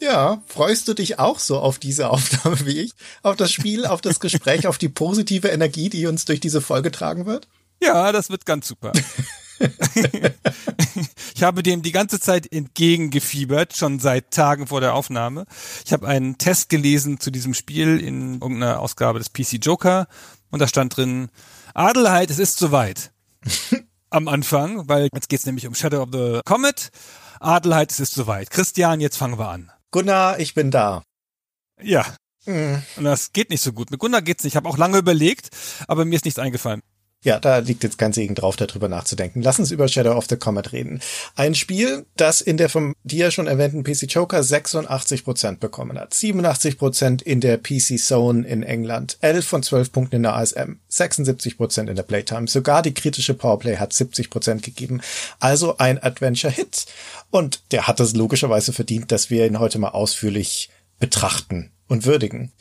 Ja, freust du dich auch so auf diese Aufnahme wie ich? Auf das Spiel, auf das Gespräch, auf die positive Energie, die uns durch diese Folge tragen wird? Ja, das wird ganz super. ich habe dem die ganze Zeit entgegengefiebert, schon seit Tagen vor der Aufnahme. Ich habe einen Test gelesen zu diesem Spiel in irgendeiner Ausgabe des PC Joker und da stand drin, Adelheid, es ist soweit. Am Anfang, weil jetzt geht's nämlich um Shadow of the Comet. Adelheid, es ist soweit. Christian, jetzt fangen wir an. Gunnar, ich bin da. Ja. Mhm. Und das geht nicht so gut. Mit Gunnar geht's nicht. Ich habe auch lange überlegt, aber mir ist nichts eingefallen. Ja, da liegt jetzt kein Segen drauf, darüber nachzudenken. Lass uns über Shadow of the Comet reden. Ein Spiel, das in der von dir schon erwähnten PC Joker 86 Prozent bekommen hat. 87 Prozent in der PC Zone in England. 11 von 12 Punkten in der ASM. 76 Prozent in der Playtime. Sogar die kritische Powerplay hat 70 Prozent gegeben. Also ein Adventure-Hit. Und der hat es logischerweise verdient, dass wir ihn heute mal ausführlich betrachten und würdigen.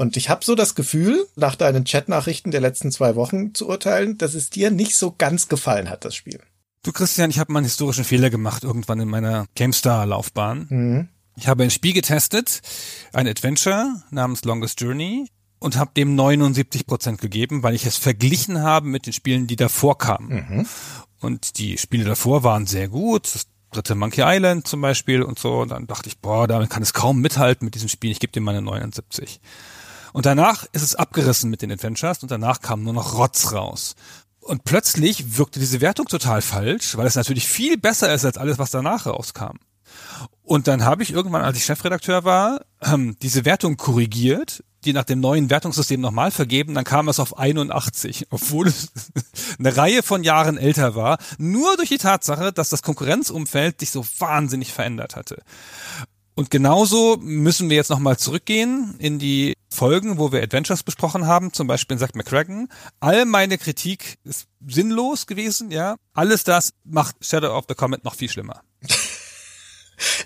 Und ich habe so das Gefühl, nach deinen Chatnachrichten der letzten zwei Wochen zu urteilen, dass es dir nicht so ganz gefallen hat, das Spiel. Du Christian, ich habe mal einen historischen Fehler gemacht irgendwann in meiner GameStar-Laufbahn. Mhm. Ich habe ein Spiel getestet, ein Adventure namens Longest Journey und habe dem 79 Prozent gegeben, weil ich es verglichen habe mit den Spielen, die davor kamen. Mhm. Und die Spiele davor waren sehr gut. Das dritte Monkey Island zum Beispiel und so. Und dann dachte ich, boah, damit kann es kaum mithalten mit diesem Spiel. Ich gebe dem meine 79. Und danach ist es abgerissen mit den Adventures und danach kam nur noch Rotz raus. Und plötzlich wirkte diese Wertung total falsch, weil es natürlich viel besser ist als alles, was danach rauskam. Und dann habe ich irgendwann, als ich Chefredakteur war, ähm, diese Wertung korrigiert, die nach dem neuen Wertungssystem nochmal vergeben, dann kam es auf 81, obwohl es eine Reihe von Jahren älter war, nur durch die Tatsache, dass das Konkurrenzumfeld sich so wahnsinnig verändert hatte. Und genauso müssen wir jetzt nochmal zurückgehen in die Folgen, wo wir Adventures besprochen haben, zum Beispiel in Zack McCracken. All meine Kritik ist sinnlos gewesen, ja. Alles das macht Shadow of the Comet noch viel schlimmer.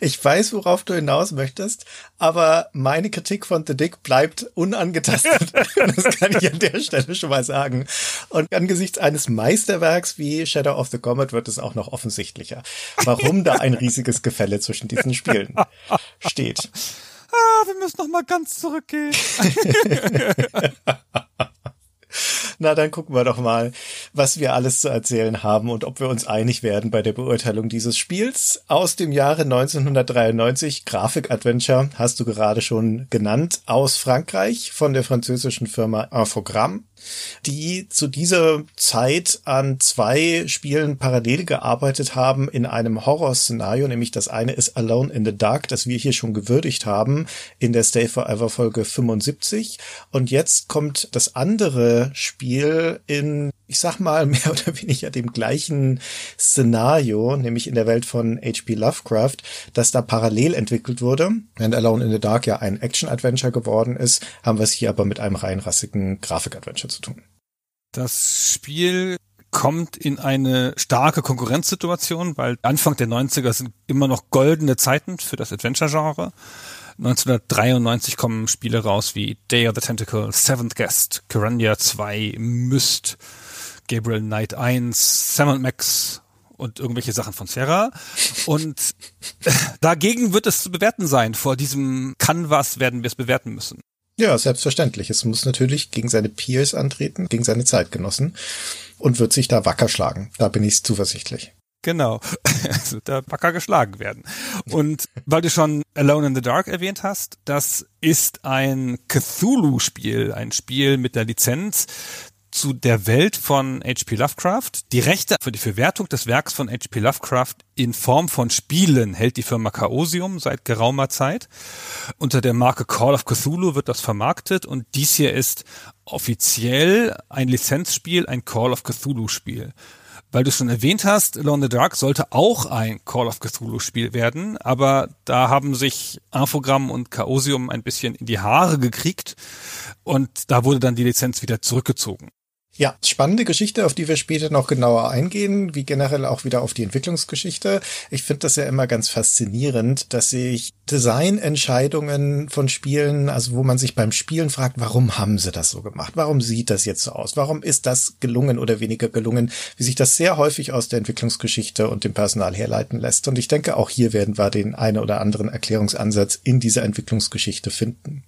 Ich weiß, worauf du hinaus möchtest, aber meine Kritik von The Dick bleibt unangetastet. das kann ich an der Stelle schon mal sagen. Und angesichts eines Meisterwerks wie Shadow of the Comet wird es auch noch offensichtlicher, warum da ein riesiges Gefälle zwischen diesen Spielen steht. Ah, wir müssen noch mal ganz zurückgehen. Na, dann gucken wir doch mal, was wir alles zu erzählen haben und ob wir uns einig werden bei der Beurteilung dieses Spiels. Aus dem Jahre 1993, Grafik-Adventure, hast du gerade schon genannt, aus Frankreich von der französischen Firma Infogramm die zu dieser Zeit an zwei Spielen parallel gearbeitet haben in einem Horrorszenario, nämlich das eine ist Alone in the Dark, das wir hier schon gewürdigt haben in der Stay Forever Folge 75 und jetzt kommt das andere Spiel in ich sag mal, mehr oder weniger dem gleichen Szenario, nämlich in der Welt von H.P. Lovecraft, das da parallel entwickelt wurde. Während Alone in the Dark ja ein Action-Adventure geworden ist, haben wir es hier aber mit einem reinrassigen Grafik-Adventure zu tun. Das Spiel kommt in eine starke Konkurrenzsituation, weil Anfang der 90er sind immer noch goldene Zeiten für das Adventure-Genre. 1993 kommen Spiele raus wie Day of the Tentacle, Seventh Guest, Piranha 2, Myst, Gabriel Knight 1, Sam Max und irgendwelche Sachen von Sierra. Und dagegen wird es zu bewerten sein. Vor diesem Canvas werden wir es bewerten müssen. Ja, selbstverständlich. Es muss natürlich gegen seine Peers antreten, gegen seine Zeitgenossen und wird sich da wacker schlagen. Da bin ich zuversichtlich. Genau. Also da wacker geschlagen werden. Und weil du schon Alone in the Dark erwähnt hast, das ist ein Cthulhu-Spiel, ein Spiel mit der Lizenz zu der Welt von H.P. Lovecraft. Die Rechte für die Verwertung des Werks von H.P. Lovecraft in Form von Spielen hält die Firma Chaosium seit geraumer Zeit. Unter der Marke Call of Cthulhu wird das vermarktet und dies hier ist offiziell ein Lizenzspiel, ein Call of Cthulhu Spiel. weil du schon erwähnt hast, Alone in the Dark sollte auch ein Call of Cthulhu Spiel werden, aber da haben sich Infogramm und Chaosium ein bisschen in die Haare gekriegt und da wurde dann die Lizenz wieder zurückgezogen. Ja, spannende Geschichte, auf die wir später noch genauer eingehen, wie generell auch wieder auf die Entwicklungsgeschichte. Ich finde das ja immer ganz faszinierend, dass sich Designentscheidungen von Spielen, also wo man sich beim Spielen fragt, warum haben sie das so gemacht? Warum sieht das jetzt so aus? Warum ist das gelungen oder weniger gelungen? Wie sich das sehr häufig aus der Entwicklungsgeschichte und dem Personal herleiten lässt. Und ich denke, auch hier werden wir den einen oder anderen Erklärungsansatz in dieser Entwicklungsgeschichte finden.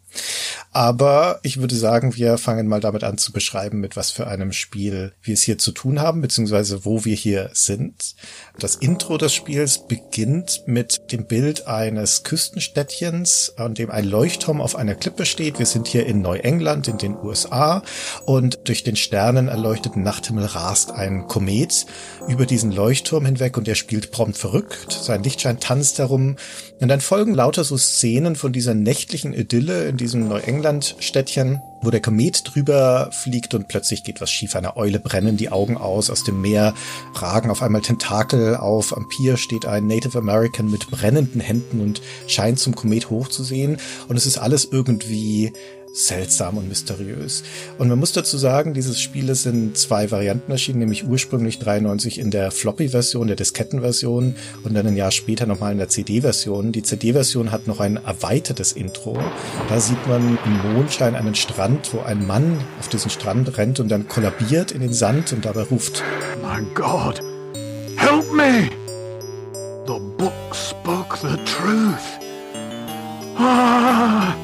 Aber ich würde sagen, wir fangen mal damit an zu beschreiben, mit was für einem Spiel wir es hier zu tun haben, beziehungsweise wo wir hier sind. Das Intro des Spiels beginnt mit dem Bild eines Küstenstädtchens, an dem ein Leuchtturm auf einer Klippe steht. Wir sind hier in Neuengland in den USA und durch den Sternen erleuchteten Nachthimmel rast ein Komet über diesen Leuchtturm hinweg und er spielt prompt verrückt. Sein Lichtschein tanzt herum und dann folgen lauter so Szenen von dieser nächtlichen Idylle in diesem Neuengland-Städtchen, wo der Komet drüber fliegt und plötzlich geht was schief. Einer Eule brennen die Augen aus. Aus dem Meer ragen auf einmal Tentakel auf. Am Pier steht ein Native American mit brennenden Händen und scheint zum Komet hochzusehen. Und es ist alles irgendwie seltsam und mysteriös. Und man muss dazu sagen, dieses Spiel ist in zwei Varianten erschienen, nämlich ursprünglich 93 in der Floppy-Version, der Diskettenversion und dann ein Jahr später nochmal in der CD-Version. Die CD-Version hat noch ein erweitertes Intro. Da sieht man im Mondschein einen Strand, wo ein Mann auf diesen Strand rennt und dann kollabiert in den Sand und dabei ruft, My God, help me! The book spoke the truth. Ah!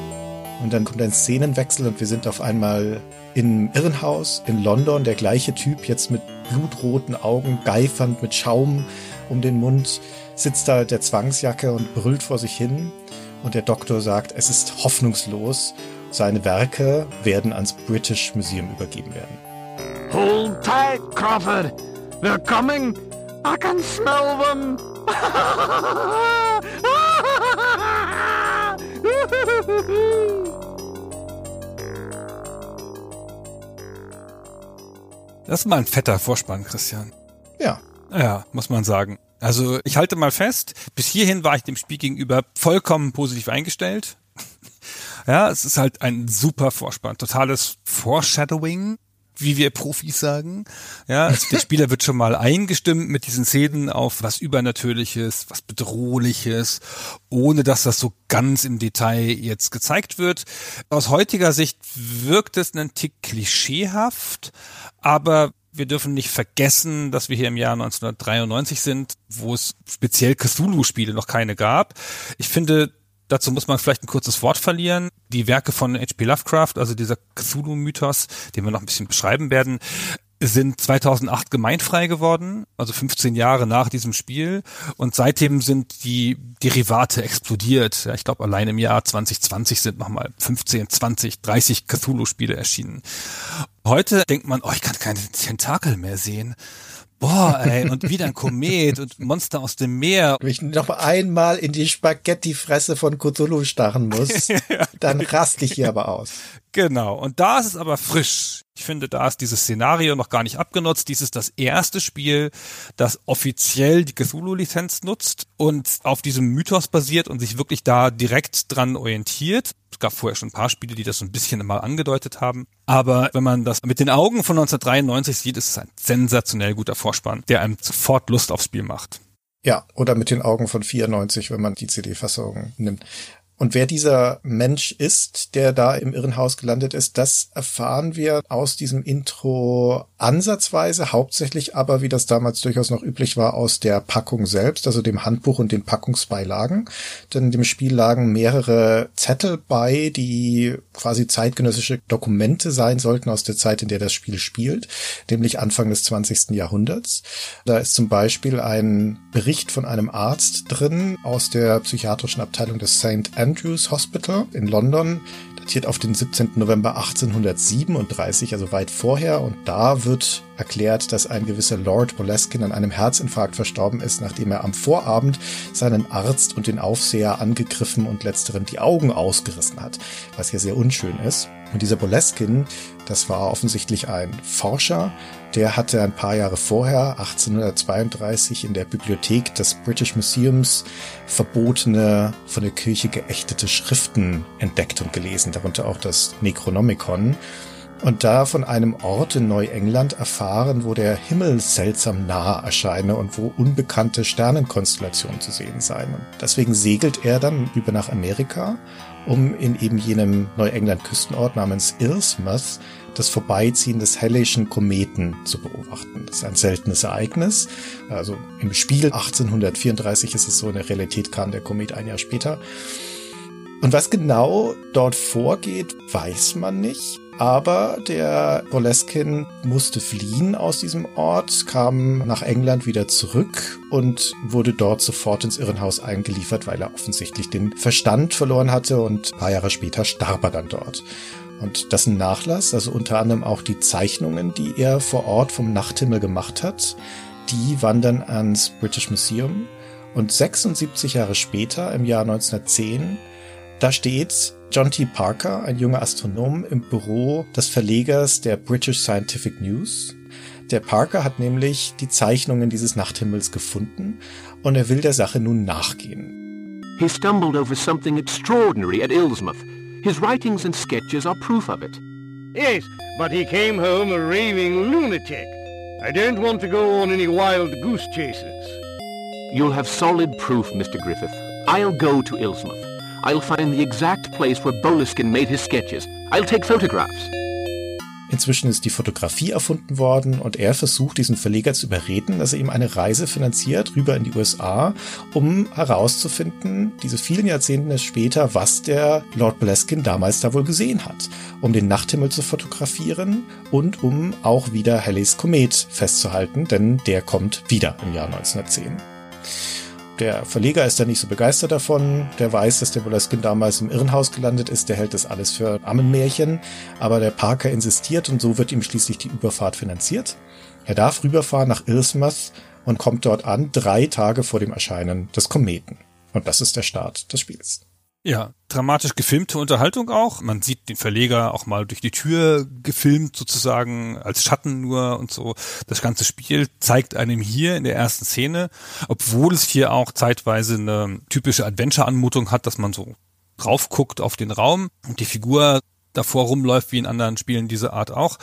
Und dann kommt ein Szenenwechsel und wir sind auf einmal im Irrenhaus in London. Der gleiche Typ, jetzt mit blutroten Augen, geifernd mit Schaum um den Mund, sitzt da der Zwangsjacke und brüllt vor sich hin. Und der Doktor sagt, es ist hoffnungslos. Seine Werke werden ans British Museum übergeben werden. Hold tight, Crawford. They're coming. I can smell them. Das ist mal ein fetter Vorspann, Christian. Ja. Ja, muss man sagen. Also ich halte mal fest, bis hierhin war ich dem Spiel gegenüber vollkommen positiv eingestellt. ja, es ist halt ein super Vorspann, totales Foreshadowing, wie wir Profis sagen. Ja, also der Spieler wird schon mal eingestimmt mit diesen Szenen auf was Übernatürliches, was Bedrohliches, ohne dass das so ganz im Detail jetzt gezeigt wird. Aus heutiger Sicht wirkt es einen Tick klischeehaft, aber wir dürfen nicht vergessen, dass wir hier im Jahr 1993 sind, wo es speziell Cthulhu-Spiele noch keine gab. Ich finde, dazu muss man vielleicht ein kurzes Wort verlieren. Die Werke von H.P. Lovecraft, also dieser Cthulhu-Mythos, den wir noch ein bisschen beschreiben werden, sind 2008 gemeinfrei geworden, also 15 Jahre nach diesem Spiel. Und seitdem sind die Derivate explodiert. Ja, ich glaube, allein im Jahr 2020 sind nochmal 15, 20, 30 Cthulhu-Spiele erschienen. Heute denkt man, oh, ich kann keine Tentakel mehr sehen. Boah, ey, und wieder ein Komet und Monster aus dem Meer. Wenn ich noch einmal in die Spaghetti-Fresse von Cthulhu starren muss, dann raste ich hier aber aus. Genau. Und da ist es aber frisch. Ich finde, da ist dieses Szenario noch gar nicht abgenutzt. Dies ist das erste Spiel, das offiziell die Cthulhu-Lizenz nutzt und auf diesem Mythos basiert und sich wirklich da direkt dran orientiert. Es gab vorher schon ein paar Spiele, die das so ein bisschen mal angedeutet haben. Aber wenn man das mit den Augen von 1993 sieht, ist es ein sensationell guter Vorspann, der einem sofort Lust aufs Spiel macht. Ja, oder mit den Augen von 94, wenn man die CD-Fassung nimmt. Und wer dieser Mensch ist, der da im Irrenhaus gelandet ist, das erfahren wir aus diesem Intro ansatzweise, hauptsächlich aber, wie das damals durchaus noch üblich war, aus der Packung selbst, also dem Handbuch und den Packungsbeilagen. Denn dem Spiel lagen mehrere Zettel bei, die quasi zeitgenössische Dokumente sein sollten aus der Zeit, in der das Spiel spielt, nämlich Anfang des 20. Jahrhunderts. Da ist zum Beispiel ein Bericht von einem Arzt drin aus der psychiatrischen Abteilung des St. Andrews Hospital in London, datiert auf den 17. November 1837, also weit vorher. Und da wird erklärt, dass ein gewisser Lord Boleskin an einem Herzinfarkt verstorben ist, nachdem er am Vorabend seinen Arzt und den Aufseher angegriffen und letzteren die Augen ausgerissen hat, was ja sehr unschön ist. Und dieser Boleskin, das war offensichtlich ein Forscher, der hatte ein paar Jahre vorher, 1832, in der Bibliothek des British Museums verbotene, von der Kirche geächtete Schriften entdeckt und gelesen, darunter auch das Necronomicon. Und da von einem Ort in Neuengland erfahren, wo der Himmel seltsam nah erscheine und wo unbekannte Sternenkonstellationen zu sehen seien. Und deswegen segelt er dann über nach Amerika, um in eben jenem Neuengland-Küstenort namens Ilsmouth das Vorbeiziehen des Hellischen Kometen zu beobachten. Das ist ein seltenes Ereignis. Also im Spiel 1834 ist es so, in der Realität kam der Komet ein Jahr später. Und was genau dort vorgeht, weiß man nicht. Aber der Boleskin musste fliehen aus diesem Ort, kam nach England wieder zurück und wurde dort sofort ins Irrenhaus eingeliefert, weil er offensichtlich den Verstand verloren hatte und ein paar Jahre später starb er dann dort. Und das ein Nachlass, also unter anderem auch die Zeichnungen, die er vor Ort vom Nachthimmel gemacht hat, die wandern ans British Museum. Und 76 Jahre später, im Jahr 1910, da steht John T. Parker, ein junger Astronom, im Büro des Verlegers der British Scientific News. Der Parker hat nämlich die Zeichnungen dieses Nachthimmels gefunden und er will der Sache nun nachgehen. He stumbled over something extraordinary at Ilsmouth. His writings and sketches are proof of it. Yes, but he came home a raving lunatic. I don't want to go on any wild goose chases. You'll have solid proof, Mr. Griffith. I'll go to Ilsmouth. I'll find the exact place where Boleskin made his sketches. I'll take photographs. Inzwischen ist die Fotografie erfunden worden und er versucht, diesen Verleger zu überreden, dass er ihm eine Reise finanziert rüber in die USA, um herauszufinden, diese vielen Jahrzehnte später, was der Lord Bleskin damals da wohl gesehen hat, um den Nachthimmel zu fotografieren und um auch wieder Halleys Komet festzuhalten, denn der kommt wieder im Jahr 1910. Der Verleger ist da nicht so begeistert davon. Der weiß, dass der Boleskin damals im Irrenhaus gelandet ist. Der hält das alles für Ammenmärchen. Aber der Parker insistiert und so wird ihm schließlich die Überfahrt finanziert. Er darf rüberfahren nach Ilsmouth und kommt dort an, drei Tage vor dem Erscheinen des Kometen. Und das ist der Start des Spiels. Ja, dramatisch gefilmte Unterhaltung auch. Man sieht den Verleger auch mal durch die Tür gefilmt sozusagen als Schatten nur und so. Das ganze Spiel zeigt einem hier in der ersten Szene, obwohl es hier auch zeitweise eine typische Adventure-Anmutung hat, dass man so drauf guckt auf den Raum und die Figur davor rumläuft, wie in anderen Spielen dieser Art auch,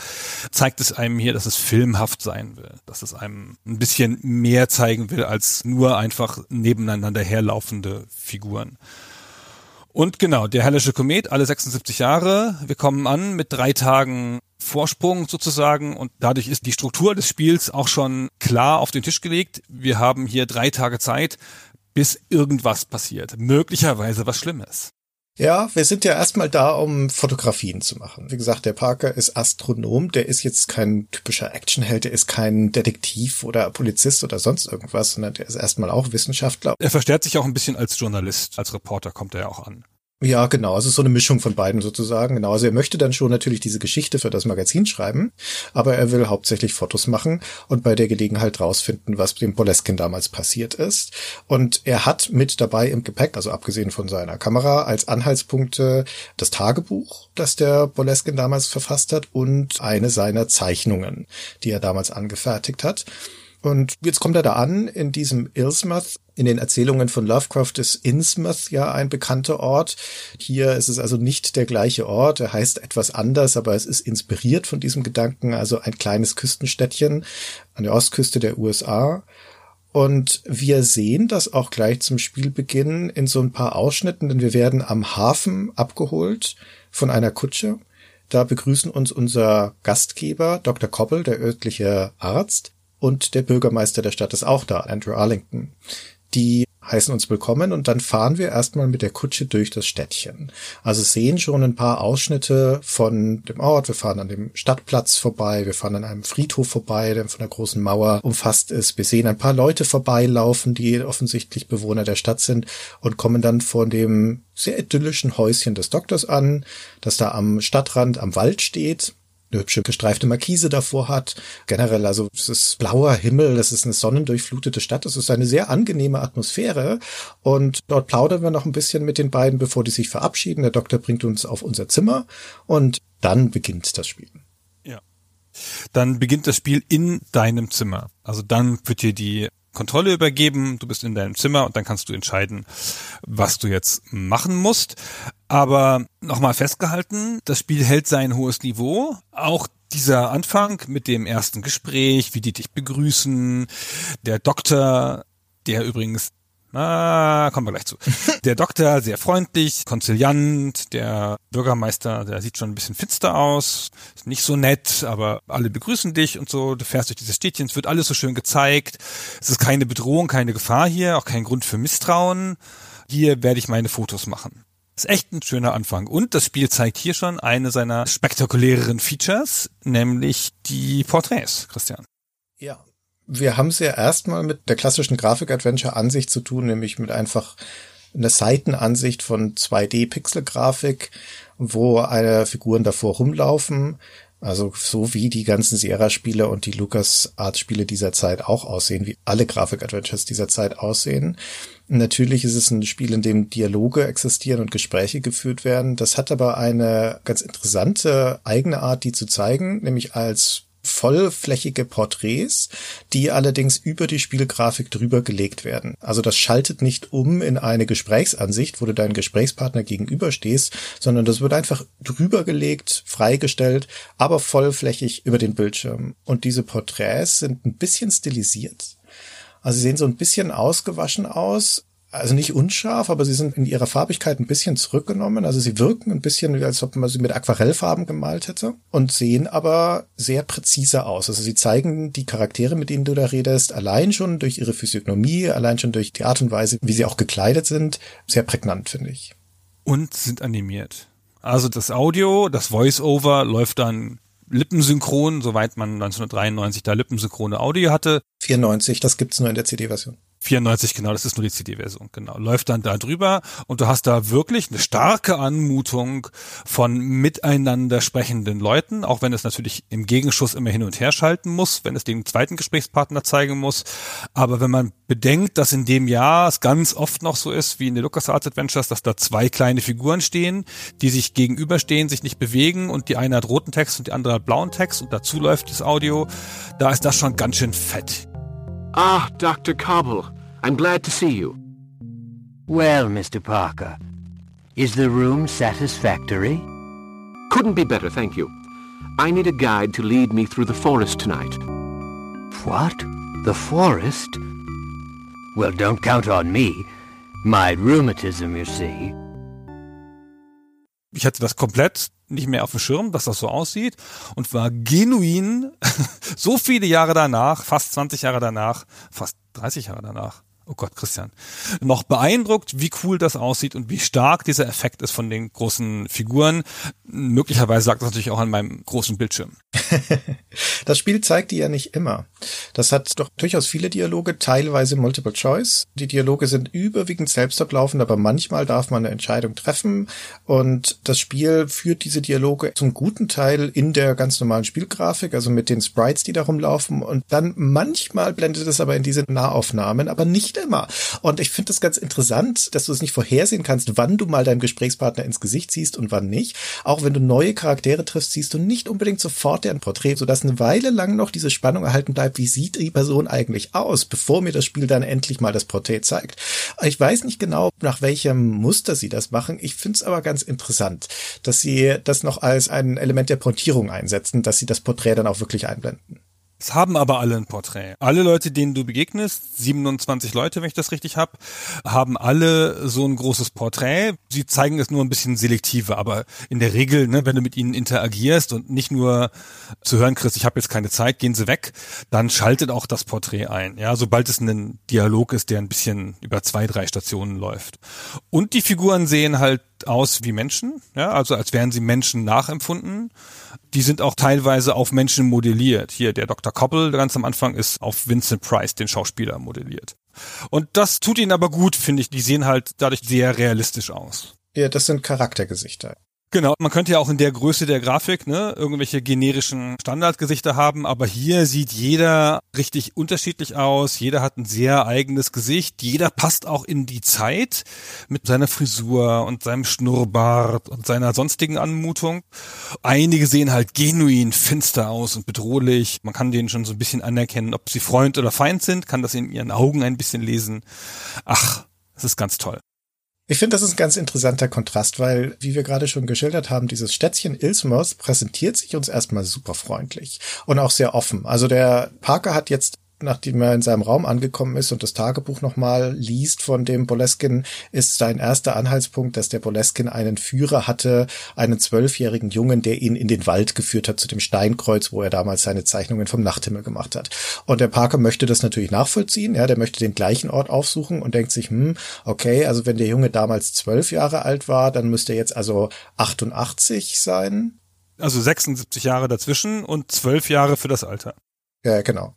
zeigt es einem hier, dass es filmhaft sein will, dass es einem ein bisschen mehr zeigen will als nur einfach nebeneinander herlaufende Figuren. Und genau, der Hellische Komet, alle 76 Jahre. Wir kommen an mit drei Tagen Vorsprung sozusagen und dadurch ist die Struktur des Spiels auch schon klar auf den Tisch gelegt. Wir haben hier drei Tage Zeit, bis irgendwas passiert. Möglicherweise was Schlimmes. Ja, wir sind ja erstmal da, um Fotografien zu machen. Wie gesagt, der Parker ist Astronom, der ist jetzt kein typischer Actionheld, der ist kein Detektiv oder Polizist oder sonst irgendwas, sondern der ist erstmal auch Wissenschaftler. Er verstärkt sich auch ein bisschen als Journalist, als Reporter kommt er ja auch an. Ja, genau. Also so eine Mischung von beiden sozusagen. Genau. Also er möchte dann schon natürlich diese Geschichte für das Magazin schreiben, aber er will hauptsächlich Fotos machen und bei der Gelegenheit rausfinden, was dem Boleskin damals passiert ist. Und er hat mit dabei im Gepäck, also abgesehen von seiner Kamera, als Anhaltspunkte das Tagebuch, das der Boleskin damals verfasst hat und eine seiner Zeichnungen, die er damals angefertigt hat. Und jetzt kommt er da an in diesem Ilsmouth. In den Erzählungen von Lovecraft ist Innsmouth ja ein bekannter Ort. Hier ist es also nicht der gleiche Ort. Er heißt etwas anders, aber es ist inspiriert von diesem Gedanken. Also ein kleines Küstenstädtchen an der Ostküste der USA. Und wir sehen das auch gleich zum Spielbeginn in so ein paar Ausschnitten, denn wir werden am Hafen abgeholt von einer Kutsche. Da begrüßen uns unser Gastgeber, Dr. Koppel, der örtliche Arzt, und der Bürgermeister der Stadt ist auch da, Andrew Arlington. Die heißen uns willkommen und dann fahren wir erstmal mit der Kutsche durch das Städtchen. Also sehen schon ein paar Ausschnitte von dem Ort. Wir fahren an dem Stadtplatz vorbei, wir fahren an einem Friedhof vorbei, der von einer großen Mauer umfasst ist. Wir sehen ein paar Leute vorbeilaufen, die offensichtlich Bewohner der Stadt sind und kommen dann vor dem sehr idyllischen Häuschen des Doktors an, das da am Stadtrand am Wald steht eine hübsche gestreifte Markise davor hat. Generell, also es ist blauer Himmel, es ist eine sonnendurchflutete Stadt, es ist eine sehr angenehme Atmosphäre und dort plaudern wir noch ein bisschen mit den beiden, bevor die sich verabschieden. Der Doktor bringt uns auf unser Zimmer und dann beginnt das Spiel. Ja. Dann beginnt das Spiel in deinem Zimmer. Also dann wird dir die Kontrolle übergeben, du bist in deinem Zimmer und dann kannst du entscheiden, was du jetzt machen musst. Aber nochmal festgehalten, das Spiel hält sein hohes Niveau. Auch dieser Anfang mit dem ersten Gespräch, wie die dich begrüßen, der Doktor, der übrigens Ah, kommen wir gleich zu. Der Doktor, sehr freundlich, konziliant, der Bürgermeister, der sieht schon ein bisschen finster aus, ist nicht so nett, aber alle begrüßen dich und so, du fährst durch dieses Städtchen, es wird alles so schön gezeigt, es ist keine Bedrohung, keine Gefahr hier, auch kein Grund für Misstrauen. Hier werde ich meine Fotos machen. Ist echt ein schöner Anfang. Und das Spiel zeigt hier schon eine seiner spektakuläreren Features, nämlich die Porträts, Christian. Ja, wir haben es ja erstmal mit der klassischen Grafik-Adventure-Ansicht zu tun, nämlich mit einfach einer Seitenansicht von 2D-Pixel-Grafik, wo eine Figuren davor rumlaufen. Also so wie die ganzen Sierra-Spiele und die LucasArts-Spiele dieser Zeit auch aussehen, wie alle Grafik-Adventures dieser Zeit aussehen. Natürlich ist es ein Spiel, in dem Dialoge existieren und Gespräche geführt werden. Das hat aber eine ganz interessante eigene Art, die zu zeigen, nämlich als vollflächige Porträts, die allerdings über die Spielgrafik drüber gelegt werden. Also das schaltet nicht um in eine Gesprächsansicht, wo du deinen Gesprächspartner gegenüberstehst, sondern das wird einfach drüber gelegt, freigestellt, aber vollflächig über den Bildschirm. Und diese Porträts sind ein bisschen stilisiert. Also sie sehen so ein bisschen ausgewaschen aus, also nicht unscharf, aber sie sind in ihrer Farbigkeit ein bisschen zurückgenommen. Also sie wirken ein bisschen, als ob man sie mit Aquarellfarben gemalt hätte und sehen aber sehr präzise aus. Also sie zeigen die Charaktere, mit denen du da redest, allein schon durch ihre Physiognomie, allein schon durch die Art und Weise, wie sie auch gekleidet sind, sehr prägnant, finde ich. Und sind animiert. Also das Audio, das Voice-Over läuft dann lippensynchron, soweit man 1993 da lippensynchrone Audio hatte. 94, das gibt's nur in der CD-Version. 94, genau, das ist nur die CD-Version, genau. Läuft dann da drüber und du hast da wirklich eine starke Anmutung von miteinander sprechenden Leuten, auch wenn es natürlich im Gegenschuss immer hin und her schalten muss, wenn es den zweiten Gesprächspartner zeigen muss. Aber wenn man bedenkt, dass in dem Jahr es ganz oft noch so ist, wie in den LucasArts Adventures, dass da zwei kleine Figuren stehen, die sich gegenüberstehen, sich nicht bewegen und die eine hat roten Text und die andere hat blauen Text und dazu läuft das Audio, da ist das schon ganz schön fett. Ah, Dr. Cobble. I'm glad to see you. Well, Mr. Parker, is the room satisfactory? Couldn't be better, thank you. I need a guide to lead me through the forest tonight. What? The forest? Well, don't count on me. My rheumatism, you see. Ich hatte das komplett nicht mehr auf dem Schirm, dass das so aussieht und war genuin so viele Jahre danach, fast 20 Jahre danach, fast 30 Jahre danach, oh Gott, Christian, noch beeindruckt, wie cool das aussieht und wie stark dieser Effekt ist von den großen Figuren. Möglicherweise sagt das natürlich auch an meinem großen Bildschirm. das Spiel zeigt die ja nicht immer. Das hat doch durchaus viele Dialoge, teilweise Multiple Choice. Die Dialoge sind überwiegend selbstablaufend, aber manchmal darf man eine Entscheidung treffen und das Spiel führt diese Dialoge zum guten Teil in der ganz normalen Spielgrafik, also mit den Sprites, die da rumlaufen und dann manchmal blendet es aber in diese Nahaufnahmen, aber nicht immer. Und ich finde das ganz interessant, dass du es nicht vorhersehen kannst, wann du mal deinem Gesprächspartner ins Gesicht siehst und wann nicht. Auch wenn du neue Charaktere triffst, siehst du nicht unbedingt sofort deren Porträt, sodass eine Weile lang noch diese Spannung erhalten bleibt, wie sieht die Person eigentlich aus, bevor mir das Spiel dann endlich mal das Porträt zeigt. Ich weiß nicht genau, nach welchem Muster sie das machen. Ich finde es aber ganz interessant, dass sie das noch als ein Element der Portierung einsetzen, dass sie das Porträt dann auch wirklich einblenden. Es haben aber alle ein Porträt. Alle Leute, denen du begegnest, 27 Leute, wenn ich das richtig habe, haben alle so ein großes Porträt. Sie zeigen es nur ein bisschen selektiver, aber in der Regel, ne, wenn du mit ihnen interagierst und nicht nur zu hören kriegst, ich habe jetzt keine Zeit, gehen sie weg, dann schaltet auch das Porträt ein. Ja, sobald es ein Dialog ist, der ein bisschen über zwei, drei Stationen läuft. Und die Figuren sehen halt aus wie Menschen, ja, also als wären sie Menschen nachempfunden. Die sind auch teilweise auf Menschen modelliert. Hier der Dr. Koppel ganz am Anfang ist auf Vincent Price, den Schauspieler, modelliert. Und das tut ihnen aber gut, finde ich. Die sehen halt dadurch sehr realistisch aus. Ja, das sind Charaktergesichter. Genau, man könnte ja auch in der Größe der Grafik ne, irgendwelche generischen Standardgesichter haben, aber hier sieht jeder richtig unterschiedlich aus, jeder hat ein sehr eigenes Gesicht, jeder passt auch in die Zeit mit seiner Frisur und seinem Schnurrbart und seiner sonstigen Anmutung. Einige sehen halt genuin finster aus und bedrohlich, man kann denen schon so ein bisschen anerkennen, ob sie Freund oder Feind sind, kann das in ihren Augen ein bisschen lesen. Ach, das ist ganz toll. Ich finde, das ist ein ganz interessanter Kontrast, weil, wie wir gerade schon geschildert haben, dieses Städtchen Ilsmos präsentiert sich uns erstmal super freundlich und auch sehr offen. Also der Parker hat jetzt nachdem er in seinem Raum angekommen ist und das Tagebuch nochmal liest von dem Boleskin, ist sein erster Anhaltspunkt, dass der Boleskin einen Führer hatte, einen zwölfjährigen Jungen, der ihn in den Wald geführt hat zu dem Steinkreuz, wo er damals seine Zeichnungen vom Nachthimmel gemacht hat. Und der Parker möchte das natürlich nachvollziehen, ja, der möchte den gleichen Ort aufsuchen und denkt sich, hm, okay, also wenn der Junge damals zwölf Jahre alt war, dann müsste er jetzt also 88 sein. Also 76 Jahre dazwischen und zwölf Jahre für das Alter. Ja, genau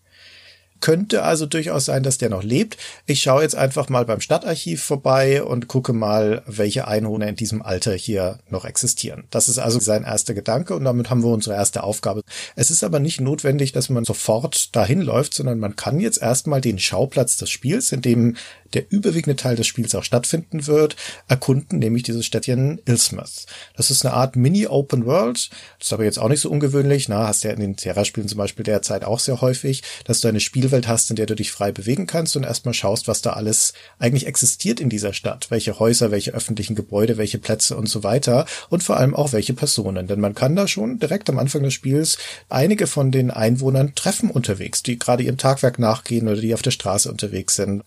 könnte also durchaus sein, dass der noch lebt. Ich schaue jetzt einfach mal beim Stadtarchiv vorbei und gucke mal, welche Einwohner in diesem Alter hier noch existieren. Das ist also sein erster Gedanke und damit haben wir unsere erste Aufgabe. Es ist aber nicht notwendig, dass man sofort dahin läuft, sondern man kann jetzt erstmal den Schauplatz des Spiels, in dem der überwiegende Teil des Spiels auch stattfinden wird, erkunden, nämlich dieses Städtchen Ilsmouth. Das ist eine Art Mini-Open World. Das ist aber jetzt auch nicht so ungewöhnlich. Na, hast ja in den Terra-Spielen zum Beispiel derzeit auch sehr häufig, dass du eine Spielwelt hast, in der du dich frei bewegen kannst und erstmal schaust, was da alles eigentlich existiert in dieser Stadt. Welche Häuser, welche öffentlichen Gebäude, welche Plätze und so weiter. Und vor allem auch welche Personen. Denn man kann da schon direkt am Anfang des Spiels einige von den Einwohnern treffen unterwegs, die gerade ihrem Tagwerk nachgehen oder die auf der Straße unterwegs sind.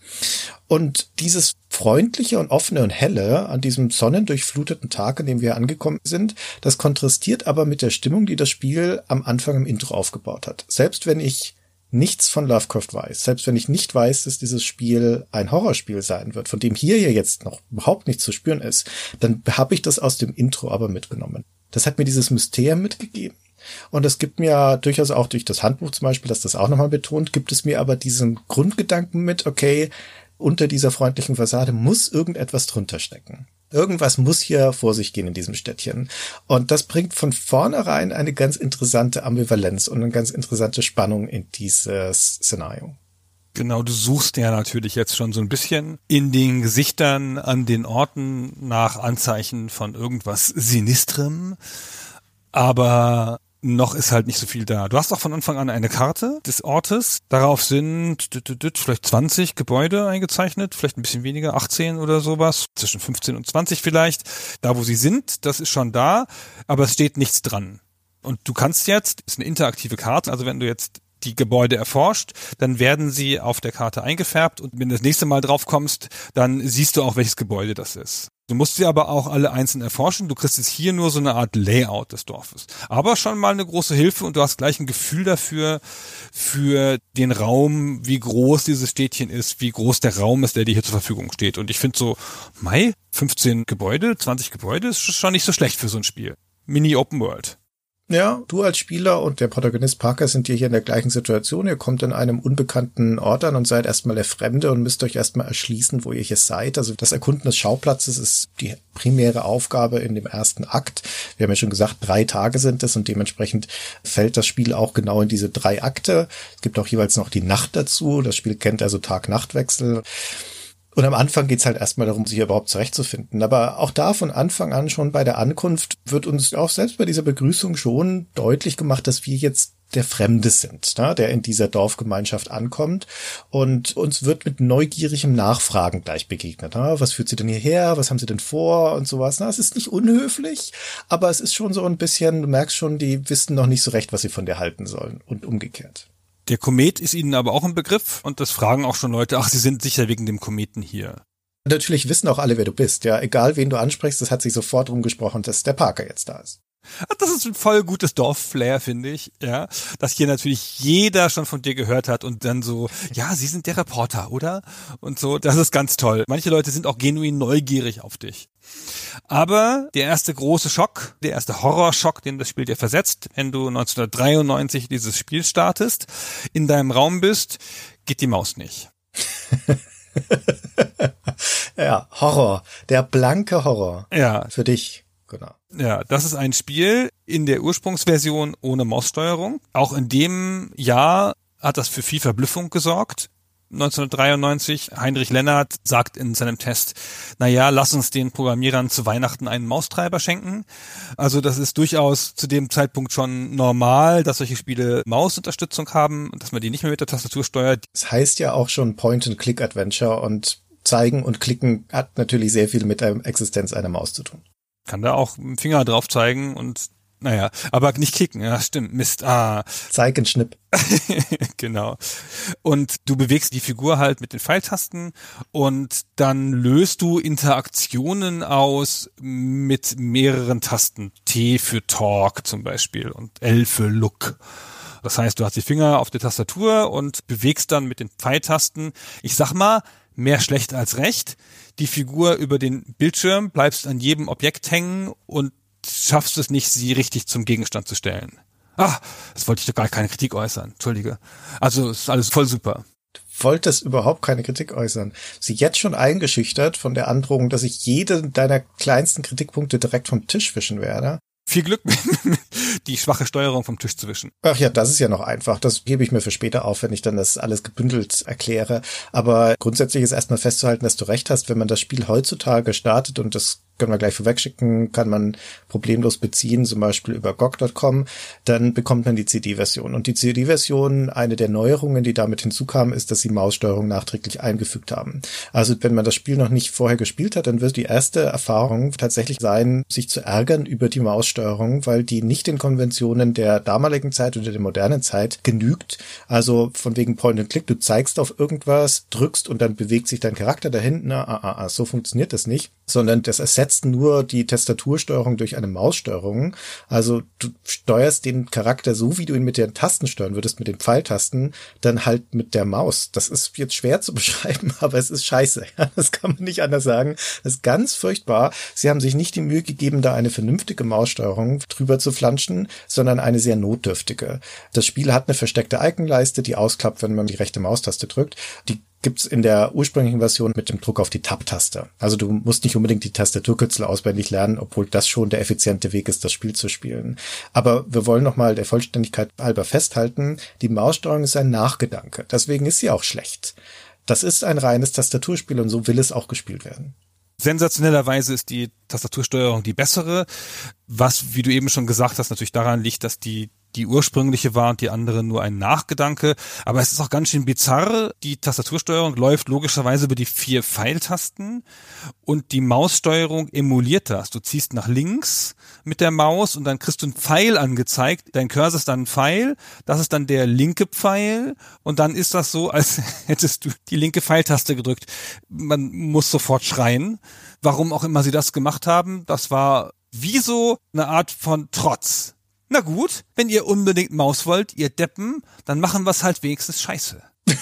Und dieses freundliche und offene und helle an diesem sonnendurchfluteten Tag, an dem wir angekommen sind, das kontrastiert aber mit der Stimmung, die das Spiel am Anfang im Intro aufgebaut hat. Selbst wenn ich nichts von Lovecraft weiß, selbst wenn ich nicht weiß, dass dieses Spiel ein Horrorspiel sein wird, von dem hier ja jetzt noch überhaupt nichts zu spüren ist, dann habe ich das aus dem Intro aber mitgenommen. Das hat mir dieses Mysterium mitgegeben. Und es gibt mir durchaus auch durch das Handbuch zum Beispiel, dass das auch nochmal betont, gibt es mir aber diesen Grundgedanken mit, okay, unter dieser freundlichen Fassade muss irgendetwas drunter stecken. Irgendwas muss hier vor sich gehen in diesem Städtchen. Und das bringt von vornherein eine ganz interessante Ambivalenz und eine ganz interessante Spannung in dieses Szenario. Genau, du suchst ja natürlich jetzt schon so ein bisschen in den Gesichtern an den Orten nach Anzeichen von irgendwas Sinistrem. Aber noch ist halt nicht so viel da. Du hast auch von Anfang an eine Karte des Ortes. Darauf sind vielleicht 20 Gebäude eingezeichnet, vielleicht ein bisschen weniger, 18 oder sowas, zwischen 15 und 20 vielleicht. Da, wo sie sind, das ist schon da, aber es steht nichts dran. Und du kannst jetzt, ist eine interaktive Karte, also wenn du jetzt die Gebäude erforscht, dann werden sie auf der Karte eingefärbt und wenn du das nächste Mal drauf kommst, dann siehst du auch, welches Gebäude das ist. Du musst sie aber auch alle einzeln erforschen. Du kriegst jetzt hier nur so eine Art Layout des Dorfes. Aber schon mal eine große Hilfe und du hast gleich ein Gefühl dafür, für den Raum, wie groß dieses Städtchen ist, wie groß der Raum ist, der dir hier zur Verfügung steht. Und ich finde so, Mai, 15 Gebäude, 20 Gebäude ist schon nicht so schlecht für so ein Spiel. Mini Open World. Ja, du als Spieler und der Protagonist Parker sind hier in der gleichen Situation. Ihr kommt in einem unbekannten Ort an und seid erstmal der Fremde und müsst euch erstmal erschließen, wo ihr hier seid. Also das Erkunden des Schauplatzes ist die primäre Aufgabe in dem ersten Akt. Wir haben ja schon gesagt, drei Tage sind es und dementsprechend fällt das Spiel auch genau in diese drei Akte. Es gibt auch jeweils noch die Nacht dazu. Das Spiel kennt also Tag-Nacht-Wechsel. Und am Anfang geht's halt erstmal darum, sich überhaupt zurechtzufinden. Aber auch da von Anfang an schon bei der Ankunft wird uns auch selbst bei dieser Begrüßung schon deutlich gemacht, dass wir jetzt der Fremde sind, ne, der in dieser Dorfgemeinschaft ankommt. Und uns wird mit neugierigem Nachfragen gleich begegnet. Ne? Was führt sie denn hierher? Was haben sie denn vor? Und sowas. Ne? Es ist nicht unhöflich, aber es ist schon so ein bisschen, du merkst schon, die wissen noch nicht so recht, was sie von dir halten sollen. Und umgekehrt. Der Komet ist ihnen aber auch ein Begriff und das fragen auch schon Leute, ach, sie sind sicher wegen dem Kometen hier. Natürlich wissen auch alle, wer du bist, ja. Egal wen du ansprichst, das hat sich sofort rumgesprochen, dass der Parker jetzt da ist. Das ist ein voll gutes Dorfflair, finde ich, ja. Dass hier natürlich jeder schon von dir gehört hat und dann so, ja, sie sind der Reporter, oder? Und so, das ist ganz toll. Manche Leute sind auch genuin neugierig auf dich. Aber der erste große Schock, der erste Horrorschock, den das Spiel dir versetzt, wenn du 1993 dieses Spiel startest, in deinem Raum bist, geht die Maus nicht. ja, Horror. Der blanke Horror. Ja. Für dich. genau. Ja, das ist ein Spiel in der Ursprungsversion ohne Maussteuerung. Auch in dem Jahr hat das für viel Verblüffung gesorgt. 1993, Heinrich Lennart sagt in seinem Test, na ja, lass uns den Programmierern zu Weihnachten einen Maustreiber schenken. Also das ist durchaus zu dem Zeitpunkt schon normal, dass solche Spiele Mausunterstützung haben und dass man die nicht mehr mit der Tastatur steuert. Es heißt ja auch schon Point-and-Click-Adventure und zeigen und klicken hat natürlich sehr viel mit der Existenz einer Maus zu tun. Kann da auch dem Finger drauf zeigen und naja, aber nicht kicken, ja, stimmt, Mist, ah. Zeig und Schnipp. genau. Und du bewegst die Figur halt mit den Pfeiltasten und dann löst du Interaktionen aus mit mehreren Tasten. T für Talk zum Beispiel und L für Look. Das heißt, du hast die Finger auf der Tastatur und bewegst dann mit den Pfeiltasten. Ich sag mal, mehr schlecht als recht. Die Figur über den Bildschirm bleibst an jedem Objekt hängen und schaffst es nicht, sie richtig zum Gegenstand zu stellen. Ah, das wollte ich doch gar keine Kritik äußern. Entschuldige. Also ist alles voll super. Du wolltest überhaupt keine Kritik äußern. Sie jetzt schon eingeschüchtert von der Androhung, dass ich jede deiner kleinsten Kritikpunkte direkt vom Tisch wischen werde. Viel Glück, die schwache Steuerung vom Tisch zu wischen. Ach ja, das ist ja noch einfach. Das gebe ich mir für später auf, wenn ich dann das alles gebündelt erkläre. Aber grundsätzlich ist erstmal festzuhalten, dass du recht hast, wenn man das Spiel heutzutage startet und das können wir gleich vorwegschicken, kann man problemlos beziehen, zum Beispiel über GOG.com, dann bekommt man die CD-Version. Und die CD-Version, eine der Neuerungen, die damit hinzukam, ist, dass sie Maussteuerung nachträglich eingefügt haben. Also wenn man das Spiel noch nicht vorher gespielt hat, dann wird die erste Erfahrung tatsächlich sein, sich zu ärgern über die Maussteuerung, weil die nicht den Konventionen der damaligen Zeit oder der modernen Zeit genügt. Also von wegen Point and Click, du zeigst auf irgendwas, drückst und dann bewegt sich dein Charakter dahin. Na, ah, ah, ah, so funktioniert das nicht, sondern das ersetzt nur die Tastatursteuerung durch eine Maussteuerung. Also du steuerst den Charakter so, wie du ihn mit den Tasten steuern würdest, mit den Pfeiltasten, dann halt mit der Maus. Das ist jetzt schwer zu beschreiben, aber es ist scheiße. Ja, das kann man nicht anders sagen. Das ist ganz furchtbar. Sie haben sich nicht die Mühe gegeben, da eine vernünftige Maussteuerung drüber zu flanschen, sondern eine sehr notdürftige. Das Spiel hat eine versteckte Iconleiste, die ausklappt, wenn man die rechte Maustaste drückt. Die gibt's in der ursprünglichen Version mit dem Druck auf die Tab-Taste. Also du musst nicht unbedingt die Tastaturkürzel auswendig lernen, obwohl das schon der effiziente Weg ist, das Spiel zu spielen. Aber wir wollen nochmal der Vollständigkeit halber festhalten, die Maussteuerung ist ein Nachgedanke. Deswegen ist sie auch schlecht. Das ist ein reines Tastaturspiel und so will es auch gespielt werden. Sensationellerweise ist die Tastatursteuerung die bessere, was, wie du eben schon gesagt hast, natürlich daran liegt, dass die die ursprüngliche war und die andere nur ein Nachgedanke. Aber es ist auch ganz schön bizarr. Die Tastatursteuerung läuft logischerweise über die vier Pfeiltasten und die Maussteuerung emuliert das. Du ziehst nach links mit der Maus und dann kriegst du einen Pfeil angezeigt. Dein Cursor ist dann ein Pfeil. Das ist dann der linke Pfeil und dann ist das so, als hättest du die linke Pfeiltaste gedrückt. Man muss sofort schreien. Warum auch immer sie das gemacht haben, das war wie so eine Art von Trotz na gut, wenn ihr unbedingt Maus wollt, ihr Deppen, dann machen wir es halt wenigstens scheiße.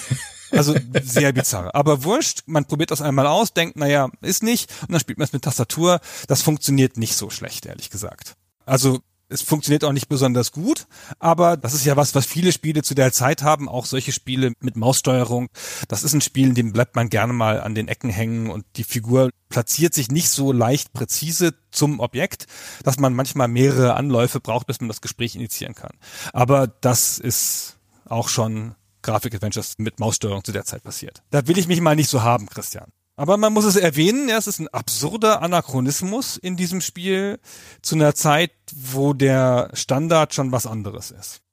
Also sehr bizarr. Aber wurscht, man probiert das einmal aus, denkt, naja, ist nicht, und dann spielt man es mit Tastatur. Das funktioniert nicht so schlecht, ehrlich gesagt. Also es funktioniert auch nicht besonders gut, aber das ist ja was, was viele Spiele zu der Zeit haben, auch solche Spiele mit Maussteuerung. Das ist ein Spiel, in dem bleibt man gerne mal an den Ecken hängen und die Figur platziert sich nicht so leicht präzise zum Objekt, dass man manchmal mehrere Anläufe braucht, bis man das Gespräch initiieren kann. Aber das ist auch schon Grafik-Adventures mit Maussteuerung zu der Zeit passiert. Da will ich mich mal nicht so haben, Christian. Aber man muss es erwähnen, ja, es ist ein absurder Anachronismus in diesem Spiel zu einer Zeit, wo der Standard schon was anderes ist.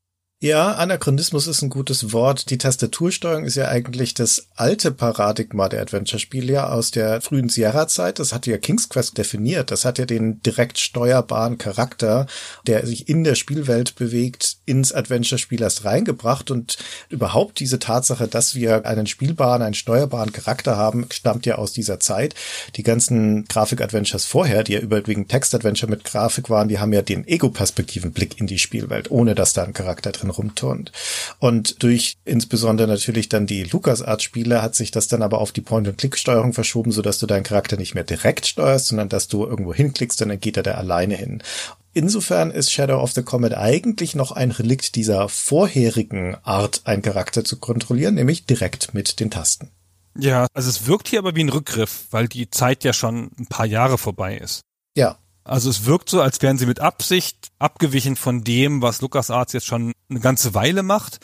Ja, Anachronismus ist ein gutes Wort. Die Tastatursteuerung ist ja eigentlich das alte Paradigma der Adventure-Spiele ja aus der frühen Sierra-Zeit. Das hat ja King's Quest definiert. Das hat ja den direkt steuerbaren Charakter, der sich in der Spielwelt bewegt, ins Adventure-Spiel erst reingebracht. Und überhaupt diese Tatsache, dass wir einen spielbaren, einen steuerbaren Charakter haben, stammt ja aus dieser Zeit. Die ganzen Grafik-Adventures vorher, die ja überwiegend Text-Adventure mit Grafik waren, die haben ja den Ego-Perspektiven-Blick in die Spielwelt, ohne dass da ein Charakter drin rumturnt. Und durch insbesondere natürlich dann die LucasArts-Spiele hat sich das dann aber auf die Point-and-Click-Steuerung verschoben, sodass du deinen Charakter nicht mehr direkt steuerst, sondern dass du irgendwo hinklickst und dann geht er da alleine hin. Insofern ist Shadow of the Comet eigentlich noch ein Relikt dieser vorherigen Art, einen Charakter zu kontrollieren, nämlich direkt mit den Tasten. Ja, also es wirkt hier aber wie ein Rückgriff, weil die Zeit ja schon ein paar Jahre vorbei ist. Also es wirkt so, als wären sie mit Absicht abgewichen von dem, was LucasArts jetzt schon eine ganze Weile macht,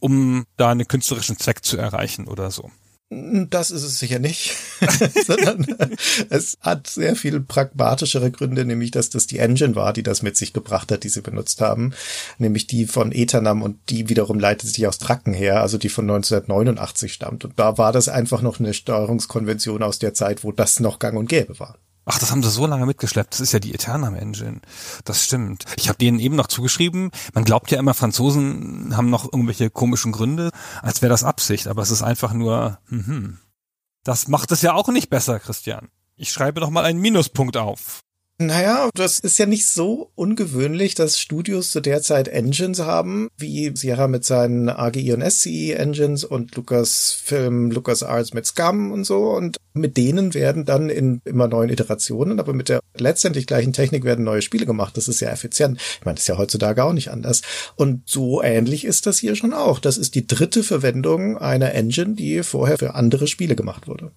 um da einen künstlerischen Zweck zu erreichen oder so. Das ist es sicher nicht, sondern es hat sehr viel pragmatischere Gründe, nämlich dass das die Engine war, die das mit sich gebracht hat, die sie benutzt haben, nämlich die von Eternam und die wiederum leitet sich aus Tracken her, also die von 1989 stammt. Und da war das einfach noch eine Steuerungskonvention aus der Zeit, wo das noch gang und gäbe war. Ach, das haben sie so lange mitgeschleppt. Das ist ja die Eternam Engine. Das stimmt. Ich habe denen eben noch zugeschrieben. Man glaubt ja immer, Franzosen haben noch irgendwelche komischen Gründe, als wäre das Absicht. Aber es ist einfach nur. Mhm. Das macht es ja auch nicht besser, Christian. Ich schreibe noch mal einen Minuspunkt auf. Naja, das ist ja nicht so ungewöhnlich, dass Studios zu der Zeit Engines haben, wie Sierra mit seinen AGI und SCI Engines und Lucasfilm, LucasArts mit Scum und so. Und mit denen werden dann in immer neuen Iterationen, aber mit der letztendlich gleichen Technik werden neue Spiele gemacht. Das ist ja effizient. Ich meine, das ist ja heutzutage auch nicht anders. Und so ähnlich ist das hier schon auch. Das ist die dritte Verwendung einer Engine, die vorher für andere Spiele gemacht wurde.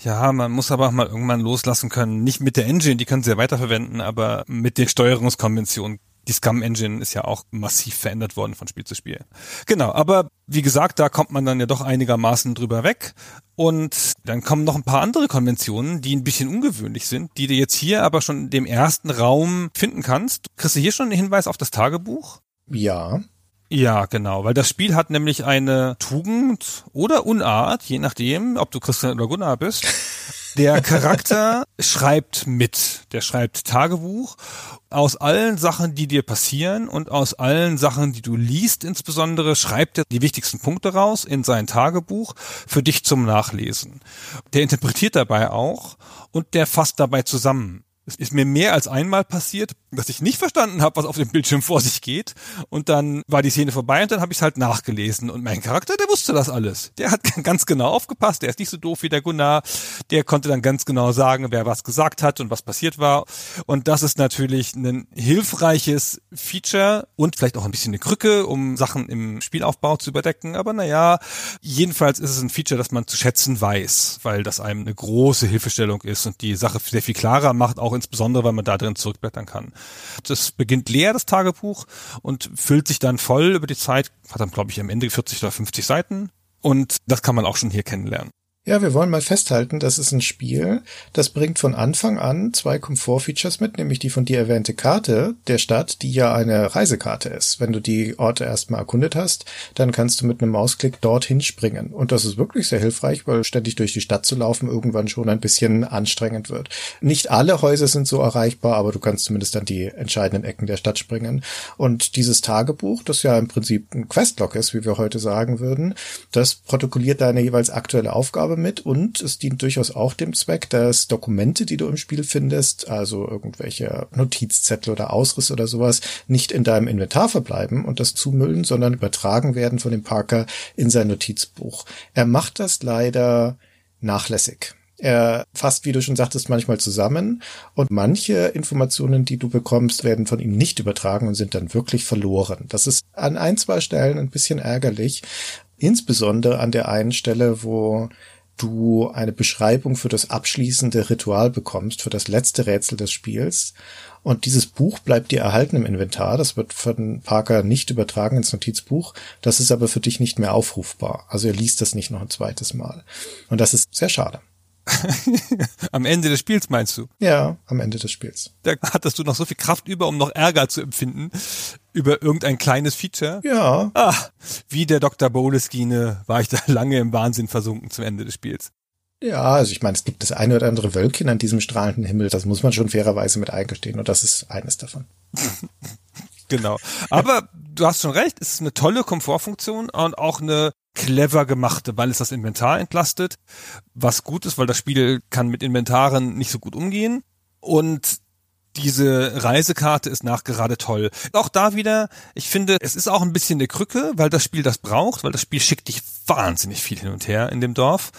Ja, man muss aber auch mal irgendwann loslassen können. Nicht mit der Engine, die können sie ja weiterverwenden, aber mit den Steuerungskonventionen. Die Scum Engine ist ja auch massiv verändert worden von Spiel zu Spiel. Genau, aber wie gesagt, da kommt man dann ja doch einigermaßen drüber weg. Und dann kommen noch ein paar andere Konventionen, die ein bisschen ungewöhnlich sind, die du jetzt hier aber schon in dem ersten Raum finden kannst. Kriegst du hier schon einen Hinweis auf das Tagebuch? Ja. Ja, genau, weil das Spiel hat nämlich eine Tugend oder Unart, je nachdem, ob du Christian oder Gunnar bist. Der Charakter schreibt mit, der schreibt Tagebuch aus allen Sachen, die dir passieren und aus allen Sachen, die du liest insbesondere, schreibt er die wichtigsten Punkte raus in sein Tagebuch für dich zum Nachlesen. Der interpretiert dabei auch und der fasst dabei zusammen. Es ist mir mehr als einmal passiert, dass ich nicht verstanden habe, was auf dem Bildschirm vor sich geht. Und dann war die Szene vorbei und dann habe ich es halt nachgelesen. Und mein Charakter, der wusste das alles. Der hat ganz genau aufgepasst. Der ist nicht so doof wie der Gunnar. Der konnte dann ganz genau sagen, wer was gesagt hat und was passiert war. Und das ist natürlich ein hilfreiches Feature und vielleicht auch ein bisschen eine Krücke, um Sachen im Spielaufbau zu überdecken. Aber naja, jedenfalls ist es ein Feature, das man zu schätzen weiß, weil das einem eine große Hilfestellung ist und die Sache sehr viel klarer macht, auch insbesondere, weil man da drin zurückblättern kann. Das beginnt leer, das Tagebuch, und füllt sich dann voll über die Zeit, hat dann, glaube ich, am Ende 40 oder 50 Seiten. Und das kann man auch schon hier kennenlernen. Ja, wir wollen mal festhalten, das ist ein Spiel, das bringt von Anfang an zwei Komfortfeatures mit, nämlich die von dir erwähnte Karte der Stadt, die ja eine Reisekarte ist. Wenn du die Orte erstmal erkundet hast, dann kannst du mit einem Mausklick dorthin springen. Und das ist wirklich sehr hilfreich, weil ständig durch die Stadt zu laufen irgendwann schon ein bisschen anstrengend wird. Nicht alle Häuser sind so erreichbar, aber du kannst zumindest an die entscheidenden Ecken der Stadt springen. Und dieses Tagebuch, das ja im Prinzip ein Questlog ist, wie wir heute sagen würden, das protokolliert deine jeweils aktuelle Aufgabe mit und es dient durchaus auch dem Zweck, dass Dokumente, die du im Spiel findest, also irgendwelche Notizzettel oder Ausriss oder sowas, nicht in deinem Inventar verbleiben und das zumüllen, sondern übertragen werden von dem Parker in sein Notizbuch. Er macht das leider nachlässig. Er fasst, wie du schon sagtest, manchmal zusammen und manche Informationen, die du bekommst, werden von ihm nicht übertragen und sind dann wirklich verloren. Das ist an ein, zwei Stellen ein bisschen ärgerlich. Insbesondere an der einen Stelle, wo du eine Beschreibung für das abschließende Ritual bekommst, für das letzte Rätsel des Spiels. Und dieses Buch bleibt dir erhalten im Inventar. Das wird von Parker nicht übertragen ins Notizbuch. Das ist aber für dich nicht mehr aufrufbar. Also er liest das nicht noch ein zweites Mal. Und das ist sehr schade. am Ende des Spiels meinst du? Ja, am Ende des Spiels. Da hattest du noch so viel Kraft über, um noch Ärger zu empfinden über irgendein kleines Feature. Ja. Ah, wie der Dr. Boleskine war ich da lange im Wahnsinn versunken zum Ende des Spiels. Ja, also ich meine, es gibt das eine oder andere Wölkchen an diesem strahlenden Himmel, das muss man schon fairerweise mit eingestehen und das ist eines davon. genau. Aber du hast schon recht, es ist eine tolle Komfortfunktion und auch eine clever gemachte, weil es das Inventar entlastet, was gut ist, weil das Spiel kann mit Inventaren nicht so gut umgehen und diese Reisekarte ist nachgerade toll. Auch da wieder, ich finde, es ist auch ein bisschen eine Krücke, weil das Spiel das braucht, weil das Spiel schickt dich wahnsinnig viel hin und her in dem Dorf.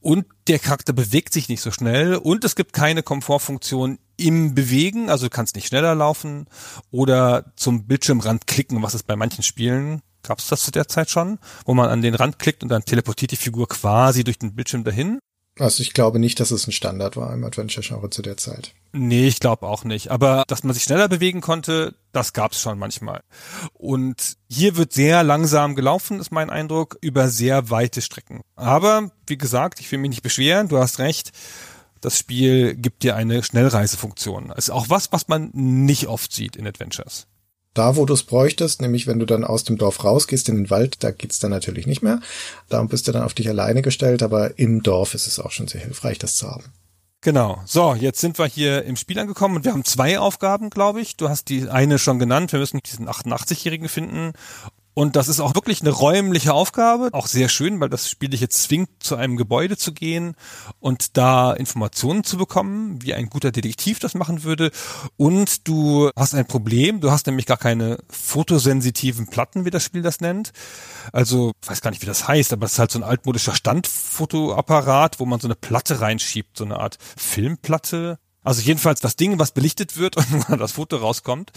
Und der Charakter bewegt sich nicht so schnell und es gibt keine Komfortfunktion im Bewegen, also du kannst nicht schneller laufen oder zum Bildschirmrand klicken, was es bei manchen Spielen Gab es das zu der Zeit schon, wo man an den Rand klickt und dann teleportiert die Figur quasi durch den Bildschirm dahin? Also ich glaube nicht, dass es ein Standard war im Adventure-Genre zu der Zeit. Nee, ich glaube auch nicht. Aber dass man sich schneller bewegen konnte, das gab's schon manchmal. Und hier wird sehr langsam gelaufen, ist mein Eindruck, über sehr weite Strecken. Aber wie gesagt, ich will mich nicht beschweren, du hast recht. Das Spiel gibt dir eine Schnellreisefunktion. ist auch was, was man nicht oft sieht in Adventures. Da, wo du es bräuchtest, nämlich wenn du dann aus dem Dorf rausgehst in den Wald, da geht's dann natürlich nicht mehr. Da bist du dann auf dich alleine gestellt, aber im Dorf ist es auch schon sehr hilfreich, das zu haben. Genau. So, jetzt sind wir hier im Spiel angekommen und wir haben zwei Aufgaben, glaube ich. Du hast die eine schon genannt. Wir müssen diesen 88-Jährigen finden und das ist auch wirklich eine räumliche Aufgabe, auch sehr schön, weil das Spiel dich jetzt zwingt, zu einem Gebäude zu gehen und da Informationen zu bekommen, wie ein guter Detektiv das machen würde. Und du hast ein Problem, du hast nämlich gar keine fotosensitiven Platten, wie das Spiel das nennt. Also, weiß gar nicht, wie das heißt, aber es ist halt so ein altmodischer Standfotoapparat, wo man so eine Platte reinschiebt, so eine Art Filmplatte. Also jedenfalls das Ding, was belichtet wird und das Foto rauskommt,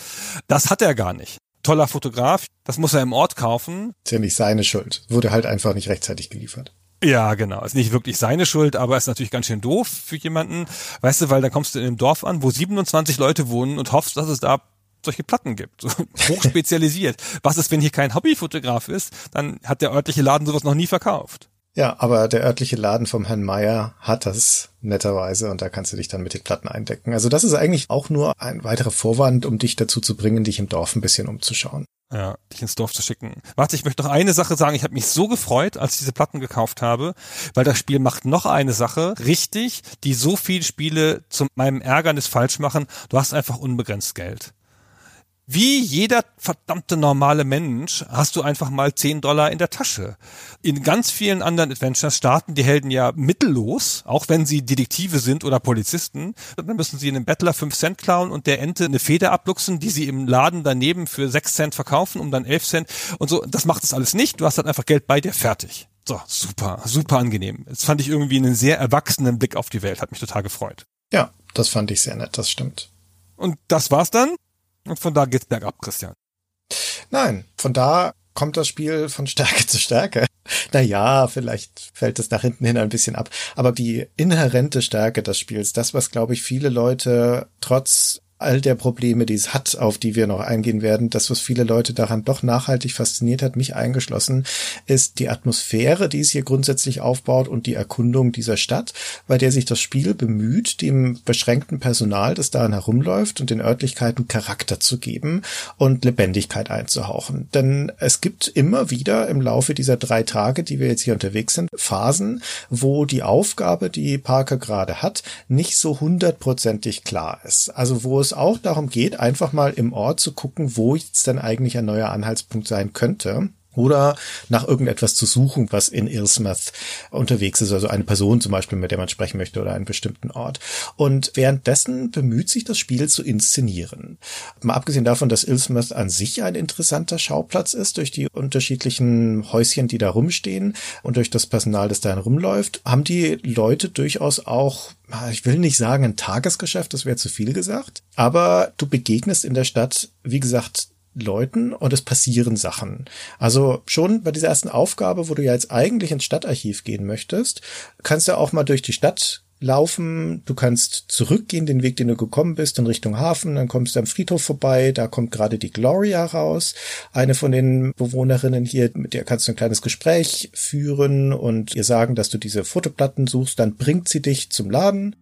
das hat er gar nicht toller Fotograf, das muss er im Ort kaufen. Ist ja nicht seine Schuld. Wurde halt einfach nicht rechtzeitig geliefert. Ja, genau. Ist nicht wirklich seine Schuld, aber ist natürlich ganz schön doof für jemanden. Weißt du, weil dann kommst du in einem Dorf an, wo 27 Leute wohnen und hoffst, dass es da solche Platten gibt. Hochspezialisiert. Was ist, wenn hier kein Hobbyfotograf ist? Dann hat der örtliche Laden sowas noch nie verkauft. Ja, aber der örtliche Laden vom Herrn Meier hat das netterweise und da kannst du dich dann mit den Platten eindecken. Also das ist eigentlich auch nur ein weiterer Vorwand, um dich dazu zu bringen, dich im Dorf ein bisschen umzuschauen. Ja, dich ins Dorf zu schicken. Warte, ich möchte noch eine Sache sagen. Ich habe mich so gefreut, als ich diese Platten gekauft habe, weil das Spiel macht noch eine Sache richtig, die so viele Spiele zu meinem Ärgernis falsch machen. Du hast einfach unbegrenzt Geld. Wie jeder verdammte normale Mensch hast du einfach mal 10 Dollar in der Tasche. In ganz vielen anderen Adventures starten die Helden ja mittellos, auch wenn sie Detektive sind oder Polizisten. Dann müssen sie einen Bettler 5 Cent klauen und der Ente eine Feder abluchsen, die sie im Laden daneben für 6 Cent verkaufen, um dann 11 Cent und so. Das macht es alles nicht. Du hast halt einfach Geld bei dir fertig. So, super, super angenehm. Das fand ich irgendwie einen sehr erwachsenen Blick auf die Welt. Hat mich total gefreut. Ja, das fand ich sehr nett, das stimmt. Und das war's dann? Und von da geht's bergab, Christian. Nein, von da kommt das Spiel von Stärke zu Stärke. Naja, vielleicht fällt es nach hinten hin ein bisschen ab. Aber die inhärente Stärke des Spiels, das, was, glaube ich, viele Leute trotz all der Probleme, die es hat, auf die wir noch eingehen werden, das, was viele Leute daran doch nachhaltig fasziniert hat, mich eingeschlossen, ist die Atmosphäre, die es hier grundsätzlich aufbaut und die Erkundung dieser Stadt, bei der sich das Spiel bemüht, dem beschränkten Personal, das darin herumläuft und den Örtlichkeiten Charakter zu geben und Lebendigkeit einzuhauchen. Denn es gibt immer wieder im Laufe dieser drei Tage, die wir jetzt hier unterwegs sind, Phasen, wo die Aufgabe, die Parker gerade hat, nicht so hundertprozentig klar ist. Also wo es es auch darum geht, einfach mal im Ort zu gucken, wo jetzt denn eigentlich ein neuer Anhaltspunkt sein könnte oder nach irgendetwas zu suchen, was in Ilsmouth unterwegs ist, also eine Person zum Beispiel, mit der man sprechen möchte oder einen bestimmten Ort. Und währenddessen bemüht sich das Spiel zu inszenieren. Mal abgesehen davon, dass Ilsmouth an sich ein interessanter Schauplatz ist, durch die unterschiedlichen Häuschen, die da rumstehen und durch das Personal, das da rumläuft, haben die Leute durchaus auch ich will nicht sagen ein Tagesgeschäft, das wäre zu viel gesagt, aber du begegnest in der Stadt, wie gesagt, Leuten und es passieren Sachen. Also schon bei dieser ersten Aufgabe, wo du ja jetzt eigentlich ins Stadtarchiv gehen möchtest, kannst du auch mal durch die Stadt laufen, du kannst zurückgehen, den Weg, den du gekommen bist, in Richtung Hafen, dann kommst du am Friedhof vorbei, da kommt gerade die Gloria raus, eine von den Bewohnerinnen hier, mit der kannst du ein kleines Gespräch führen und ihr sagen, dass du diese Fotoplatten suchst, dann bringt sie dich zum Laden.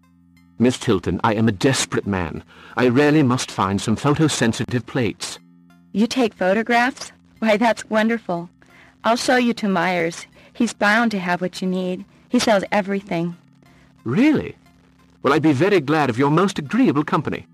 Miss Tilton, I am a desperate man. I really must find some photosensitive plates. You take photographs? Why, that's wonderful. I'll show you to Myers. He's bound to have what you need. He sells everything. Really? Well, I'd be very glad of your most agreeable company.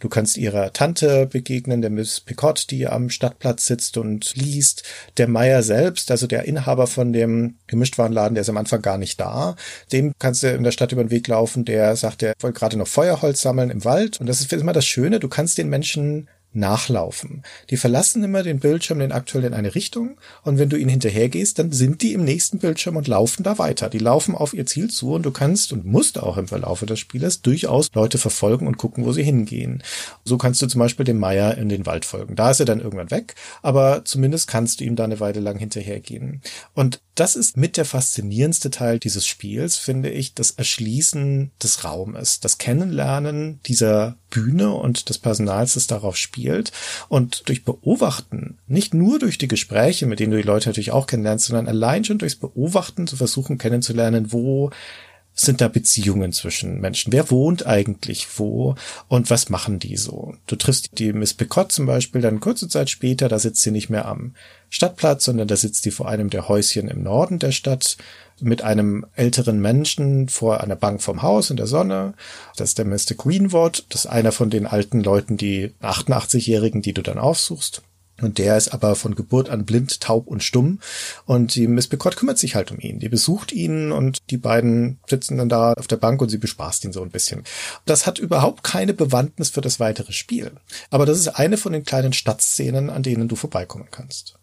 Du kannst ihrer Tante begegnen, der Miss Picot, die am Stadtplatz sitzt und liest. Der Meier selbst, also der Inhaber von dem Gemischtwarenladen, der ist am Anfang gar nicht da. Dem kannst du in der Stadt über den Weg laufen. Der sagt, er wollte gerade noch Feuerholz sammeln im Wald. Und das ist immer das Schöne. Du kannst den Menschen nachlaufen. Die verlassen immer den Bildschirm, den aktuell in eine Richtung und wenn du ihnen hinterhergehst, dann sind die im nächsten Bildschirm und laufen da weiter. Die laufen auf ihr Ziel zu und du kannst und musst auch im Verlaufe des Spielers durchaus Leute verfolgen und gucken, wo sie hingehen. So kannst du zum Beispiel dem Meier in den Wald folgen. Da ist er dann irgendwann weg, aber zumindest kannst du ihm da eine Weile lang hinterhergehen. Und das ist mit der faszinierendste Teil dieses Spiels, finde ich, das Erschließen des Raumes, das Kennenlernen dieser Bühne und des Personals, das darauf spielt. Und durch Beobachten, nicht nur durch die Gespräche, mit denen du die Leute natürlich auch kennenlernst, sondern allein schon durchs Beobachten zu versuchen kennenzulernen, wo sind da Beziehungen zwischen Menschen? Wer wohnt eigentlich wo und was machen die so? Du triffst die Miss Picot zum Beispiel dann kurze Zeit später, da sitzt sie nicht mehr am Stadtplatz, sondern da sitzt die vor einem der Häuschen im Norden der Stadt mit einem älteren Menschen vor einer Bank vom Haus in der Sonne. Das ist der Mr. Greenwood. Das ist einer von den alten Leuten, die 88-Jährigen, die du dann aufsuchst. Und der ist aber von Geburt an blind, taub und stumm. Und die Miss Picot kümmert sich halt um ihn. Die besucht ihn und die beiden sitzen dann da auf der Bank und sie bespaßt ihn so ein bisschen. Das hat überhaupt keine Bewandtnis für das weitere Spiel. Aber das ist eine von den kleinen Stadtszenen, an denen du vorbeikommen kannst.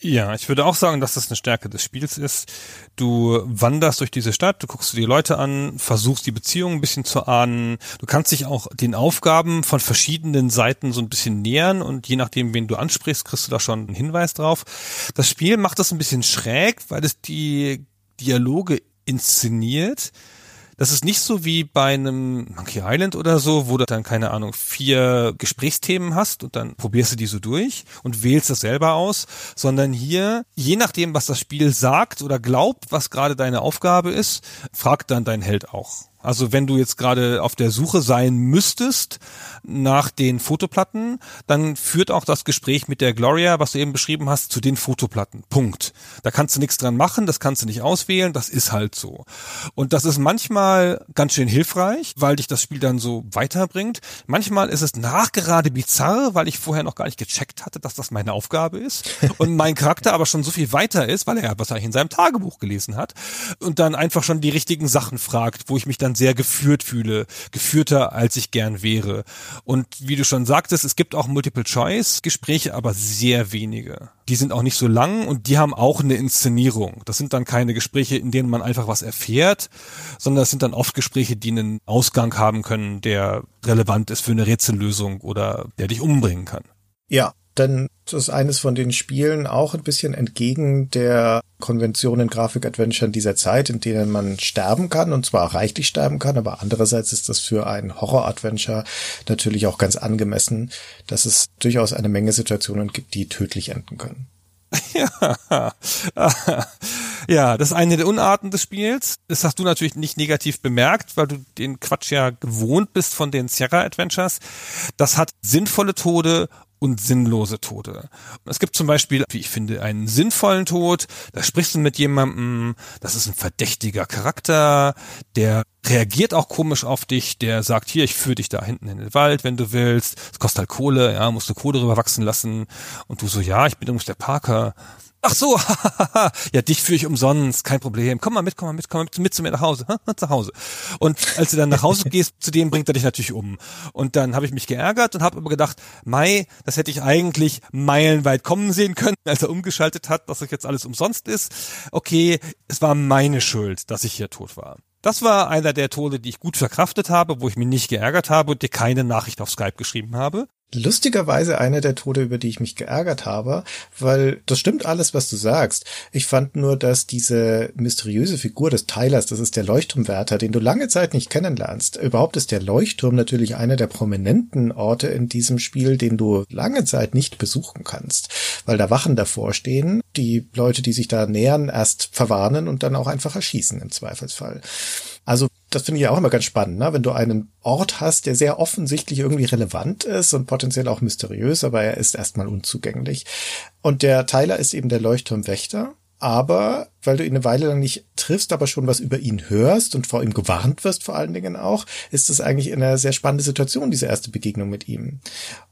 Ja, ich würde auch sagen, dass das eine Stärke des Spiels ist. Du wanderst durch diese Stadt, du guckst dir die Leute an, versuchst die Beziehungen ein bisschen zu ahnen. Du kannst dich auch den Aufgaben von verschiedenen Seiten so ein bisschen nähern und je nachdem, wen du ansprichst, kriegst du da schon einen Hinweis drauf. Das Spiel macht das ein bisschen schräg, weil es die Dialoge inszeniert das ist nicht so wie bei einem Monkey Island oder so, wo du dann, keine Ahnung, vier Gesprächsthemen hast und dann probierst du die so durch und wählst das selber aus, sondern hier, je nachdem, was das Spiel sagt oder glaubt, was gerade deine Aufgabe ist, fragt dann dein Held auch. Also wenn du jetzt gerade auf der Suche sein müsstest nach den Fotoplatten, dann führt auch das Gespräch mit der Gloria, was du eben beschrieben hast, zu den Fotoplatten. Punkt. Da kannst du nichts dran machen, das kannst du nicht auswählen, das ist halt so. Und das ist manchmal ganz schön hilfreich, weil dich das Spiel dann so weiterbringt. Manchmal ist es nachgerade bizarr, weil ich vorher noch gar nicht gecheckt hatte, dass das meine Aufgabe ist und mein Charakter aber schon so viel weiter ist, weil er ja wahrscheinlich in seinem Tagebuch gelesen hat und dann einfach schon die richtigen Sachen fragt, wo ich mich dann sehr geführt fühle, geführter als ich gern wäre. Und wie du schon sagtest, es gibt auch Multiple-Choice-Gespräche, aber sehr wenige. Die sind auch nicht so lang und die haben auch eine Inszenierung. Das sind dann keine Gespräche, in denen man einfach was erfährt, sondern das sind dann oft Gespräche, die einen Ausgang haben können, der relevant ist für eine Rätsellösung oder der dich umbringen kann. Ja, denn das ist eines von den Spielen auch ein bisschen entgegen der Konventionen Grafik-Adventuren dieser Zeit, in denen man sterben kann und zwar reichlich sterben kann, aber andererseits ist das für ein Horror-Adventure natürlich auch ganz angemessen, dass es durchaus eine Menge Situationen gibt, die tödlich enden können. Ja. ja, das ist eine der Unarten des Spiels. Das hast du natürlich nicht negativ bemerkt, weil du den Quatsch ja gewohnt bist von den Sierra Adventures. Das hat sinnvolle Tode und sinnlose Tode. Es gibt zum Beispiel, wie ich finde, einen sinnvollen Tod. Da sprichst du mit jemandem, das ist ein verdächtiger Charakter, der reagiert auch komisch auf dich, der sagt, hier, ich führe dich da hinten in den Wald, wenn du willst. Es kostet halt Kohle, ja, musst du Kohle drüber wachsen lassen. Und du so, ja, ich bin übrigens der Parker. Ach so, ja, dich führe ich umsonst, kein Problem. Komm mal mit, komm mal mit, komm mal mit, mit zu mir nach Hause, ha? zu Hause. Und als du dann nach Hause gehst, zu dem bringt er dich natürlich um. Und dann habe ich mich geärgert und habe aber gedacht, Mai, das hätte ich eigentlich meilenweit kommen sehen können, als er umgeschaltet hat, dass das jetzt alles umsonst ist. Okay, es war meine Schuld, dass ich hier tot war. Das war einer der Tode, die ich gut verkraftet habe, wo ich mich nicht geärgert habe und dir keine Nachricht auf Skype geschrieben habe lustigerweise einer der Tode, über die ich mich geärgert habe, weil das stimmt alles, was du sagst. Ich fand nur, dass diese mysteriöse Figur des Tylers, das ist der Leuchtturmwärter, den du lange Zeit nicht kennenlernst. Überhaupt ist der Leuchtturm natürlich einer der prominenten Orte in diesem Spiel, den du lange Zeit nicht besuchen kannst, weil da Wachen davor stehen, die Leute, die sich da nähern, erst verwarnen und dann auch einfach erschießen im Zweifelsfall. Also das finde ich ja auch immer ganz spannend, ne? wenn du einen Ort hast, der sehr offensichtlich irgendwie relevant ist und potenziell auch mysteriös, aber er ist erstmal unzugänglich. Und der Tyler ist eben der Leuchtturmwächter, aber weil du ihn eine Weile lang nicht triffst, aber schon was über ihn hörst und vor ihm gewarnt wirst vor allen Dingen auch, ist es eigentlich eine sehr spannende Situation, diese erste Begegnung mit ihm.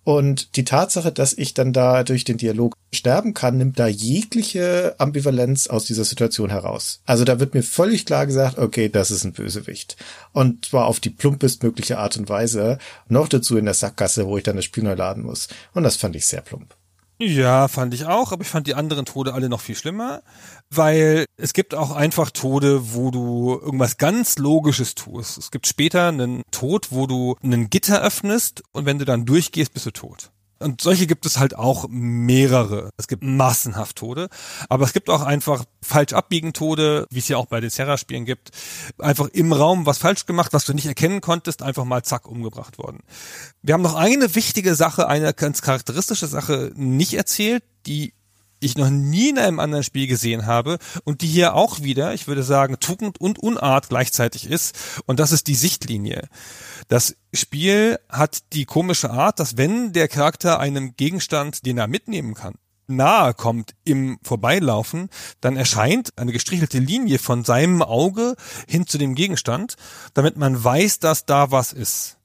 Und die Tatsache, dass ich dann da durch den Dialog sterben kann, nimmt da jegliche Ambivalenz aus dieser Situation heraus. Also da wird mir völlig klar gesagt, okay, das ist ein Bösewicht. Und zwar auf die plumpestmögliche Art und Weise, noch dazu in der Sackgasse, wo ich dann das Spiel neu laden muss. Und das fand ich sehr plump. Ja, fand ich auch, aber ich fand die anderen Tode alle noch viel schlimmer, weil es gibt auch einfach Tode, wo du irgendwas ganz Logisches tust. Es gibt später einen Tod, wo du einen Gitter öffnest und wenn du dann durchgehst, bist du tot. Und solche gibt es halt auch mehrere. Es gibt massenhaft Tode, aber es gibt auch einfach falsch abbiegen Tode, wie es ja auch bei den Serra-Spielen gibt. Einfach im Raum was falsch gemacht, was du nicht erkennen konntest, einfach mal zack umgebracht worden. Wir haben noch eine wichtige Sache, eine ganz charakteristische Sache nicht erzählt, die ich noch nie in einem anderen Spiel gesehen habe und die hier auch wieder, ich würde sagen, Tugend und Unart gleichzeitig ist und das ist die Sichtlinie. Das Spiel hat die komische Art, dass wenn der Charakter einem Gegenstand, den er mitnehmen kann, nahe kommt im Vorbeilaufen, dann erscheint eine gestrichelte Linie von seinem Auge hin zu dem Gegenstand, damit man weiß, dass da was ist.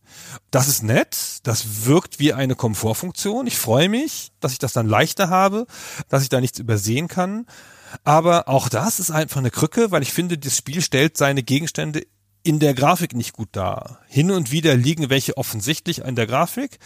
Das ist nett, das wirkt wie eine Komfortfunktion. Ich freue mich, dass ich das dann leichter habe, dass ich da nichts übersehen kann. Aber auch das ist einfach eine Krücke, weil ich finde, das Spiel stellt seine Gegenstände in der Grafik nicht gut dar. Hin und wieder liegen welche offensichtlich an der Grafik,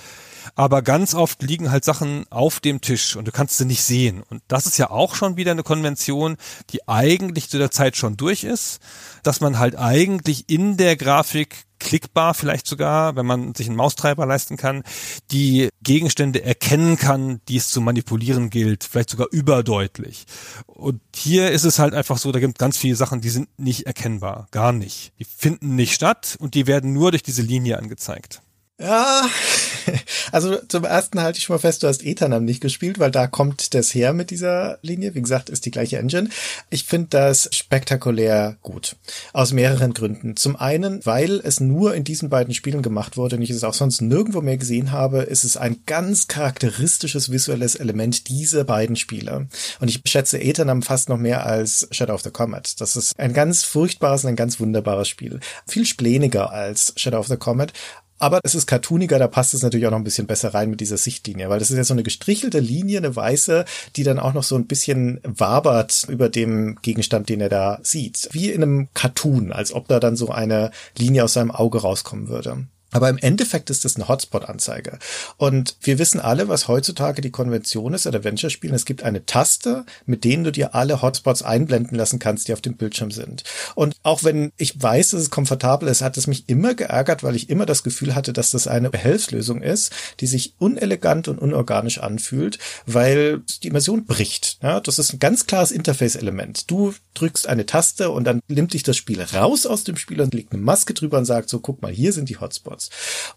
aber ganz oft liegen halt Sachen auf dem Tisch und du kannst sie nicht sehen. Und das ist ja auch schon wieder eine Konvention, die eigentlich zu der Zeit schon durch ist, dass man halt eigentlich in der Grafik klickbar vielleicht sogar, wenn man sich einen Maustreiber leisten kann, die Gegenstände erkennen kann, die es zu manipulieren gilt, vielleicht sogar überdeutlich. Und hier ist es halt einfach so, da gibt ganz viele Sachen, die sind nicht erkennbar, gar nicht. Die finden nicht statt und die werden nur durch diese Linie angezeigt. Ja, also zum ersten halte ich schon mal fest, du hast Eternam nicht gespielt, weil da kommt das her mit dieser Linie. Wie gesagt, ist die gleiche Engine. Ich finde das spektakulär gut. Aus mehreren Gründen. Zum einen, weil es nur in diesen beiden Spielen gemacht wurde und ich es auch sonst nirgendwo mehr gesehen habe, ist es ein ganz charakteristisches visuelles Element dieser beiden Spiele. Und ich schätze Eternam fast noch mehr als Shadow of the Comet. Das ist ein ganz furchtbares und ein ganz wunderbares Spiel. Viel spleniger als Shadow of the Comet, aber es ist cartooniger, da passt es natürlich auch noch ein bisschen besser rein mit dieser Sichtlinie, weil das ist ja so eine gestrichelte Linie, eine weiße, die dann auch noch so ein bisschen wabert über dem Gegenstand, den er da sieht. Wie in einem Cartoon, als ob da dann so eine Linie aus seinem Auge rauskommen würde. Aber im Endeffekt ist es eine Hotspot-Anzeige. Und wir wissen alle, was heutzutage die Konvention ist Adventure-Spielen. Es gibt eine Taste, mit denen du dir alle Hotspots einblenden lassen kannst, die auf dem Bildschirm sind. Und auch wenn ich weiß, dass es komfortabel ist, hat es mich immer geärgert, weil ich immer das Gefühl hatte, dass das eine Behelfslösung ist, die sich unelegant und unorganisch anfühlt, weil die Immersion bricht. Ja, das ist ein ganz klares Interface-Element. Du drückst eine Taste und dann nimmt dich das Spiel raus aus dem Spiel und legt eine Maske drüber und sagt so, guck mal, hier sind die Hotspots. Hotspots.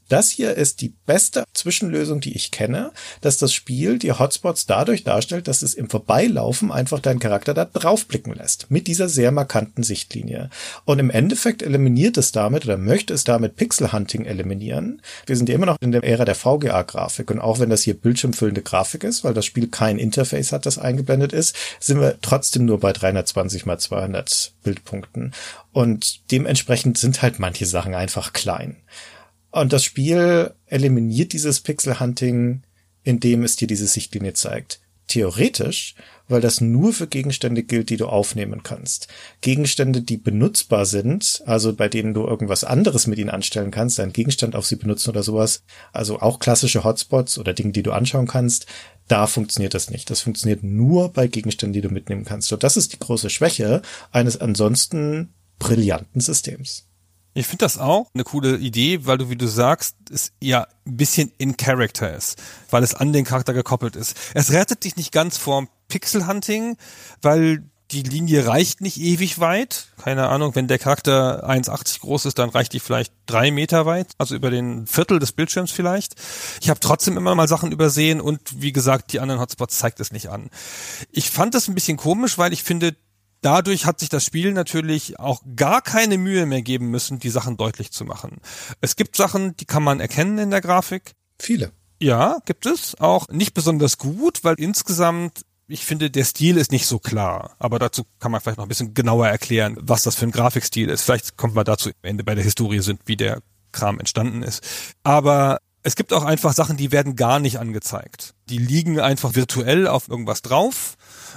Das hier ist die beste Zwischenlösung, die ich kenne, dass das Spiel die Hotspots dadurch darstellt, dass es im Vorbeilaufen einfach deinen Charakter da draufblicken lässt. Mit dieser sehr markanten Sichtlinie. Und im Endeffekt eliminiert es damit oder möchte es damit Pixelhunting eliminieren. Wir sind ja immer noch in der Ära der VGA-Grafik und auch wenn das hier bildschirmfüllende Grafik ist, weil das Spiel kein Interface hat, das eingeblendet ist, sind wir trotzdem nur bei 320 mal 200 Bildpunkten. Und dementsprechend sind halt manche Sachen einfach klein. Und das Spiel eliminiert dieses Pixel-Hunting, indem es dir diese Sichtlinie zeigt. Theoretisch, weil das nur für Gegenstände gilt, die du aufnehmen kannst. Gegenstände, die benutzbar sind, also bei denen du irgendwas anderes mit ihnen anstellen kannst, einen Gegenstand auf sie benutzen oder sowas, also auch klassische Hotspots oder Dinge, die du anschauen kannst, da funktioniert das nicht. Das funktioniert nur bei Gegenständen, die du mitnehmen kannst. Und das ist die große Schwäche eines ansonsten brillanten Systems. Ich finde das auch eine coole Idee, weil du, wie du sagst, es ja ein bisschen in Character ist, weil es an den Charakter gekoppelt ist. Es rettet dich nicht ganz vorm Pixel-Hunting, weil die Linie reicht nicht ewig weit. Keine Ahnung, wenn der Charakter 1,80 groß ist, dann reicht die vielleicht drei Meter weit, also über den Viertel des Bildschirms vielleicht. Ich habe trotzdem immer mal Sachen übersehen und wie gesagt, die anderen Hotspots zeigt es nicht an. Ich fand das ein bisschen komisch, weil ich finde, Dadurch hat sich das Spiel natürlich auch gar keine Mühe mehr geben müssen, die Sachen deutlich zu machen. Es gibt Sachen, die kann man erkennen in der Grafik. Viele. Ja, gibt es. Auch nicht besonders gut, weil insgesamt ich finde, der Stil ist nicht so klar. Aber dazu kann man vielleicht noch ein bisschen genauer erklären, was das für ein Grafikstil ist. Vielleicht kommt man dazu am Ende bei der Historie sind, wie der Kram entstanden ist. Aber es gibt auch einfach Sachen, die werden gar nicht angezeigt. Die liegen einfach virtuell auf irgendwas drauf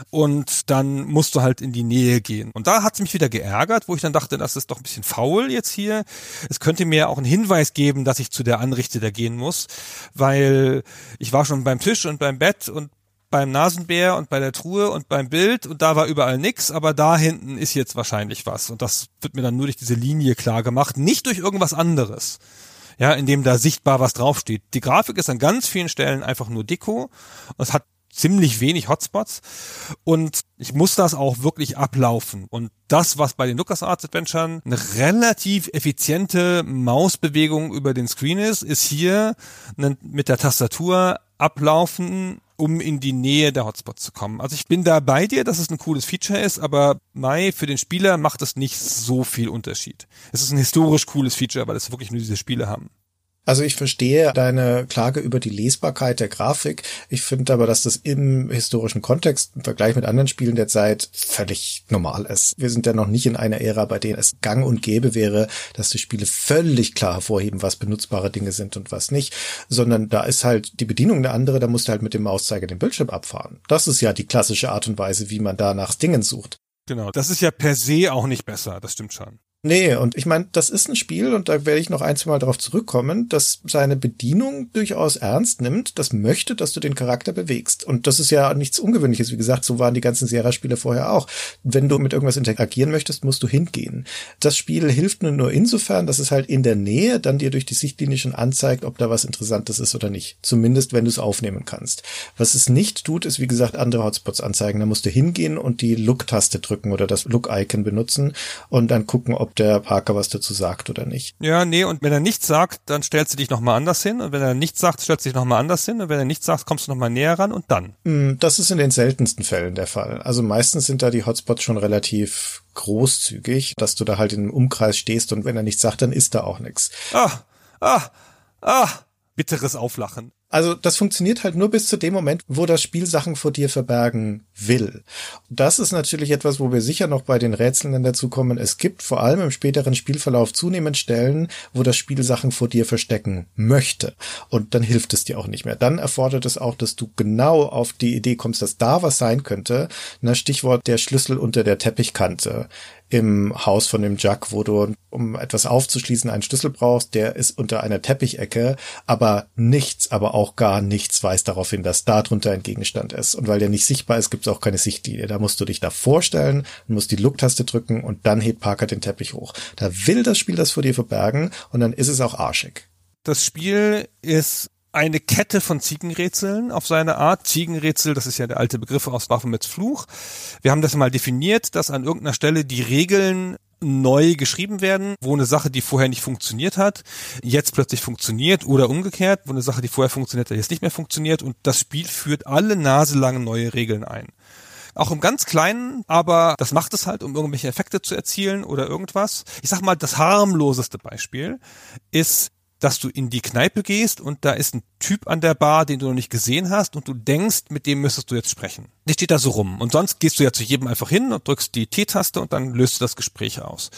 und dann musst du halt in die Nähe gehen. Und da hat es mich wieder geärgert, wo ich dann dachte, das ist doch ein bisschen faul jetzt hier. Es könnte mir auch einen Hinweis geben, dass ich zu der Anrichte da gehen muss, weil ich war schon beim Tisch und beim Bett und beim Nasenbär und bei der Truhe und beim Bild und da war überall nix, aber da hinten ist jetzt wahrscheinlich was und das wird mir dann nur durch diese Linie klar gemacht, nicht durch irgendwas anderes ja, in dem da sichtbar was draufsteht. Die Grafik ist an ganz vielen Stellen einfach nur Deko. Es hat ziemlich wenig Hotspots und ich muss das auch wirklich ablaufen. Und das, was bei den LucasArts Adventuren eine relativ effiziente Mausbewegung über den Screen ist, ist hier mit der Tastatur ablaufen um in die Nähe der Hotspots zu kommen. Also ich bin da bei dir, dass es ein cooles Feature ist, aber Mai für den Spieler macht es nicht so viel Unterschied. Es ist ein historisch cooles Feature, weil es wirklich nur diese Spiele haben. Also ich verstehe deine Klage über die Lesbarkeit der Grafik. Ich finde aber, dass das im historischen Kontext im Vergleich mit anderen Spielen der Zeit völlig normal ist. Wir sind ja noch nicht in einer Ära, bei der es gang und gäbe wäre, dass die Spiele völlig klar hervorheben, was benutzbare Dinge sind und was nicht, sondern da ist halt die Bedienung eine andere, da musst du halt mit dem Mauszeiger den Bildschirm abfahren. Das ist ja die klassische Art und Weise, wie man da nach Dingen sucht. Genau, das ist ja per se auch nicht besser, das stimmt schon. Nee, und ich meine, das ist ein Spiel, und da werde ich noch ein, zwei Mal darauf zurückkommen, das seine Bedienung durchaus ernst nimmt, das möchte, dass du den Charakter bewegst. Und das ist ja nichts Ungewöhnliches. Wie gesagt, so waren die ganzen Sierra-Spiele vorher auch. Wenn du mit irgendwas interagieren möchtest, musst du hingehen. Das Spiel hilft nur, nur insofern, dass es halt in der Nähe dann dir durch die Sichtlinie schon anzeigt, ob da was Interessantes ist oder nicht. Zumindest, wenn du es aufnehmen kannst. Was es nicht tut, ist, wie gesagt, andere Hotspots anzeigen. Da musst du hingehen und die Look-Taste drücken oder das Look-Icon benutzen und dann gucken, ob der Parker was dazu sagt oder nicht. Ja, nee, und wenn er nichts sagt, dann stellst du dich nochmal anders hin und wenn er nichts sagt, stellst du dich nochmal anders hin und wenn er nichts sagt, kommst du nochmal näher ran und dann. Mm, das ist in den seltensten Fällen der Fall. Also meistens sind da die Hotspots schon relativ großzügig, dass du da halt in einem Umkreis stehst und wenn er nichts sagt, dann ist da auch nichts. Ah, ah, ah, bitteres Auflachen. Also das funktioniert halt nur bis zu dem Moment, wo das Spiel Sachen vor dir verbergen will. Das ist natürlich etwas, wo wir sicher noch bei den Rätseln dann dazu kommen. Es gibt vor allem im späteren Spielverlauf zunehmend Stellen, wo das Spiel Sachen vor dir verstecken möchte. Und dann hilft es dir auch nicht mehr. Dann erfordert es auch, dass du genau auf die Idee kommst, dass da was sein könnte. Na, Stichwort der Schlüssel unter der Teppichkante im Haus von dem Jack, wo du, um etwas aufzuschließen, einen Schlüssel brauchst, der ist unter einer Teppichecke, aber nichts, aber auch gar nichts weist darauf hin, dass da drunter ein Gegenstand ist. Und weil der nicht sichtbar ist, gibt es auch keine Sichtlinie. Da musst du dich da vorstellen, musst die Look-Taste drücken und dann hebt Parker den Teppich hoch. Da will das Spiel das vor dir verbergen und dann ist es auch arschig. Das Spiel ist eine Kette von Ziegenrätseln auf seine Art. Ziegenrätsel, das ist ja der alte Begriff aus Waffen mit Fluch. Wir haben das mal definiert, dass an irgendeiner Stelle die Regeln neu geschrieben werden, wo eine Sache, die vorher nicht funktioniert hat, jetzt plötzlich funktioniert oder umgekehrt, wo eine Sache, die vorher funktioniert hat, jetzt nicht mehr funktioniert und das Spiel führt alle naselange neue Regeln ein. Auch im ganz Kleinen, aber das macht es halt, um irgendwelche Effekte zu erzielen oder irgendwas. Ich sag mal, das harmloseste Beispiel ist dass du in die Kneipe gehst und da ist ein Typ an der Bar, den du noch nicht gesehen hast und du denkst, mit dem müsstest du jetzt sprechen. Der steht da so rum und sonst gehst du ja zu jedem einfach hin und drückst die T-Taste und dann löst du das Gespräch aus.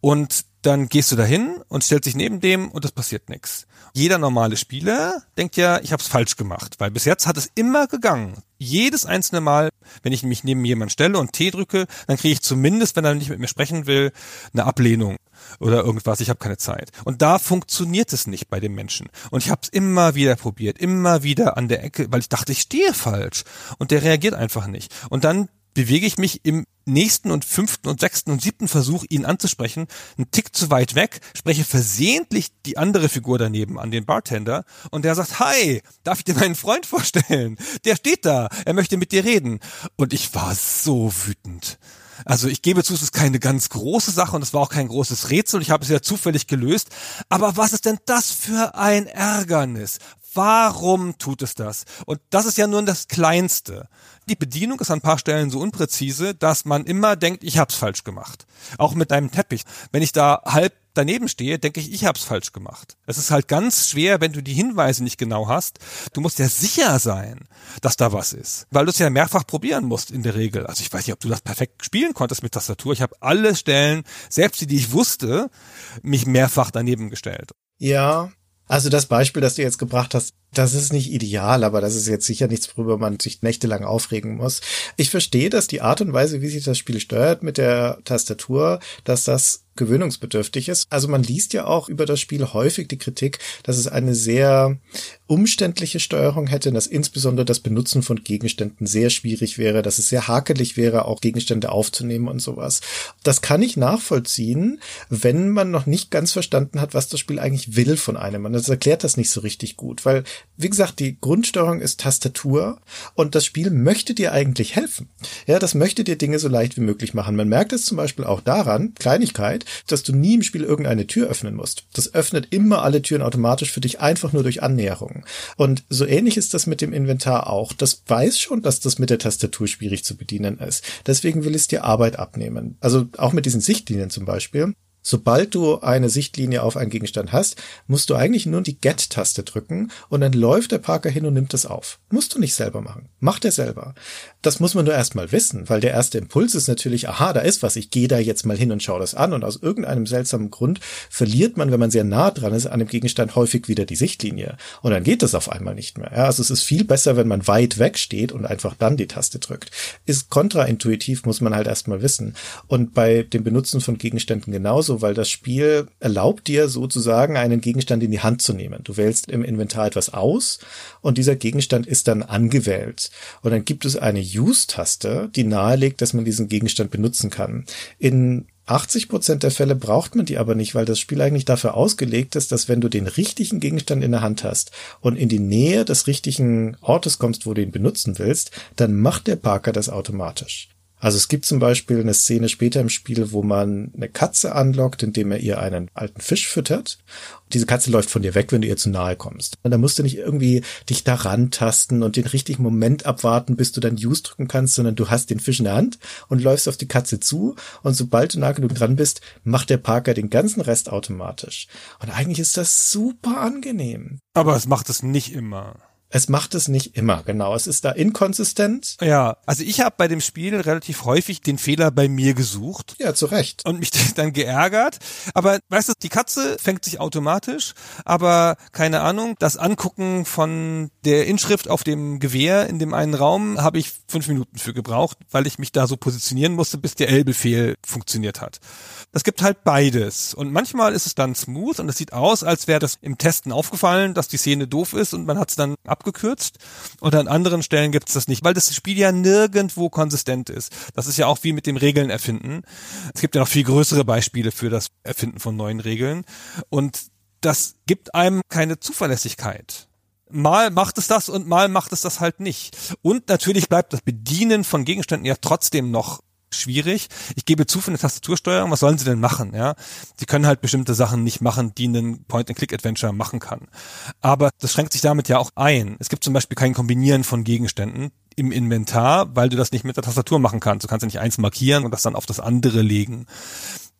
Und dann gehst du dahin und stellst dich neben dem und es passiert nichts. Jeder normale Spieler denkt ja, ich habe es falsch gemacht, weil bis jetzt hat es immer gegangen. Jedes einzelne Mal, wenn ich mich neben jemand stelle und T drücke, dann kriege ich zumindest, wenn er nicht mit mir sprechen will, eine Ablehnung oder irgendwas, ich habe keine Zeit. Und da funktioniert es nicht bei dem Menschen. Und ich habe es immer wieder probiert, immer wieder an der Ecke, weil ich dachte, ich stehe falsch. Und der reagiert einfach nicht. Und dann bewege ich mich im nächsten und fünften und sechsten und siebten Versuch, ihn anzusprechen, einen Tick zu weit weg, spreche versehentlich die andere Figur daneben an den Bartender und der sagt, hi, darf ich dir meinen Freund vorstellen? Der steht da, er möchte mit dir reden. Und ich war so wütend. Also ich gebe zu, es ist keine ganz große Sache und es war auch kein großes Rätsel und ich habe es ja zufällig gelöst. Aber was ist denn das für ein Ärgernis? Warum tut es das? Und das ist ja nur das Kleinste. Die Bedienung ist an paar Stellen so unpräzise, dass man immer denkt, ich hab's falsch gemacht. Auch mit deinem Teppich. Wenn ich da halb daneben stehe, denke ich, ich hab's falsch gemacht. Es ist halt ganz schwer, wenn du die Hinweise nicht genau hast. Du musst ja sicher sein, dass da was ist, weil du es ja mehrfach probieren musst in der Regel. Also ich weiß nicht, ob du das perfekt spielen konntest mit Tastatur. Ich habe alle Stellen, selbst die, die ich wusste, mich mehrfach daneben gestellt. Ja, also das Beispiel, das du jetzt gebracht hast, das ist nicht ideal, aber das ist jetzt sicher nichts, worüber man sich nächtelang aufregen muss. Ich verstehe, dass die Art und Weise, wie sich das Spiel steuert mit der Tastatur, dass das gewöhnungsbedürftig ist. Also man liest ja auch über das Spiel häufig die Kritik, dass es eine sehr umständliche Steuerung hätte, dass insbesondere das Benutzen von Gegenständen sehr schwierig wäre, dass es sehr hakelig wäre, auch Gegenstände aufzunehmen und sowas. Das kann ich nachvollziehen, wenn man noch nicht ganz verstanden hat, was das Spiel eigentlich will von einem. Und das erklärt das nicht so richtig gut, weil, wie gesagt, die Grundsteuerung ist Tastatur und das Spiel möchte dir eigentlich helfen. Ja, das möchte dir Dinge so leicht wie möglich machen. Man merkt es zum Beispiel auch daran, Kleinigkeit, dass du nie im Spiel irgendeine Tür öffnen musst. Das öffnet immer alle Türen automatisch für dich einfach nur durch Annäherung. Und so ähnlich ist das mit dem Inventar auch. Das weiß schon, dass das mit der Tastatur schwierig zu bedienen ist. Deswegen will es dir Arbeit abnehmen. Also auch mit diesen Sichtlinien zum Beispiel. Sobald du eine Sichtlinie auf einen Gegenstand hast, musst du eigentlich nur die Get-Taste drücken und dann läuft der Parker hin und nimmt es auf. Musst du nicht selber machen. Macht er selber. Das muss man nur erstmal wissen, weil der erste Impuls ist natürlich, aha, da ist was, ich gehe da jetzt mal hin und schaue das an und aus irgendeinem seltsamen Grund verliert man, wenn man sehr nah dran ist, an dem Gegenstand häufig wieder die Sichtlinie und dann geht das auf einmal nicht mehr. Ja, also es ist viel besser, wenn man weit weg steht und einfach dann die Taste drückt. Ist kontraintuitiv, muss man halt erstmal wissen. Und bei dem Benutzen von Gegenständen genauso, weil das Spiel erlaubt dir sozusagen einen Gegenstand in die Hand zu nehmen. Du wählst im Inventar etwas aus und dieser Gegenstand ist dann angewählt. Und dann gibt es eine Use-Taste, die nahelegt, dass man diesen Gegenstand benutzen kann. In 80 Prozent der Fälle braucht man die aber nicht, weil das Spiel eigentlich dafür ausgelegt ist, dass wenn du den richtigen Gegenstand in der Hand hast und in die Nähe des richtigen Ortes kommst, wo du ihn benutzen willst, dann macht der Parker das automatisch. Also es gibt zum Beispiel eine Szene später im Spiel, wo man eine Katze anlockt, indem er ihr einen alten Fisch füttert. Diese Katze läuft von dir weg, wenn du ihr zu nahe kommst. Und da musst du nicht irgendwie dich daran tasten und den richtigen Moment abwarten, bis du dann Use drücken kannst, sondern du hast den Fisch in der Hand und läufst auf die Katze zu. Und sobald du nah genug dran bist, macht der Parker den ganzen Rest automatisch. Und eigentlich ist das super angenehm. Aber es macht es nicht immer. Es macht es nicht immer, genau. Es ist da inkonsistent. Ja, also ich habe bei dem Spiel relativ häufig den Fehler bei mir gesucht. Ja, zu Recht. Und mich dann geärgert. Aber weißt du, die Katze fängt sich automatisch, aber keine Ahnung, das Angucken von der Inschrift auf dem Gewehr in dem einen Raum habe ich fünf Minuten für gebraucht, weil ich mich da so positionieren musste, bis der L-Befehl funktioniert hat. Das gibt halt beides. Und manchmal ist es dann smooth und es sieht aus, als wäre das im Testen aufgefallen, dass die Szene doof ist und man hat es dann abgekürzt. Und an anderen Stellen gibt es das nicht, weil das Spiel ja nirgendwo konsistent ist. Das ist ja auch wie mit dem Regeln erfinden. Es gibt ja noch viel größere Beispiele für das Erfinden von neuen Regeln. Und das gibt einem keine Zuverlässigkeit. Mal macht es das und mal macht es das halt nicht. Und natürlich bleibt das Bedienen von Gegenständen ja trotzdem noch schwierig. Ich gebe zu für eine Tastatursteuerung, was sollen sie denn machen, ja? Sie können halt bestimmte Sachen nicht machen, die ein Point-and-Click-Adventure machen kann. Aber das schränkt sich damit ja auch ein. Es gibt zum Beispiel kein Kombinieren von Gegenständen im Inventar, weil du das nicht mit der Tastatur machen kannst. Du kannst ja nicht eins markieren und das dann auf das andere legen.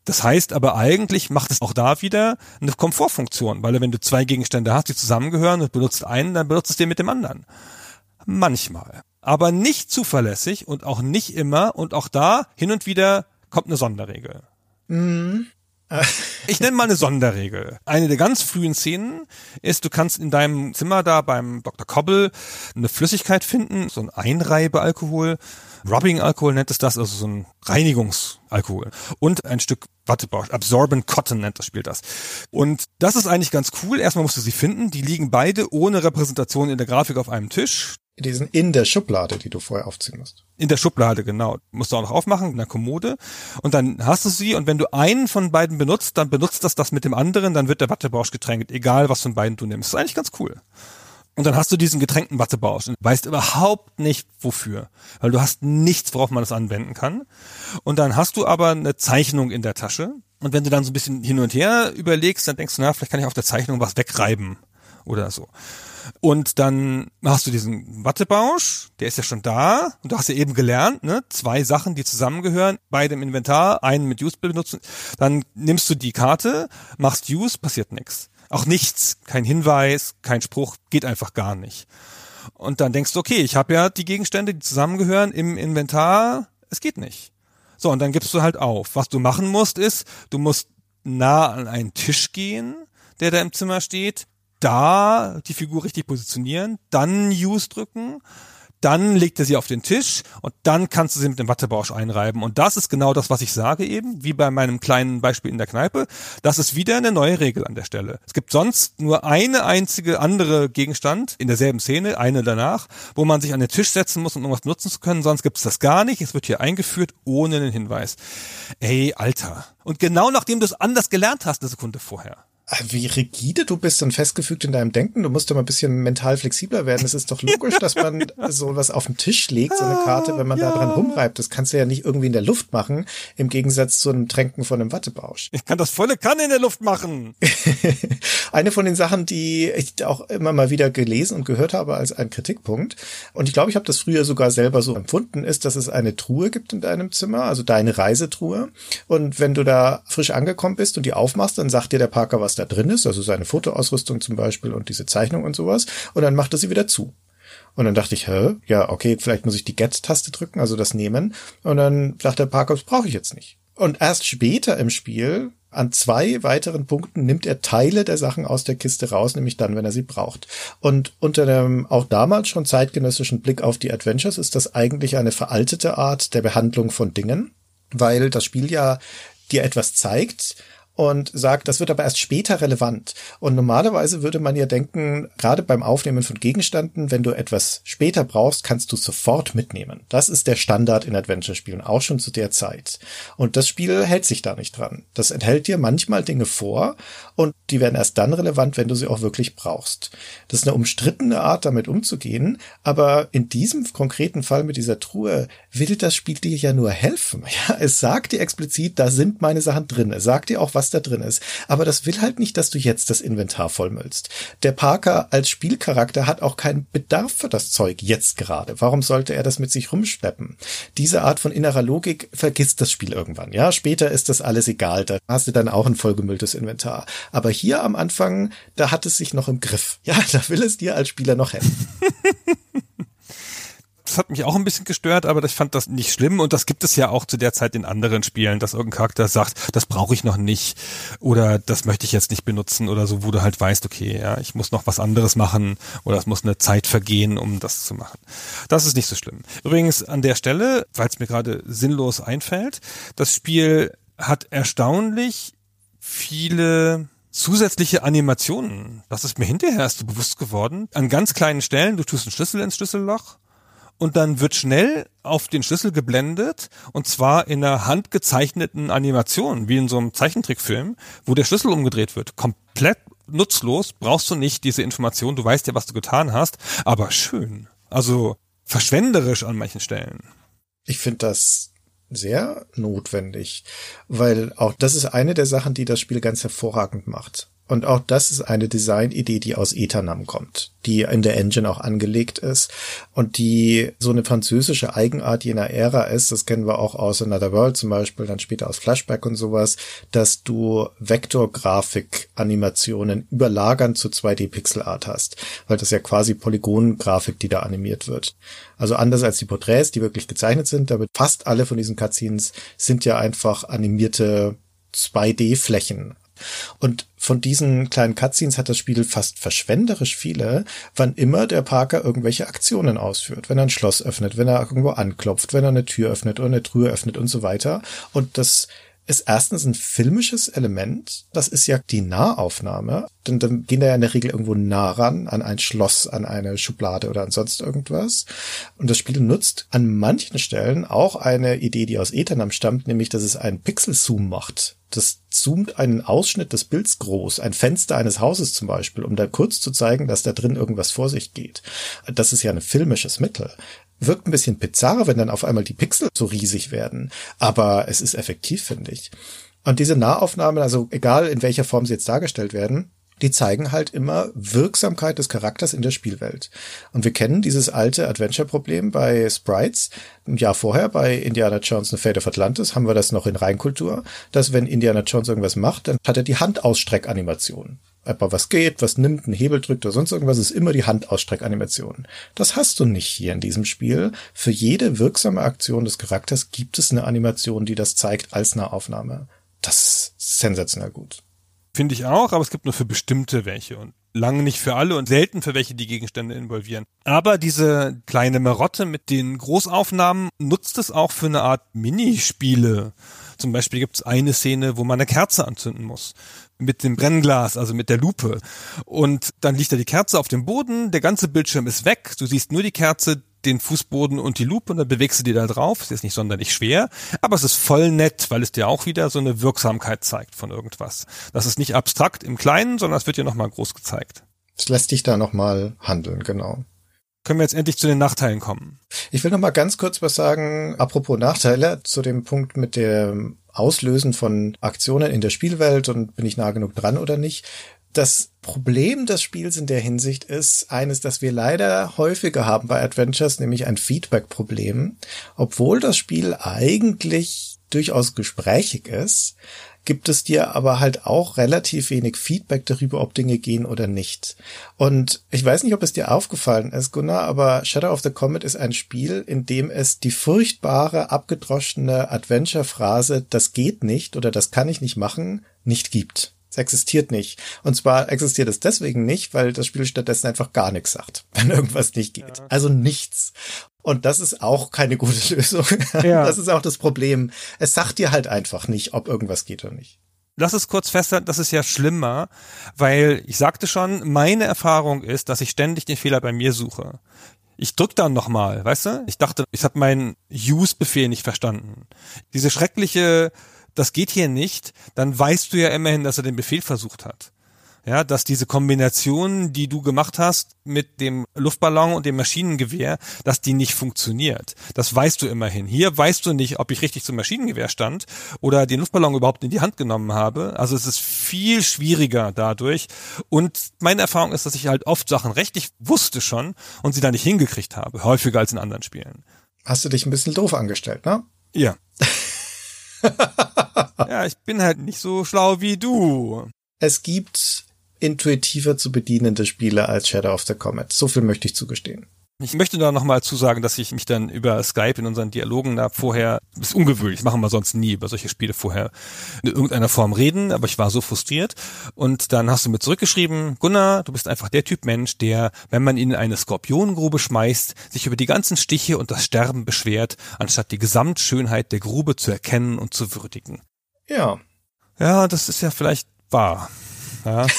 Das heißt aber eigentlich macht es auch da wieder eine Komfortfunktion, weil wenn du zwei Gegenstände hast, die zusammengehören und benutzt einen, dann benutzt es den mit dem anderen. Manchmal aber nicht zuverlässig und auch nicht immer und auch da hin und wieder kommt eine Sonderregel. Mhm. ich nenne mal eine Sonderregel. Eine der ganz frühen Szenen ist, du kannst in deinem Zimmer da beim Dr. Cobble eine Flüssigkeit finden, so ein Einreibealkohol. Rubbing-Alkohol nennt es das, also so ein Reinigungsalkohol. Und ein Stück Wattebausch. Absorbent Cotton nennt das Spiel das. Und das ist eigentlich ganz cool. Erstmal musst du sie finden. Die liegen beide ohne Repräsentation in der Grafik auf einem Tisch. Die in der Schublade, die du vorher aufziehen musst. In der Schublade, genau. Musst du auch noch aufmachen, in der Kommode. Und dann hast du sie und wenn du einen von beiden benutzt, dann benutzt das das mit dem anderen, dann wird der Wattebausch getränkt, egal was von beiden du nimmst. Das ist eigentlich ganz cool. Und dann hast du diesen getränkten Wattebausch und weißt überhaupt nicht wofür, weil du hast nichts, worauf man das anwenden kann. Und dann hast du aber eine Zeichnung in der Tasche. Und wenn du dann so ein bisschen hin und her überlegst, dann denkst du, na, vielleicht kann ich auf der Zeichnung was wegreiben oder so. Und dann hast du diesen Wattebausch, der ist ja schon da. Und du hast ja eben gelernt, ne? Zwei Sachen, die zusammengehören, beide im Inventar, einen mit Use benutzen. Dann nimmst du die Karte, machst Use, passiert nichts. Auch nichts, kein Hinweis, kein Spruch, geht einfach gar nicht. Und dann denkst du, okay, ich habe ja die Gegenstände, die zusammengehören im Inventar, es geht nicht. So, und dann gibst du halt auf. Was du machen musst, ist, du musst nah an einen Tisch gehen, der da im Zimmer steht, da die Figur richtig positionieren, dann Use drücken, dann legt er sie auf den Tisch und dann kannst du sie mit dem Wattebausch einreiben. Und das ist genau das, was ich sage eben, wie bei meinem kleinen Beispiel in der Kneipe. Das ist wieder eine neue Regel an der Stelle. Es gibt sonst nur eine einzige andere Gegenstand in derselben Szene, eine danach, wo man sich an den Tisch setzen muss, um irgendwas nutzen zu können. Sonst gibt es das gar nicht. Es wird hier eingeführt ohne einen Hinweis. Ey, Alter. Und genau nachdem du es anders gelernt hast, eine Sekunde vorher. Ah, wie rigide du bist und festgefügt in deinem Denken. Du musst doch mal ein bisschen mental flexibler werden. Es ist doch logisch, dass man sowas auf den Tisch legt, so eine Karte, wenn man ja. da dran rumreibt. Das kannst du ja nicht irgendwie in der Luft machen, im Gegensatz zu einem Tränken von einem Wattebausch. Ich kann das volle Kanne in der Luft machen. eine von den Sachen, die ich auch immer mal wieder gelesen und gehört habe als ein Kritikpunkt, und ich glaube, ich habe das früher sogar selber so empfunden, ist, dass es eine Truhe gibt in deinem Zimmer, also deine Reisetruhe. Und wenn du da frisch angekommen bist und die aufmachst, dann sagt dir der Parker, was da drin ist, also seine Fotoausrüstung zum Beispiel und diese Zeichnung und sowas, und dann macht er sie wieder zu. Und dann dachte ich, hä, ja, okay, vielleicht muss ich die Get-Taste drücken, also das nehmen. Und dann sagt der Parker, das brauche ich jetzt nicht. Und erst später im Spiel, an zwei weiteren Punkten, nimmt er Teile der Sachen aus der Kiste raus, nämlich dann, wenn er sie braucht. Und unter dem auch damals schon zeitgenössischen Blick auf die Adventures ist das eigentlich eine veraltete Art der Behandlung von Dingen, weil das Spiel ja dir etwas zeigt, und sagt, das wird aber erst später relevant. Und normalerweise würde man ja denken, gerade beim Aufnehmen von Gegenständen, wenn du etwas später brauchst, kannst du sofort mitnehmen. Das ist der Standard in Adventure-Spielen, auch schon zu der Zeit. Und das Spiel hält sich da nicht dran. Das enthält dir manchmal Dinge vor und die werden erst dann relevant, wenn du sie auch wirklich brauchst. Das ist eine umstrittene Art, damit umzugehen, aber in diesem konkreten Fall mit dieser Truhe will das Spiel dir ja nur helfen. Ja, es sagt dir explizit, da sind meine Sachen drin. Es sagt dir auch, was da drin ist. Aber das will halt nicht, dass du jetzt das Inventar vollmüllst. Der Parker als Spielcharakter hat auch keinen Bedarf für das Zeug jetzt gerade. Warum sollte er das mit sich rumschleppen? Diese Art von innerer Logik vergisst das Spiel irgendwann. Ja, später ist das alles egal. Da hast du dann auch ein vollgemülltes Inventar. Aber hier am Anfang, da hat es sich noch im Griff. Ja, da will es dir als Spieler noch helfen. das hat mich auch ein bisschen gestört, aber ich fand das nicht schlimm und das gibt es ja auch zu der Zeit in anderen Spielen, dass irgendein Charakter sagt, das brauche ich noch nicht oder das möchte ich jetzt nicht benutzen oder so, wo du halt weißt, okay, ja, ich muss noch was anderes machen oder es muss eine Zeit vergehen, um das zu machen. Das ist nicht so schlimm. Übrigens an der Stelle, weil es mir gerade sinnlos einfällt, das Spiel hat erstaunlich viele zusätzliche Animationen. Das ist mir hinterher erst so bewusst geworden. An ganz kleinen Stellen, du tust einen Schlüssel ins Schlüsselloch und dann wird schnell auf den Schlüssel geblendet und zwar in einer handgezeichneten Animation, wie in so einem Zeichentrickfilm, wo der Schlüssel umgedreht wird. Komplett nutzlos, brauchst du nicht diese Information, du weißt ja, was du getan hast, aber schön. Also verschwenderisch an manchen Stellen. Ich finde das sehr notwendig, weil auch das ist eine der Sachen, die das Spiel ganz hervorragend macht. Und auch das ist eine Designidee, die aus Eternam kommt, die in der Engine auch angelegt ist und die so eine französische Eigenart jener Ära ist. Das kennen wir auch aus Another World zum Beispiel, dann später aus Flashback und sowas, dass du Vektorgrafik-Animationen überlagern zu 2D-Pixel-Art hast, weil das ja quasi Polygongrafik, die da animiert wird. Also anders als die Porträts, die wirklich gezeichnet sind, damit fast alle von diesen Cutscenes sind ja einfach animierte 2D-Flächen. Und von diesen kleinen Cutscenes hat das Spiel fast verschwenderisch viele, wann immer der Parker irgendwelche Aktionen ausführt. Wenn er ein Schloss öffnet, wenn er irgendwo anklopft, wenn er eine Tür öffnet oder eine Truhe öffnet und so weiter. Und das ist erstens ein filmisches Element. Das ist ja die Nahaufnahme. Denn dann gehen da ja in der Regel irgendwo nah ran, an ein Schloss, an eine Schublade oder an sonst irgendwas. Und das Spiel nutzt an manchen Stellen auch eine Idee, die aus Eternam stammt, nämlich, dass es einen Pixel-Zoom macht. Das zoomt einen Ausschnitt des Bilds groß, ein Fenster eines Hauses zum Beispiel, um da kurz zu zeigen, dass da drin irgendwas vor sich geht. Das ist ja ein filmisches Mittel. Wirkt ein bisschen bizarr, wenn dann auf einmal die Pixel so riesig werden. Aber es ist effektiv, finde ich. Und diese Nahaufnahmen, also egal in welcher Form sie jetzt dargestellt werden, die zeigen halt immer Wirksamkeit des Charakters in der Spielwelt. Und wir kennen dieses alte Adventure-Problem bei Sprites. Ein Jahr vorher bei Indiana Jones The Fate of Atlantis haben wir das noch in Reinkultur, dass wenn Indiana Jones irgendwas macht, dann hat er die Handausstreckanimation. Ob er was geht, was nimmt, einen Hebel drückt oder sonst irgendwas, ist immer die Handausstreckanimation. Das hast du nicht hier in diesem Spiel. Für jede wirksame Aktion des Charakters gibt es eine Animation, die das zeigt als Nahaufnahme. Das ist sensationell gut. Finde ich auch, aber es gibt nur für bestimmte welche und lange nicht für alle und selten für welche die Gegenstände involvieren. Aber diese kleine Marotte mit den Großaufnahmen nutzt es auch für eine Art Minispiele. Zum Beispiel gibt es eine Szene, wo man eine Kerze anzünden muss. Mit dem Brennglas, also mit der Lupe. Und dann liegt da die Kerze auf dem Boden, der ganze Bildschirm ist weg, du siehst nur die Kerze, den Fußboden und die Lupe und dann bewegst du die da drauf. Ist nicht sonderlich schwer, aber es ist voll nett, weil es dir auch wieder so eine Wirksamkeit zeigt von irgendwas. Das ist nicht abstrakt im Kleinen, sondern es wird dir nochmal groß gezeigt. Es lässt dich da nochmal handeln, genau. Können wir jetzt endlich zu den Nachteilen kommen? Ich will noch mal ganz kurz was sagen, apropos Nachteile, zu dem Punkt mit dem Auslösen von Aktionen in der Spielwelt und bin ich nah genug dran oder nicht. Das Problem des Spiels in der Hinsicht ist eines, das wir leider häufiger haben bei Adventures, nämlich ein Feedback-Problem. Obwohl das Spiel eigentlich durchaus gesprächig ist, gibt es dir aber halt auch relativ wenig Feedback darüber, ob Dinge gehen oder nicht. Und ich weiß nicht, ob es dir aufgefallen ist, Gunnar, aber Shadow of the Comet ist ein Spiel, in dem es die furchtbare, abgedroschene Adventure-Phrase, das geht nicht oder das kann ich nicht machen, nicht gibt. Es existiert nicht. Und zwar existiert es deswegen nicht, weil das Spiel stattdessen einfach gar nichts sagt, wenn irgendwas nicht geht. Also nichts. Und das ist auch keine gute Lösung. Ja. Das ist auch das Problem. Es sagt dir halt einfach nicht, ob irgendwas geht oder nicht. Lass es kurz festhalten, das ist ja schlimmer, weil ich sagte schon, meine Erfahrung ist, dass ich ständig den Fehler bei mir suche. Ich drück dann nochmal, weißt du? Ich dachte, ich habe meinen Use-Befehl nicht verstanden. Diese schreckliche das geht hier nicht, dann weißt du ja immerhin, dass er den Befehl versucht hat. Ja, dass diese Kombination, die du gemacht hast mit dem Luftballon und dem Maschinengewehr, dass die nicht funktioniert. Das weißt du immerhin. Hier weißt du nicht, ob ich richtig zum Maschinengewehr stand oder den Luftballon überhaupt in die Hand genommen habe. Also es ist viel schwieriger dadurch. Und meine Erfahrung ist, dass ich halt oft Sachen richtig wusste schon und sie da nicht hingekriegt habe. Häufiger als in anderen Spielen. Hast du dich ein bisschen doof angestellt, ne? Ja. ja, ich bin halt nicht so schlau wie du. Es gibt intuitiver zu bedienende Spiele als Shadow of the Comet. So viel möchte ich zugestehen. Ich möchte da nochmal zusagen, dass ich mich dann über Skype in unseren Dialogen da vorher, ist ungewöhnlich, machen wir sonst nie über solche Spiele vorher in irgendeiner Form reden, aber ich war so frustriert. Und dann hast du mir zurückgeschrieben, Gunnar, du bist einfach der Typ Mensch, der, wenn man ihn in eine Skorpionengrube schmeißt, sich über die ganzen Stiche und das Sterben beschwert, anstatt die Gesamtschönheit der Grube zu erkennen und zu würdigen. Ja. Ja, das ist ja vielleicht wahr. Ja.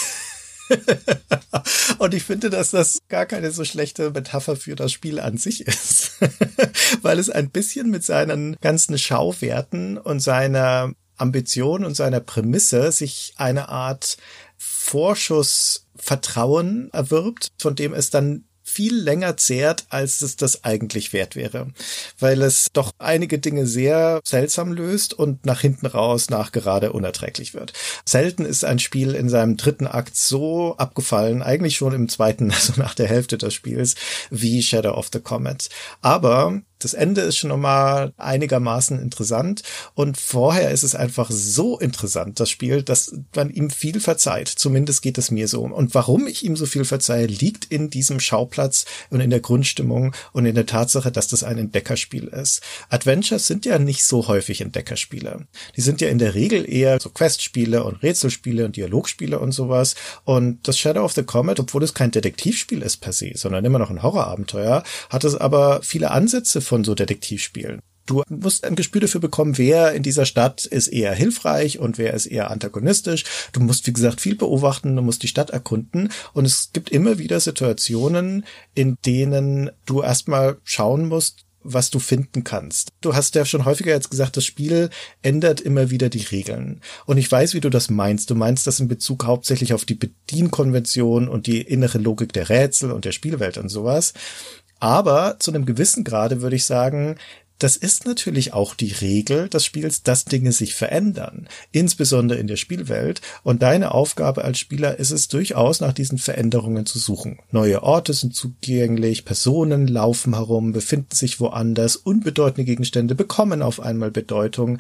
Und ich finde, dass das gar keine so schlechte Metapher für das Spiel an sich ist, weil es ein bisschen mit seinen ganzen Schauwerten und seiner Ambition und seiner Prämisse sich eine Art Vorschussvertrauen erwirbt, von dem es dann viel länger zehrt, als es das eigentlich wert wäre, weil es doch einige Dinge sehr seltsam löst und nach hinten raus nach gerade unerträglich wird. Selten ist ein Spiel in seinem dritten Akt so abgefallen, eigentlich schon im zweiten, also nach der Hälfte des Spiels, wie Shadow of the Comet. Aber das Ende ist schon nochmal einigermaßen interessant und vorher ist es einfach so interessant, das Spiel, dass man ihm viel verzeiht. Zumindest geht es mir so. Und warum ich ihm so viel verzeihe, liegt in diesem Schauplatz und in der Grundstimmung und in der Tatsache, dass das ein Entdeckerspiel ist. Adventures sind ja nicht so häufig Entdeckerspiele. Die sind ja in der Regel eher so Questspiele und Rätselspiele und Dialogspiele und sowas. Und das Shadow of the Comet, obwohl es kein Detektivspiel ist per se, sondern immer noch ein Horrorabenteuer, hat es aber viele Ansätze von so Detektivspielen. Du musst ein Gespür dafür bekommen, wer in dieser Stadt ist eher hilfreich und wer ist eher antagonistisch. Du musst, wie gesagt, viel beobachten, du musst die Stadt erkunden und es gibt immer wieder Situationen, in denen du erstmal schauen musst, was du finden kannst. Du hast ja schon häufiger jetzt gesagt, das Spiel ändert immer wieder die Regeln. Und ich weiß, wie du das meinst. Du meinst das in Bezug hauptsächlich auf die Bedienkonvention und die innere Logik der Rätsel und der Spielwelt und sowas. Aber zu einem gewissen Grade würde ich sagen, das ist natürlich auch die Regel des Spiels, dass Dinge sich verändern, insbesondere in der Spielwelt. Und deine Aufgabe als Spieler ist es durchaus, nach diesen Veränderungen zu suchen. Neue Orte sind zugänglich, Personen laufen herum, befinden sich woanders, unbedeutende Gegenstände bekommen auf einmal Bedeutung.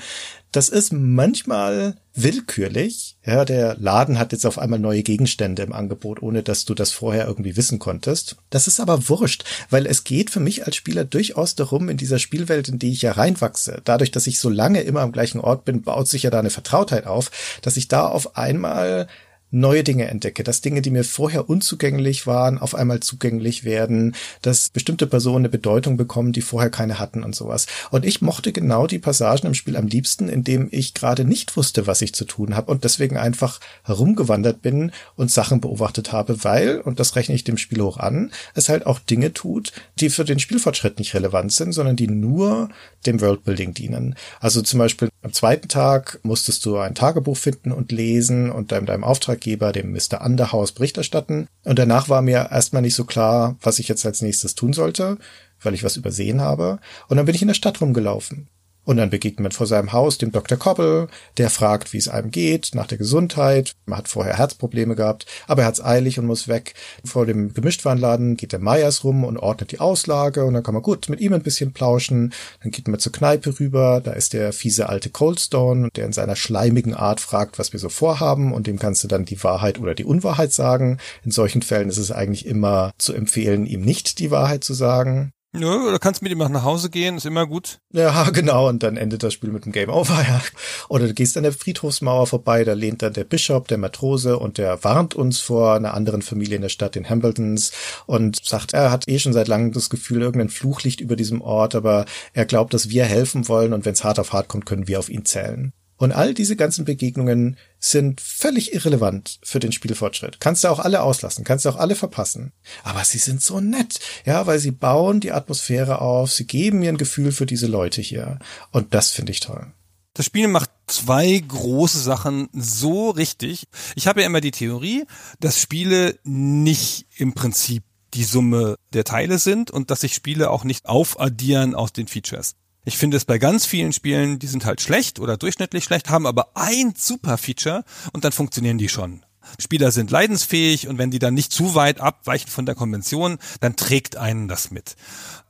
Das ist manchmal willkürlich. Ja, der Laden hat jetzt auf einmal neue Gegenstände im Angebot, ohne dass du das vorher irgendwie wissen konntest. Das ist aber wurscht, weil es geht für mich als Spieler durchaus darum, in dieser Spielwelt, in die ich ja reinwachse, dadurch, dass ich so lange immer am gleichen Ort bin, baut sich ja da eine Vertrautheit auf, dass ich da auf einmal neue Dinge entdecke, dass Dinge, die mir vorher unzugänglich waren, auf einmal zugänglich werden, dass bestimmte Personen eine Bedeutung bekommen, die vorher keine hatten und sowas. Und ich mochte genau die Passagen im Spiel am liebsten, in dem ich gerade nicht wusste, was ich zu tun habe und deswegen einfach herumgewandert bin und Sachen beobachtet habe, weil, und das rechne ich dem Spiel hoch an, es halt auch Dinge tut, die für den Spielfortschritt nicht relevant sind, sondern die nur dem Worldbuilding dienen. Also zum Beispiel am zweiten Tag musstest du ein Tagebuch finden und lesen und deinem, deinem Auftraggeber, dem Mr. Underhouse, Bericht erstatten. Und danach war mir erstmal nicht so klar, was ich jetzt als nächstes tun sollte, weil ich was übersehen habe. Und dann bin ich in der Stadt rumgelaufen. Und dann begegnet man vor seinem Haus dem Dr. Koppel, der fragt, wie es einem geht, nach der Gesundheit. Man hat vorher Herzprobleme gehabt, aber er hat's eilig und muss weg. Vor dem Gemischtwarenladen geht der Meyers rum und ordnet die Auslage und dann kann man gut mit ihm ein bisschen plauschen. Dann geht man zur Kneipe rüber, da ist der fiese alte Coldstone, der in seiner schleimigen Art fragt, was wir so vorhaben und dem kannst du dann die Wahrheit oder die Unwahrheit sagen. In solchen Fällen ist es eigentlich immer zu empfehlen, ihm nicht die Wahrheit zu sagen. Ja, oder kannst mit ihm nach Hause gehen, ist immer gut. Ja, genau, und dann endet das Spiel mit einem Game Over, ja. Oder du gehst an der Friedhofsmauer vorbei, da lehnt dann der Bischof, der Matrose, und der warnt uns vor einer anderen Familie in der Stadt, den Hambletons, und sagt, er hat eh schon seit langem das Gefühl, irgendein Fluch liegt über diesem Ort, aber er glaubt, dass wir helfen wollen, und wenn es hart auf hart kommt, können wir auf ihn zählen. Und all diese ganzen Begegnungen sind völlig irrelevant für den Spielfortschritt. Kannst du auch alle auslassen, kannst du auch alle verpassen. Aber sie sind so nett, ja, weil sie bauen die Atmosphäre auf, sie geben mir ein Gefühl für diese Leute hier. Und das finde ich toll. Das Spiel macht zwei große Sachen so richtig. Ich habe ja immer die Theorie, dass Spiele nicht im Prinzip die Summe der Teile sind und dass sich Spiele auch nicht aufaddieren aus den Features. Ich finde es bei ganz vielen Spielen, die sind halt schlecht oder durchschnittlich schlecht, haben aber ein super Feature und dann funktionieren die schon. Spieler sind leidensfähig und wenn die dann nicht zu weit abweichen von der Konvention, dann trägt einen das mit.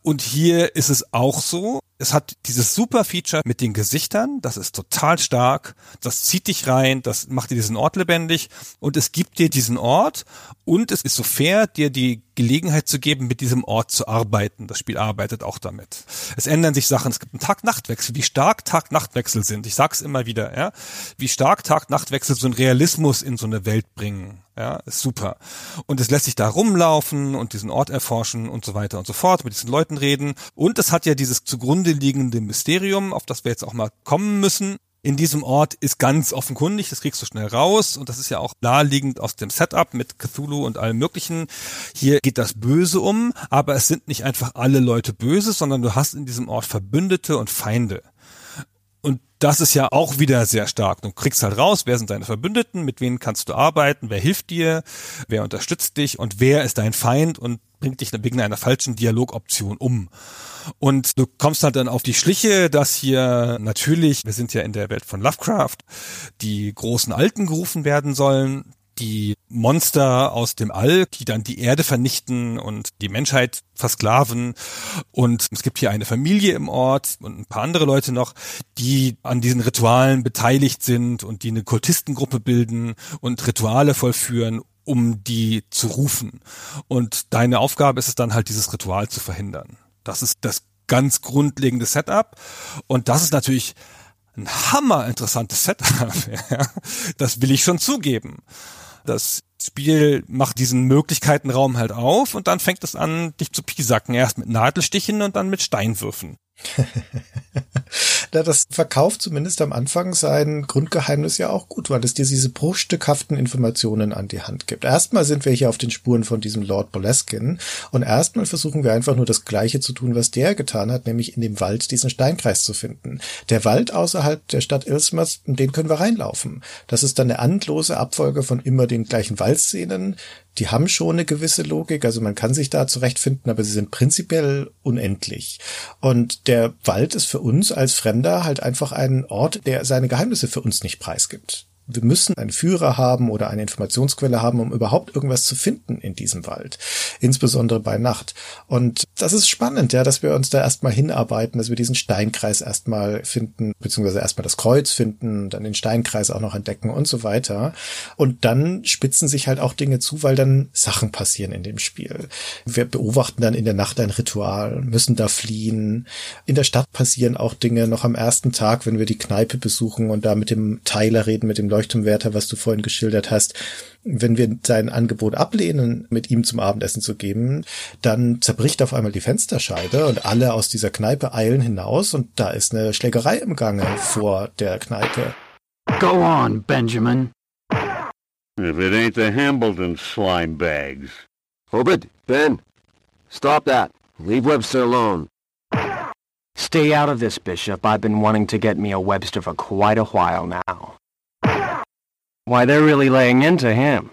Und hier ist es auch so. Es hat dieses super Feature mit den Gesichtern. Das ist total stark. Das zieht dich rein. Das macht dir diesen Ort lebendig. Und es gibt dir diesen Ort. Und es ist so fair, dir die Gelegenheit zu geben, mit diesem Ort zu arbeiten. Das Spiel arbeitet auch damit. Es ändern sich Sachen. Es gibt einen Tag-Nacht-Wechsel. Wie stark Tag-Nacht-Wechsel sind. Ich sag's immer wieder, ja. Wie stark Tag-Nacht-Wechsel so einen Realismus in so eine Welt bringen. Ja, super. Und es lässt sich da rumlaufen und diesen Ort erforschen und so weiter und so fort, mit diesen Leuten reden. Und es hat ja dieses zugrunde liegende Mysterium, auf das wir jetzt auch mal kommen müssen. In diesem Ort ist ganz offenkundig, das kriegst du schnell raus und das ist ja auch naheliegend aus dem Setup mit Cthulhu und allem möglichen. Hier geht das Böse um, aber es sind nicht einfach alle Leute böse, sondern du hast in diesem Ort Verbündete und Feinde. Das ist ja auch wieder sehr stark. Du kriegst halt raus, wer sind deine Verbündeten, mit wem kannst du arbeiten, wer hilft dir, wer unterstützt dich und wer ist dein Feind und bringt dich wegen einer falschen Dialogoption um. Und du kommst halt dann auf die Schliche, dass hier natürlich, wir sind ja in der Welt von Lovecraft, die großen Alten gerufen werden sollen, die Monster aus dem All, die dann die Erde vernichten und die Menschheit versklaven. Und es gibt hier eine Familie im Ort und ein paar andere Leute noch, die an diesen Ritualen beteiligt sind und die eine Kultistengruppe bilden und Rituale vollführen, um die zu rufen. Und deine Aufgabe ist es dann halt, dieses Ritual zu verhindern. Das ist das ganz grundlegende Setup. Und das ist natürlich ein hammer interessantes Setup. das will ich schon zugeben. Das Spiel macht diesen Möglichkeitenraum halt auf und dann fängt es an, dich zu piesacken. Erst mit Nadelstichen und dann mit Steinwürfen. Na, das verkauft zumindest am Anfang sein Grundgeheimnis ja auch gut, weil es dir diese bruchstückhaften Informationen an die Hand gibt. Erstmal sind wir hier auf den Spuren von diesem Lord Boleskin und erstmal versuchen wir einfach nur das Gleiche zu tun, was der getan hat, nämlich in dem Wald diesen Steinkreis zu finden. Der Wald außerhalb der Stadt Ilsmers, in den können wir reinlaufen. Das ist dann eine endlose Abfolge von immer den gleichen Waldszenen, Die haben schon eine gewisse Logik, also man kann sich da zurechtfinden, aber sie sind prinzipiell unendlich. Und der Wald ist für uns als Fremder halt einfach ein Ort, der seine Geheimnisse für uns nicht preisgibt wir müssen einen Führer haben oder eine Informationsquelle haben, um überhaupt irgendwas zu finden in diesem Wald. Insbesondere bei Nacht. Und das ist spannend, ja, dass wir uns da erstmal hinarbeiten, dass wir diesen Steinkreis erstmal finden, beziehungsweise erstmal das Kreuz finden, dann den Steinkreis auch noch entdecken und so weiter. Und dann spitzen sich halt auch Dinge zu, weil dann Sachen passieren in dem Spiel. Wir beobachten dann in der Nacht ein Ritual, müssen da fliehen. In der Stadt passieren auch Dinge noch am ersten Tag, wenn wir die Kneipe besuchen und da mit dem Tyler reden, mit dem Leute Leuchtturmwärter, was du vorhin geschildert hast, wenn wir sein Angebot ablehnen, mit ihm zum Abendessen zu geben, dann zerbricht auf einmal die Fensterscheibe und alle aus dieser Kneipe eilen hinaus und da ist eine Schlägerei im Gange vor der Kneipe. Go on, Benjamin. If it ain't the Hambleton slime bags. Obed, Ben, stop that. Leave Webster alone. Stay out of this, Bishop. I've been wanting to get me a Webster for quite a while now. Why, they're really laying into him.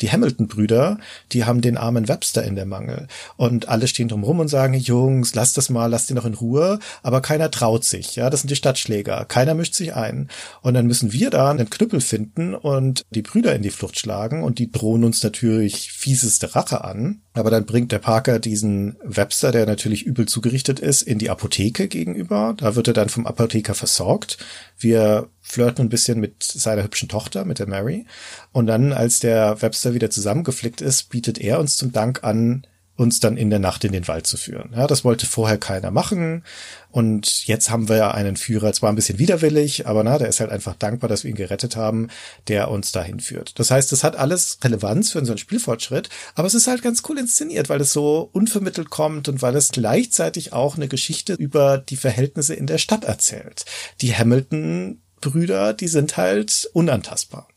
Die Hamilton-Brüder, die haben den armen Webster in der Mangel. Und alle stehen drumrum und sagen, Jungs, lass das mal, lass den noch in Ruhe. Aber keiner traut sich. Ja, das sind die Stadtschläger. Keiner mischt sich ein. Und dann müssen wir da einen Knüppel finden und die Brüder in die Flucht schlagen. Und die drohen uns natürlich fieseste Rache an. Aber dann bringt der Parker diesen Webster, der natürlich übel zugerichtet ist, in die Apotheke gegenüber. Da wird er dann vom Apotheker versorgt. Wir flirten ein bisschen mit seiner hübschen Tochter, mit der Mary. Und dann, als der Webster wieder zusammengeflickt ist, bietet er uns zum Dank an, uns dann in der Nacht in den Wald zu führen. Ja, das wollte vorher keiner machen. Und jetzt haben wir ja einen Führer, zwar ein bisschen widerwillig, aber na, der ist halt einfach dankbar, dass wir ihn gerettet haben, der uns dahin führt. Das heißt, das hat alles Relevanz für unseren Spielfortschritt, aber es ist halt ganz cool inszeniert, weil es so unvermittelt kommt und weil es gleichzeitig auch eine Geschichte über die Verhältnisse in der Stadt erzählt. Die Hamilton Brüder, die sind halt unantastbar.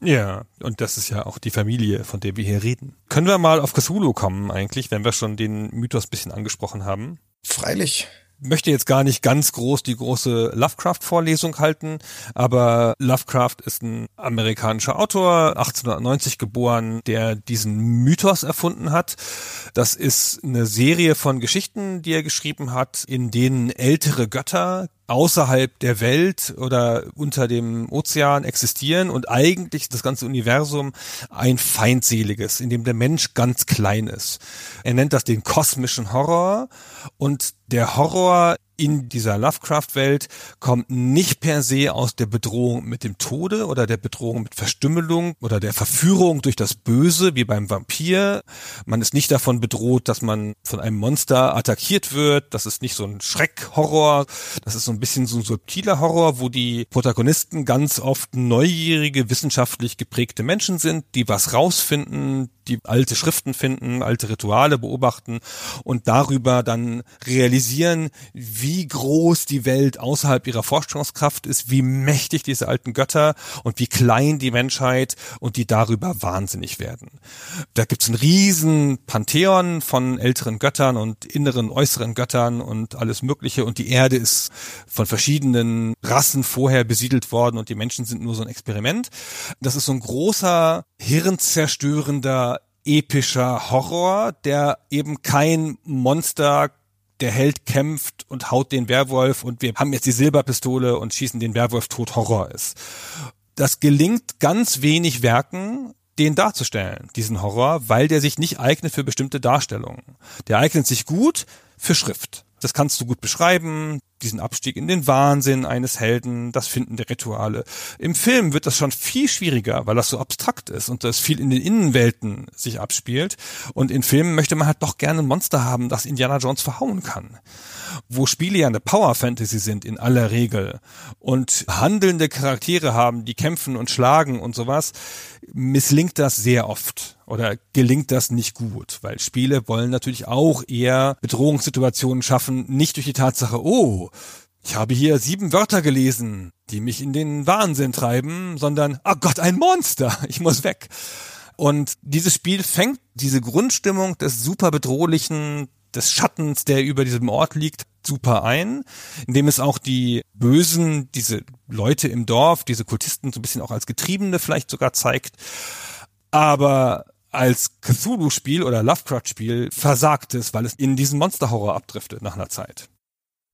Ja, und das ist ja auch die Familie, von der wir hier reden. Können wir mal auf Cthulhu kommen eigentlich, wenn wir schon den Mythos bisschen angesprochen haben? Freilich möchte jetzt gar nicht ganz groß die große Lovecraft-Vorlesung halten, aber Lovecraft ist ein amerikanischer Autor, 1890 geboren, der diesen Mythos erfunden hat. Das ist eine Serie von Geschichten, die er geschrieben hat, in denen ältere Götter außerhalb der Welt oder unter dem Ozean existieren und eigentlich das ganze Universum ein feindseliges, in dem der Mensch ganz klein ist. Er nennt das den kosmischen Horror und der Horror in dieser Lovecraft-Welt kommt nicht per se aus der Bedrohung mit dem Tode oder der Bedrohung mit Verstümmelung oder der Verführung durch das Böse, wie beim Vampir. Man ist nicht davon bedroht, dass man von einem Monster attackiert wird. Das ist nicht so ein Schreckhorror. Das ist so ein bisschen so ein subtiler Horror, wo die Protagonisten ganz oft neugierige, wissenschaftlich geprägte Menschen sind, die was rausfinden, die alte Schriften finden, alte Rituale beobachten und darüber dann realisieren, groß die Welt außerhalb ihrer Vorstellungskraft ist, wie mächtig diese alten Götter und wie klein die Menschheit und die darüber wahnsinnig werden. Da gibt's einen riesen Pantheon von älteren Göttern und inneren, äußeren Göttern und alles Mögliche und die Erde ist von verschiedenen Rassen vorher besiedelt worden und die Menschen sind nur so ein Experiment. Das ist so ein großer, hirnzerstörender epischer Horror, der eben kein Monster der Held kämpft und haut den Werwolf und wir haben jetzt die Silberpistole und schießen den Werwolf tot Horror ist. Das gelingt ganz wenig Werken, den darzustellen, diesen Horror, weil der sich nicht eignet für bestimmte Darstellungen. Der eignet sich gut für Schrift. Das kannst du gut beschreiben, diesen Abstieg in den Wahnsinn eines Helden, das Finden der Rituale. Im Film wird das schon viel schwieriger, weil das so abstrakt ist und das viel in den Innenwelten sich abspielt. Und in Filmen möchte man halt doch gerne ein Monster haben, das Indiana Jones verhauen kann wo Spiele ja eine Power Fantasy sind in aller Regel und handelnde Charaktere haben, die kämpfen und schlagen und sowas, misslingt das sehr oft oder gelingt das nicht gut, weil Spiele wollen natürlich auch eher Bedrohungssituationen schaffen, nicht durch die Tatsache, oh, ich habe hier sieben Wörter gelesen, die mich in den Wahnsinn treiben, sondern, oh Gott, ein Monster, ich muss weg. Und dieses Spiel fängt diese Grundstimmung des super bedrohlichen, des Schattens, der über diesem Ort liegt, super ein, indem es auch die Bösen, diese Leute im Dorf, diese Kultisten so ein bisschen auch als Getriebene vielleicht sogar zeigt. Aber als Cthulhu-Spiel oder Lovecraft-Spiel versagt es, weil es in diesen Monster-Horror abdriftet nach einer Zeit.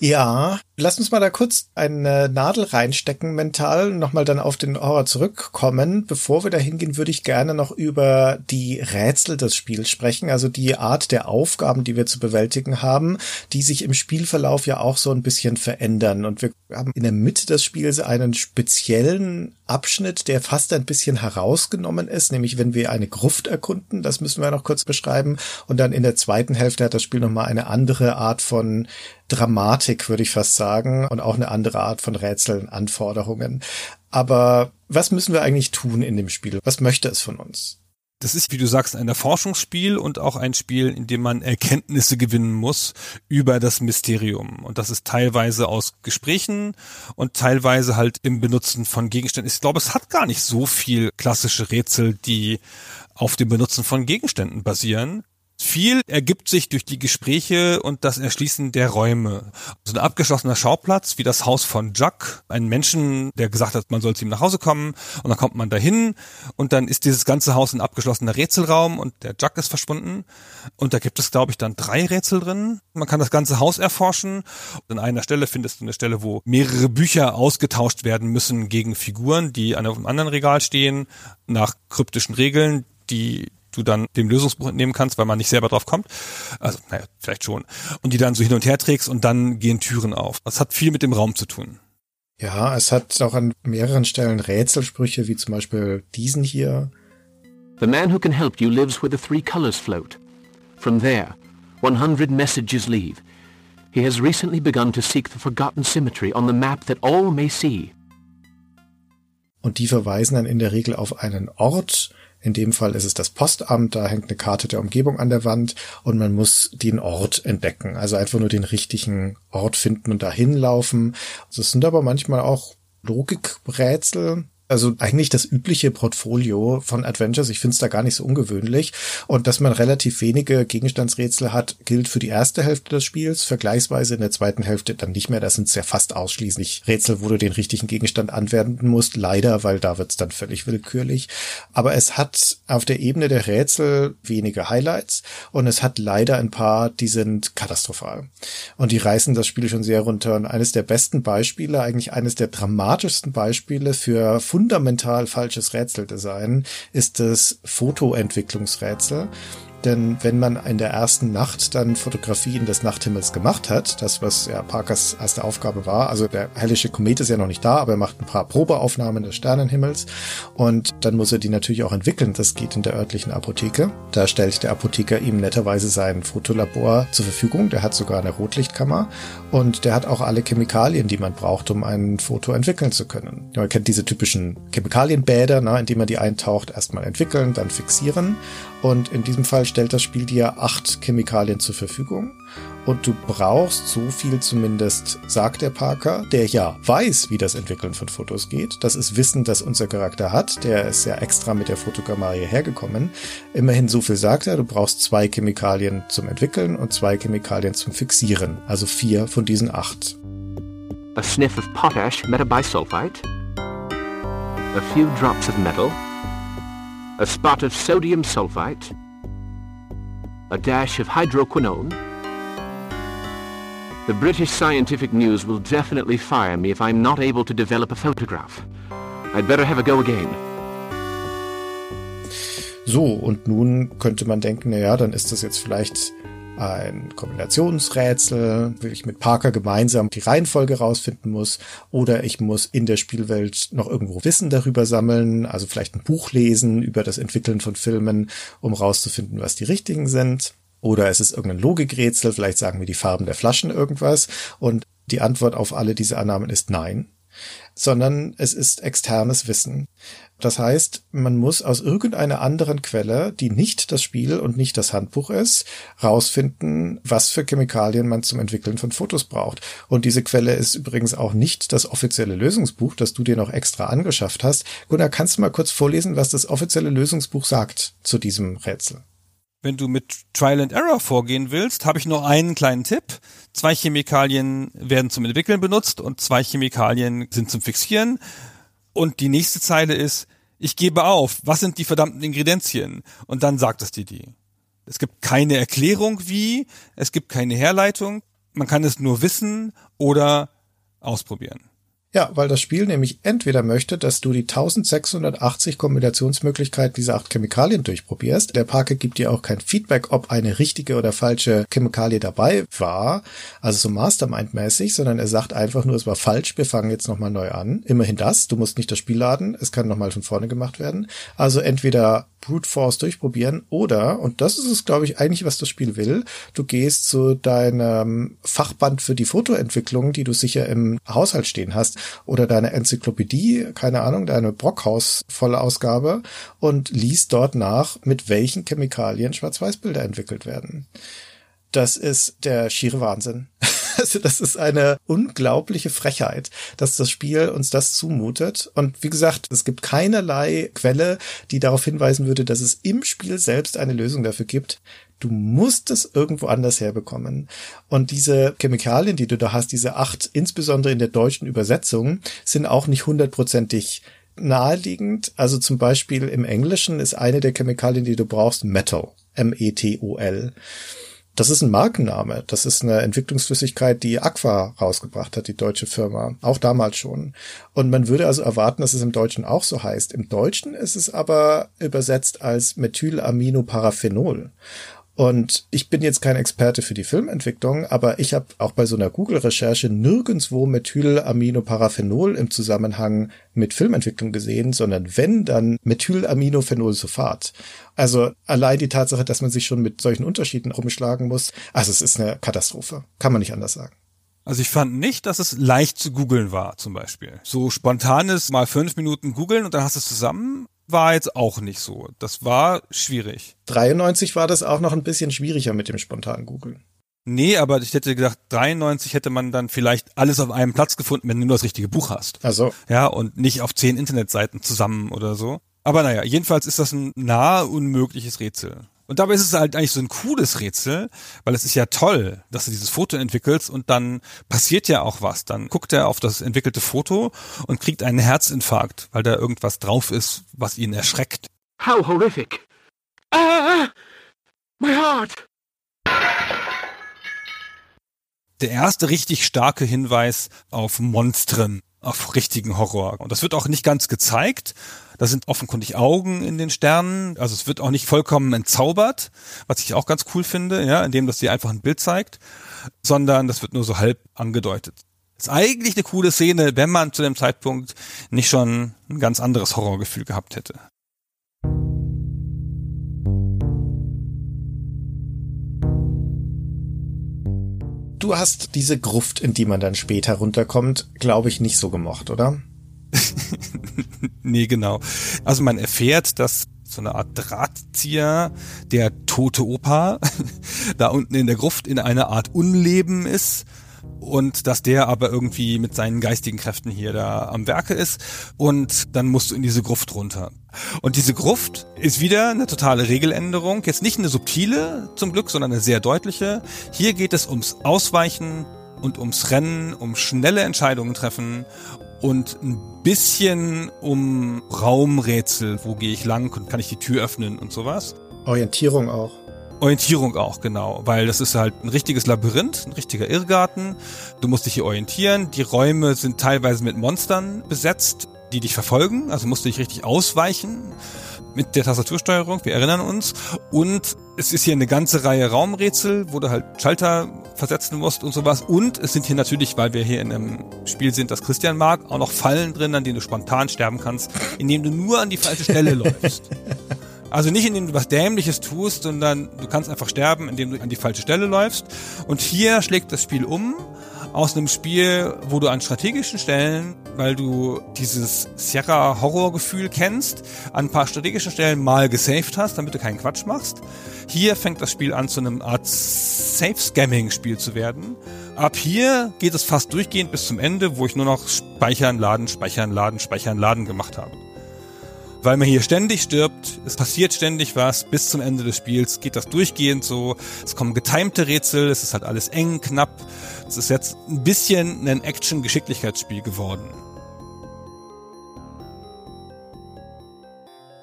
Ja, lass uns mal da kurz eine Nadel reinstecken mental, nochmal dann auf den Horror zurückkommen. Bevor wir da hingehen, würde ich gerne noch über die Rätsel des Spiels sprechen, also die Art der Aufgaben, die wir zu bewältigen haben, die sich im Spielverlauf ja auch so ein bisschen verändern. Und wir haben in der Mitte des Spiels einen speziellen Abschnitt, der fast ein bisschen herausgenommen ist, nämlich wenn wir eine Gruft erkunden, das müssen wir noch kurz beschreiben. Und dann in der zweiten Hälfte hat das Spiel nochmal eine andere Art von Dramatik, würde ich fast sagen, und auch eine andere Art von Rätseln, Anforderungen. Aber was müssen wir eigentlich tun in dem Spiel? Was möchte es von uns? Das ist, wie du sagst, ein Erforschungsspiel und auch ein Spiel, in dem man Erkenntnisse gewinnen muss über das Mysterium. Und das ist teilweise aus Gesprächen und teilweise halt im Benutzen von Gegenständen. Ich glaube, es hat gar nicht so viel klassische Rätsel, die auf dem Benutzen von Gegenständen basieren. Viel ergibt sich durch die Gespräche und das Erschließen der Räume. So ein abgeschlossener Schauplatz wie das Haus von Jack, ein Menschen, der gesagt hat, man soll zu ihm nach Hause kommen und dann kommt man dahin und dann ist dieses ganze Haus ein abgeschlossener Rätselraum und der Jack ist verschwunden und da gibt es, glaube ich, dann drei Rätsel drin. Man kann das ganze Haus erforschen. An einer Stelle findest du eine Stelle, wo mehrere Bücher ausgetauscht werden müssen gegen Figuren, die an einem anderen Regal stehen, nach kryptischen Regeln, die du dann dem Lösungsbuch entnehmen kannst, weil man nicht selber drauf kommt. Also, naja, vielleicht schon. Und die dann so hin und her trägst und dann gehen Türen auf. Das hat viel mit dem Raum zu tun. Ja, es hat auch an mehreren Stellen Rätselsprüche, wie zum Beispiel diesen hier. The man who can help you lives where the three colors float. From there, 100 messages leave. He has recently begun to seek the forgotten symmetry on the map that all may see. Und die verweisen dann in der Regel auf einen Ort, in dem Fall ist es das Postamt, da hängt eine Karte der Umgebung an der Wand und man muss den Ort entdecken. Also einfach nur den richtigen Ort finden und dahin laufen. Also es sind aber manchmal auch Logikrätsel, also eigentlich das übliche Portfolio von Adventures. Ich finde es da gar nicht so ungewöhnlich. Und dass man relativ wenige Gegenstandsrätsel hat, gilt für die erste Hälfte des Spiels. Vergleichsweise in der zweiten Hälfte dann nicht mehr. Das sind ja fast ausschließlich Rätsel, wo du den richtigen Gegenstand anwenden musst. Leider, weil da wird's dann völlig willkürlich. Aber es hat auf der Ebene der Rätsel wenige Highlights und es hat leider ein paar, die sind katastrophal. Und die reißen das Spiel schon sehr runter. Und eines der besten Beispiele, eigentlich eines der dramatischsten Beispiele für fundamental falsches Rätseldesign ist das Fotoentwicklungsrätsel. Denn wenn man in der ersten Nacht dann Fotografien des Nachthimmels gemacht hat, das was ja Parkers erste Aufgabe war, also der hellische Komet ist ja noch nicht da, aber er macht ein paar Probeaufnahmen des Sternenhimmels und dann muss er die natürlich auch entwickeln. Das geht in der örtlichen Apotheke. Da stellt der Apotheker ihm netterweise sein Fotolabor zur Verfügung. Der hat sogar eine Rotlichtkammer und der hat auch alle Chemikalien, die man braucht, um ein Foto entwickeln zu können. Man kennt diese typischen Chemikalienbäder, ne, in die man die eintaucht, erstmal entwickeln, dann fixieren und in diesem Fall stellt das Spiel dir acht Chemikalien zur Verfügung. Und du brauchst so viel zumindest, sagt der Parker, der ja weiß, wie das Entwickeln von Fotos geht. Das ist Wissen, das unser Charakter hat. Der ist ja extra mit der Fotokamera hergekommen. Immerhin so viel sagt er, du brauchst zwei Chemikalien zum Entwickeln und zwei Chemikalien zum Fixieren. Also vier von diesen acht. A sniff of potash metabisulfite. A few drops of metal. A spot of sodium sulfite, a dash of hydroquinone. The British Scientific News will definitely fire me if I'm not able to develop a photograph. I'd better have a go again. So, und nun könnte man denken, naja, dann ist das jetzt vielleicht ein Kombinationsrätsel, will ich mit Parker gemeinsam die Reihenfolge rausfinden muss, oder ich muss in der Spielwelt noch irgendwo Wissen darüber sammeln, also vielleicht ein Buch lesen über das Entwickeln von Filmen, um rauszufinden, was die richtigen sind. Oder es ist irgendein Logikrätsel, vielleicht sagen mir die Farben der Flaschen irgendwas. Und die Antwort auf alle diese Annahmen ist nein sondern es ist externes Wissen. Das heißt, man muss aus irgendeiner anderen Quelle, die nicht das Spiel und nicht das Handbuch ist, rausfinden, was für Chemikalien man zum Entwickeln von Fotos braucht. Und diese Quelle ist übrigens auch nicht das offizielle Lösungsbuch, das du dir noch extra angeschafft hast. Gunnar, kannst du mal kurz vorlesen, was das offizielle Lösungsbuch sagt zu diesem Rätsel? Wenn du mit Trial and Error vorgehen willst, habe ich nur einen kleinen Tipp. Zwei Chemikalien werden zum Entwickeln benutzt und zwei Chemikalien sind zum Fixieren. Und die nächste Zeile ist, ich gebe auf, was sind die verdammten Ingredienzien? Und dann sagt es dir die. Es gibt keine Erklärung wie, es gibt keine Herleitung, man kann es nur wissen oder ausprobieren. Ja, weil das Spiel nämlich entweder möchte, dass du die 1680 Kombinationsmöglichkeiten dieser acht Chemikalien durchprobierst. Der Parker gibt dir auch kein Feedback, ob eine richtige oder falsche Chemikalie dabei war, also so Mastermind-mäßig, sondern er sagt einfach nur, es war falsch, wir fangen jetzt nochmal neu an. Immerhin das, du musst nicht das Spiel laden, es kann nochmal von vorne gemacht werden. Also entweder Brute Force durchprobieren oder, und das ist es, glaube ich, eigentlich, was das Spiel will, du gehst zu deinem Fachband für die Fotoentwicklung, die du sicher im Haushalt stehen hast, oder deine Enzyklopädie, keine Ahnung, deine Brockhaus volle Ausgabe und liest dort nach, mit welchen Chemikalien Schwarz-Weiß-Bilder entwickelt werden. Das ist der schiere Wahnsinn. Also das ist eine unglaubliche Frechheit, dass das Spiel uns das zumutet. Und wie gesagt, es gibt keinerlei Quelle, die darauf hinweisen würde, dass es im Spiel selbst eine Lösung dafür gibt. Du musst es irgendwo anders herbekommen. Und diese Chemikalien, die du da hast, diese acht, insbesondere in der deutschen Übersetzung, sind auch nicht hundertprozentig naheliegend. Also zum Beispiel im Englischen ist eine der Chemikalien, die du brauchst, Metal. M-E-T-O-L. Das ist ein Markenname. Das ist eine Entwicklungsflüssigkeit, die Aqua rausgebracht hat, die deutsche Firma. Auch damals schon. Und man würde also erwarten, dass es im Deutschen auch so heißt. Im Deutschen ist es aber übersetzt als Methylaminoparaphenol. Und ich bin jetzt kein Experte für die Filmentwicklung, aber ich habe auch bei so einer Google-Recherche nirgendswo Methylaminoparaphenol im Zusammenhang mit Filmentwicklung gesehen, sondern wenn, dann Methylaminophenolsulfat. Also allein die Tatsache, dass man sich schon mit solchen Unterschieden rumschlagen muss, also es ist eine Katastrophe. Kann man nicht anders sagen. Also ich fand nicht, dass es leicht zu googeln war, zum Beispiel. So spontanes mal fünf Minuten googeln und dann hast du es zusammen war jetzt auch nicht so. Das war schwierig. 93 war das auch noch ein bisschen schwieriger mit dem spontanen Googeln. Nee, aber ich hätte gedacht, 93 hätte man dann vielleicht alles auf einem Platz gefunden, wenn du nur das richtige Buch hast. Also. Ja, und nicht auf zehn Internetseiten zusammen oder so. Aber naja, jedenfalls ist das ein nahe unmögliches Rätsel. Und dabei ist es halt eigentlich so ein cooles Rätsel, weil es ist ja toll, dass du dieses Foto entwickelst und dann passiert ja auch was. Dann guckt er auf das entwickelte Foto und kriegt einen Herzinfarkt, weil da irgendwas drauf ist, was ihn erschreckt. How horrific. Ah! My heart! Der erste richtig starke Hinweis auf Monstren, auf richtigen Horror. Und das wird auch nicht ganz gezeigt, da sind offenkundig Augen in den Sternen. Also es wird auch nicht vollkommen entzaubert, was ich auch ganz cool finde, ja, indem das dir einfach ein Bild zeigt, sondern das wird nur so halb angedeutet. Ist eigentlich eine coole Szene, wenn man zu dem Zeitpunkt nicht schon ein ganz anderes Horrorgefühl gehabt hätte. Du hast diese Gruft, in die man dann später runterkommt, glaube ich, nicht so gemocht, oder? nee, genau. Also man erfährt, dass so eine Art Drahtzieher, der tote Opa, da unten in der Gruft in einer Art Unleben ist und dass der aber irgendwie mit seinen geistigen Kräften hier da am Werke ist und dann musst du in diese Gruft runter. Und diese Gruft ist wieder eine totale Regeländerung, jetzt nicht eine subtile zum Glück, sondern eine sehr deutliche. Hier geht es ums Ausweichen und ums Rennen, um schnelle Entscheidungen treffen und ein bisschen um Raumrätsel, wo gehe ich lang und kann ich die Tür öffnen und sowas. Orientierung auch. Orientierung auch, genau, weil das ist halt ein richtiges Labyrinth, ein richtiger Irrgarten. Du musst dich hier orientieren. Die Räume sind teilweise mit Monstern besetzt, die dich verfolgen, also musst du dich richtig ausweichen mit der Tastatursteuerung, wir erinnern uns. Und es ist hier eine ganze Reihe Raumrätsel, wo du halt Schalter versetzen musst und sowas. Und es sind hier natürlich, weil wir hier in einem Spiel sind, das Christian mag, auch noch Fallen drin, an denen du spontan sterben kannst, indem du nur an die falsche Stelle läufst. Also nicht indem du was Dämliches tust, sondern du kannst einfach sterben, indem du an die falsche Stelle läufst. Und hier schlägt das Spiel um aus einem Spiel, wo du an strategischen Stellen, weil du dieses Sierra-Horror-Gefühl kennst, an ein paar strategischen Stellen mal gesaved hast, damit du keinen Quatsch machst. Hier fängt das Spiel an, zu einem Art Safe-Scamming-Spiel zu werden. Ab hier geht es fast durchgehend bis zum Ende, wo ich nur noch Speichern, Laden, Speichern, Laden, Speichern, Laden gemacht habe. weil man hier ständig stirbt, es passiert ständig was, bis zum Ende des Spiels geht das durchgehend so, es kommen getimte Rätsel, es ist halt alles eng, knapp. Es ist jetzt ein bisschen ein Action-Geschicklichkeitsspiel geworden.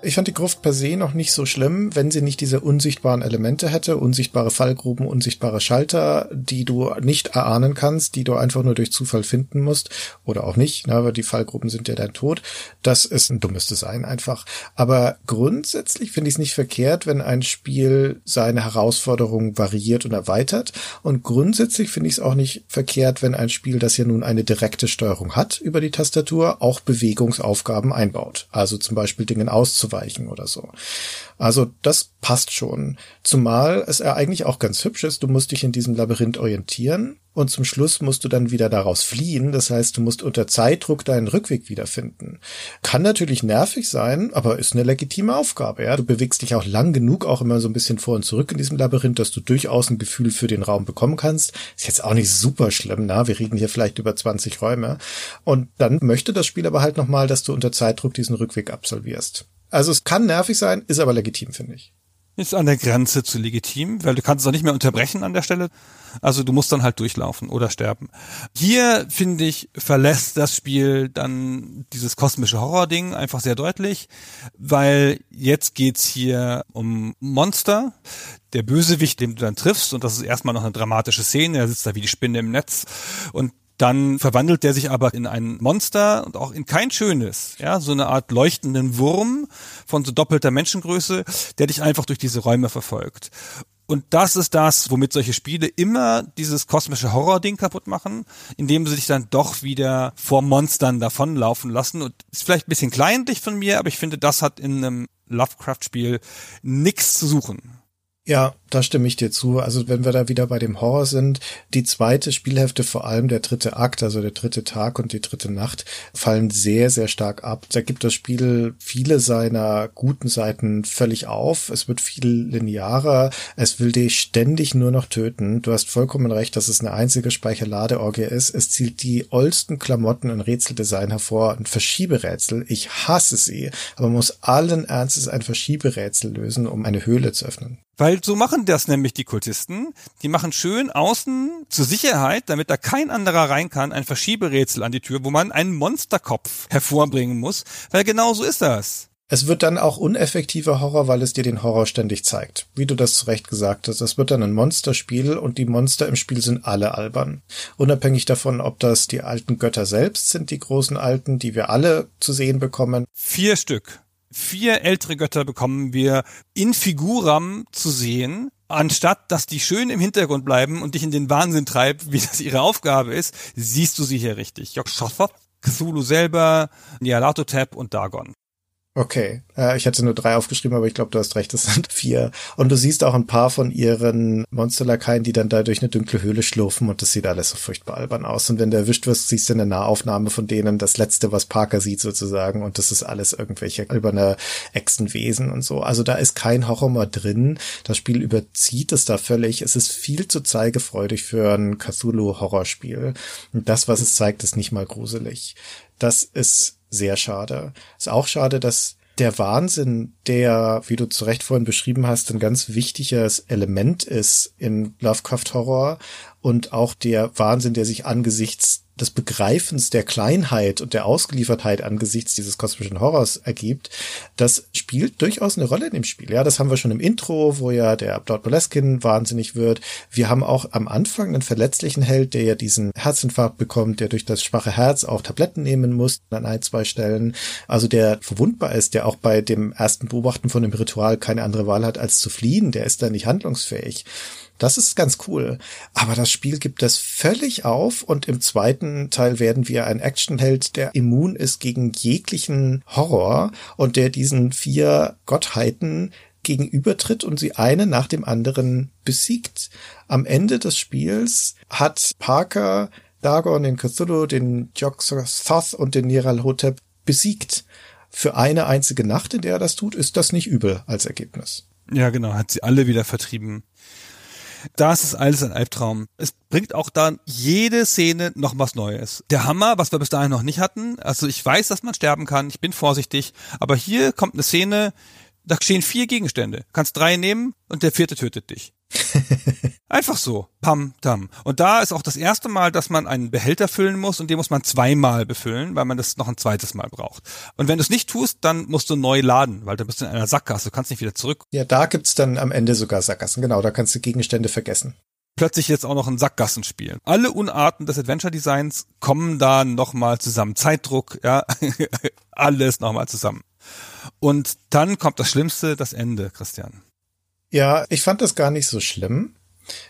Ich fand die Gruft per se noch nicht so schlimm, wenn sie nicht diese unsichtbaren Elemente hätte, unsichtbare Fallgruben, unsichtbare Schalter, die du nicht erahnen kannst, die du einfach nur durch Zufall finden musst oder auch nicht, ne, aber die Fallgruben sind ja dein Tod. Das ist ein dummes Design einfach. Aber grundsätzlich finde ich es nicht verkehrt, wenn ein Spiel seine Herausforderungen variiert und erweitert. Und grundsätzlich finde ich es auch nicht verkehrt, wenn ein Spiel, das ja nun eine direkte Steuerung hat über die Tastatur, auch Bewegungsaufgaben einbaut. Also zum Beispiel Dingen auszuweichen ausweichen oder so. Also das passt schon. Zumal es ja eigentlich auch ganz hübsch ist, du musst dich in diesem Labyrinth orientieren und zum Schluss musst du dann wieder daraus fliehen. Das heißt, du musst unter Zeitdruck deinen Rückweg wiederfinden. Kann natürlich nervig sein, aber ist eine legitime Aufgabe. Ja? Du bewegst dich auch lang genug, auch immer so ein bisschen vor und zurück in diesem Labyrinth, dass du durchaus ein Gefühl für den Raum bekommen kannst. Ist jetzt auch nicht super schlimm, na? Wir reden hier vielleicht über 20 Räume. Und dann möchte das Spiel aber halt nochmal, dass du unter Zeitdruck diesen Rückweg absolvierst. Also es kann nervig sein, ist aber legitim, finde ich. Ist an der Grenze zu legitim, weil du kannst es auch nicht mehr unterbrechen an der Stelle. Also du musst dann halt durchlaufen oder sterben. Hier, finde ich, verlässt das Spiel dann dieses kosmische Horror-Ding einfach sehr deutlich, weil jetzt geht's hier um Monster. Der Bösewicht, den du dann triffst, und das ist erstmal noch eine dramatische Szene, er sitzt da wie die Spinne im Netz und dann verwandelt der sich aber in ein Monster und auch in kein schönes, ja, so eine Art leuchtenden Wurm von so doppelter Menschengröße, der dich einfach durch diese Räume verfolgt. Und das ist das, womit solche Spiele immer dieses kosmische Horror-Ding kaputt machen, indem sie sich dann doch wieder vor Monstern davonlaufen lassen. Und ist vielleicht ein bisschen kleinlich von mir, aber ich finde, das hat in einem Lovecraft-Spiel nichts zu suchen. Ja, da stimme ich dir zu. Also wenn wir da wieder bei dem Horror sind, die zweite Spielhälfte, vor allem der dritte Akt, also der dritte Tag und die dritte Nacht, fallen sehr, sehr stark ab. Da gibt das Spiel viele seiner guten Seiten völlig auf. Es wird viel linearer. Es will dich ständig nur noch töten. Du hast vollkommen recht, dass es eine einzige Speicherladeorgie ist. Es zielt die oldsten Klamotten und Rätseldesign hervor. Ein Verschieberätsel. Ich hasse sie. Aber man muss allen Ernstes ein Verschieberätsel lösen, um eine Höhle zu öffnen. Weil so machen das nämlich die Kultisten. Die machen schön außen zur Sicherheit, damit da kein anderer rein kann, ein Verschieberätsel an die Tür, wo man einen Monsterkopf hervorbringen muss. Weil genau so ist das. Es wird dann auch uneffektiver Horror, weil es dir den Horror ständig zeigt. Wie du das zu Recht gesagt hast. Es wird dann ein Monsterspiel und die Monster im Spiel sind alle albern. Unabhängig davon, ob das die alten Götter selbst sind, die großen Alten, die wir alle zu sehen bekommen. Vier Stück vier ältere Götter bekommen wir in Figuram zu sehen, anstatt dass die schön im Hintergrund bleiben und dich in den Wahnsinn treibt, wie das ihre Aufgabe ist, siehst du sie hier richtig. Yog-Sothoth, Cthulhu selber, Nyarlathotep und Dagon. Okay, äh, ich hatte nur drei aufgeschrieben, aber ich glaube, du hast recht, es sind vier. Und du siehst auch ein paar von ihren Monsterlakaien, die dann da durch eine dunkle Höhle schlurfen und das sieht alles so furchtbar albern aus. Und wenn du erwischt wirst, siehst du eine Nahaufnahme von denen, das letzte, was Parker sieht sozusagen und das ist alles irgendwelche alberne Echsenwesen und so. Also da ist kein Horror mehr drin. Das Spiel überzieht es da völlig. Es ist viel zu zeigefreudig für ein Cthulhu-Horrorspiel. Und das, was es zeigt, ist nicht mal gruselig. Das ist sehr schade. Ist auch schade, dass der Wahnsinn, der, wie du zu Recht vorhin beschrieben hast, ein ganz wichtiges Element ist in Lovecraft Horror und auch der Wahnsinn, der sich angesichts des Begreifens der Kleinheit und der Ausgeliefertheit angesichts dieses kosmischen Horrors ergibt, das spielt durchaus eine Rolle in dem Spiel. Ja, das haben wir schon im Intro, wo ja der Lord Boleskin wahnsinnig wird. Wir haben auch am Anfang einen verletzlichen Held, der ja diesen Herzinfarkt bekommt, der durch das schwache Herz auch Tabletten nehmen muss an ein, zwei Stellen. Also der verwundbar ist, der auch bei dem ersten Beobachten von dem Ritual keine andere Wahl hat, als zu fliehen. Der ist da nicht handlungsfähig. Das ist ganz cool. Aber das Spiel gibt das völlig auf und im zweiten Teil werden wir ein Actionheld, der immun ist gegen jeglichen Horror und der diesen vier Gottheiten gegenübertritt und sie eine nach dem anderen besiegt. Am Ende des Spiels hat Parker Dagon, den Cthulhu, den Jog-Sothoth und den Niralhotep besiegt. Für eine einzige Nacht, in der er das tut, ist das nicht übel als Ergebnis. Ja, genau, hat sie alle wieder vertrieben. Das ist alles ein Albtraum. Es bringt auch dann jede Szene noch was Neues. Der Hammer, was wir bis dahin noch nicht hatten. Also ich weiß, dass man sterben kann. Ich bin vorsichtig. Aber hier kommt eine Szene, da stehen vier Gegenstände. Kannst drei nehmen und der vierte tötet dich. Einfach so. Pam, tam. Und da ist auch das erste Mal, dass man einen Behälter füllen muss und den muss man zweimal befüllen, weil man das noch ein zweites Mal braucht. Und wenn du es nicht tust, dann musst du neu laden, weil dann bist du in einer Sackgasse. Du kannst nicht wieder zurück. Ja, da gibt's dann am Ende sogar Sackgassen. Genau, da kannst du Gegenstände vergessen. Plötzlich jetzt auch noch ein Sackgassenspiel. Alle Unarten des Adventure Designs kommen da nochmal zusammen. Zeitdruck, ja, alles nochmal zusammen. Und dann kommt das Schlimmste, das Ende, Christian. Ja, ich fand das gar nicht so schlimm.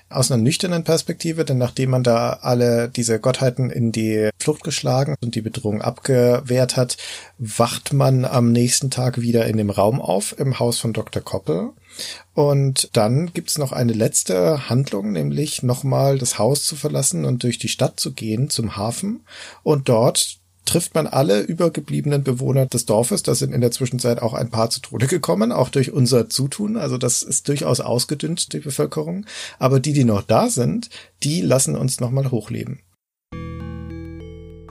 Aus einer nüchternen Perspektive, denn nachdem man da alle diese Gottheiten in die Flucht geschlagen und die Bedrohung abgewehrt hat, wacht man am nächsten Tag wieder in dem Raum auf, im Haus von Dr. Koppel. Und dann gibt's noch eine letzte Handlung, nämlich nochmal das Haus zu verlassen und durch die Stadt zu gehen zum Hafen und dort trifft man alle übergebliebenen Bewohner des Dorfes. Da sind in der Zwischenzeit auch ein paar zu Tode gekommen, auch durch unser Zutun. Also das ist durchaus ausgedünnt, die Bevölkerung. Aber die, die noch da sind, die lassen uns nochmal hochleben.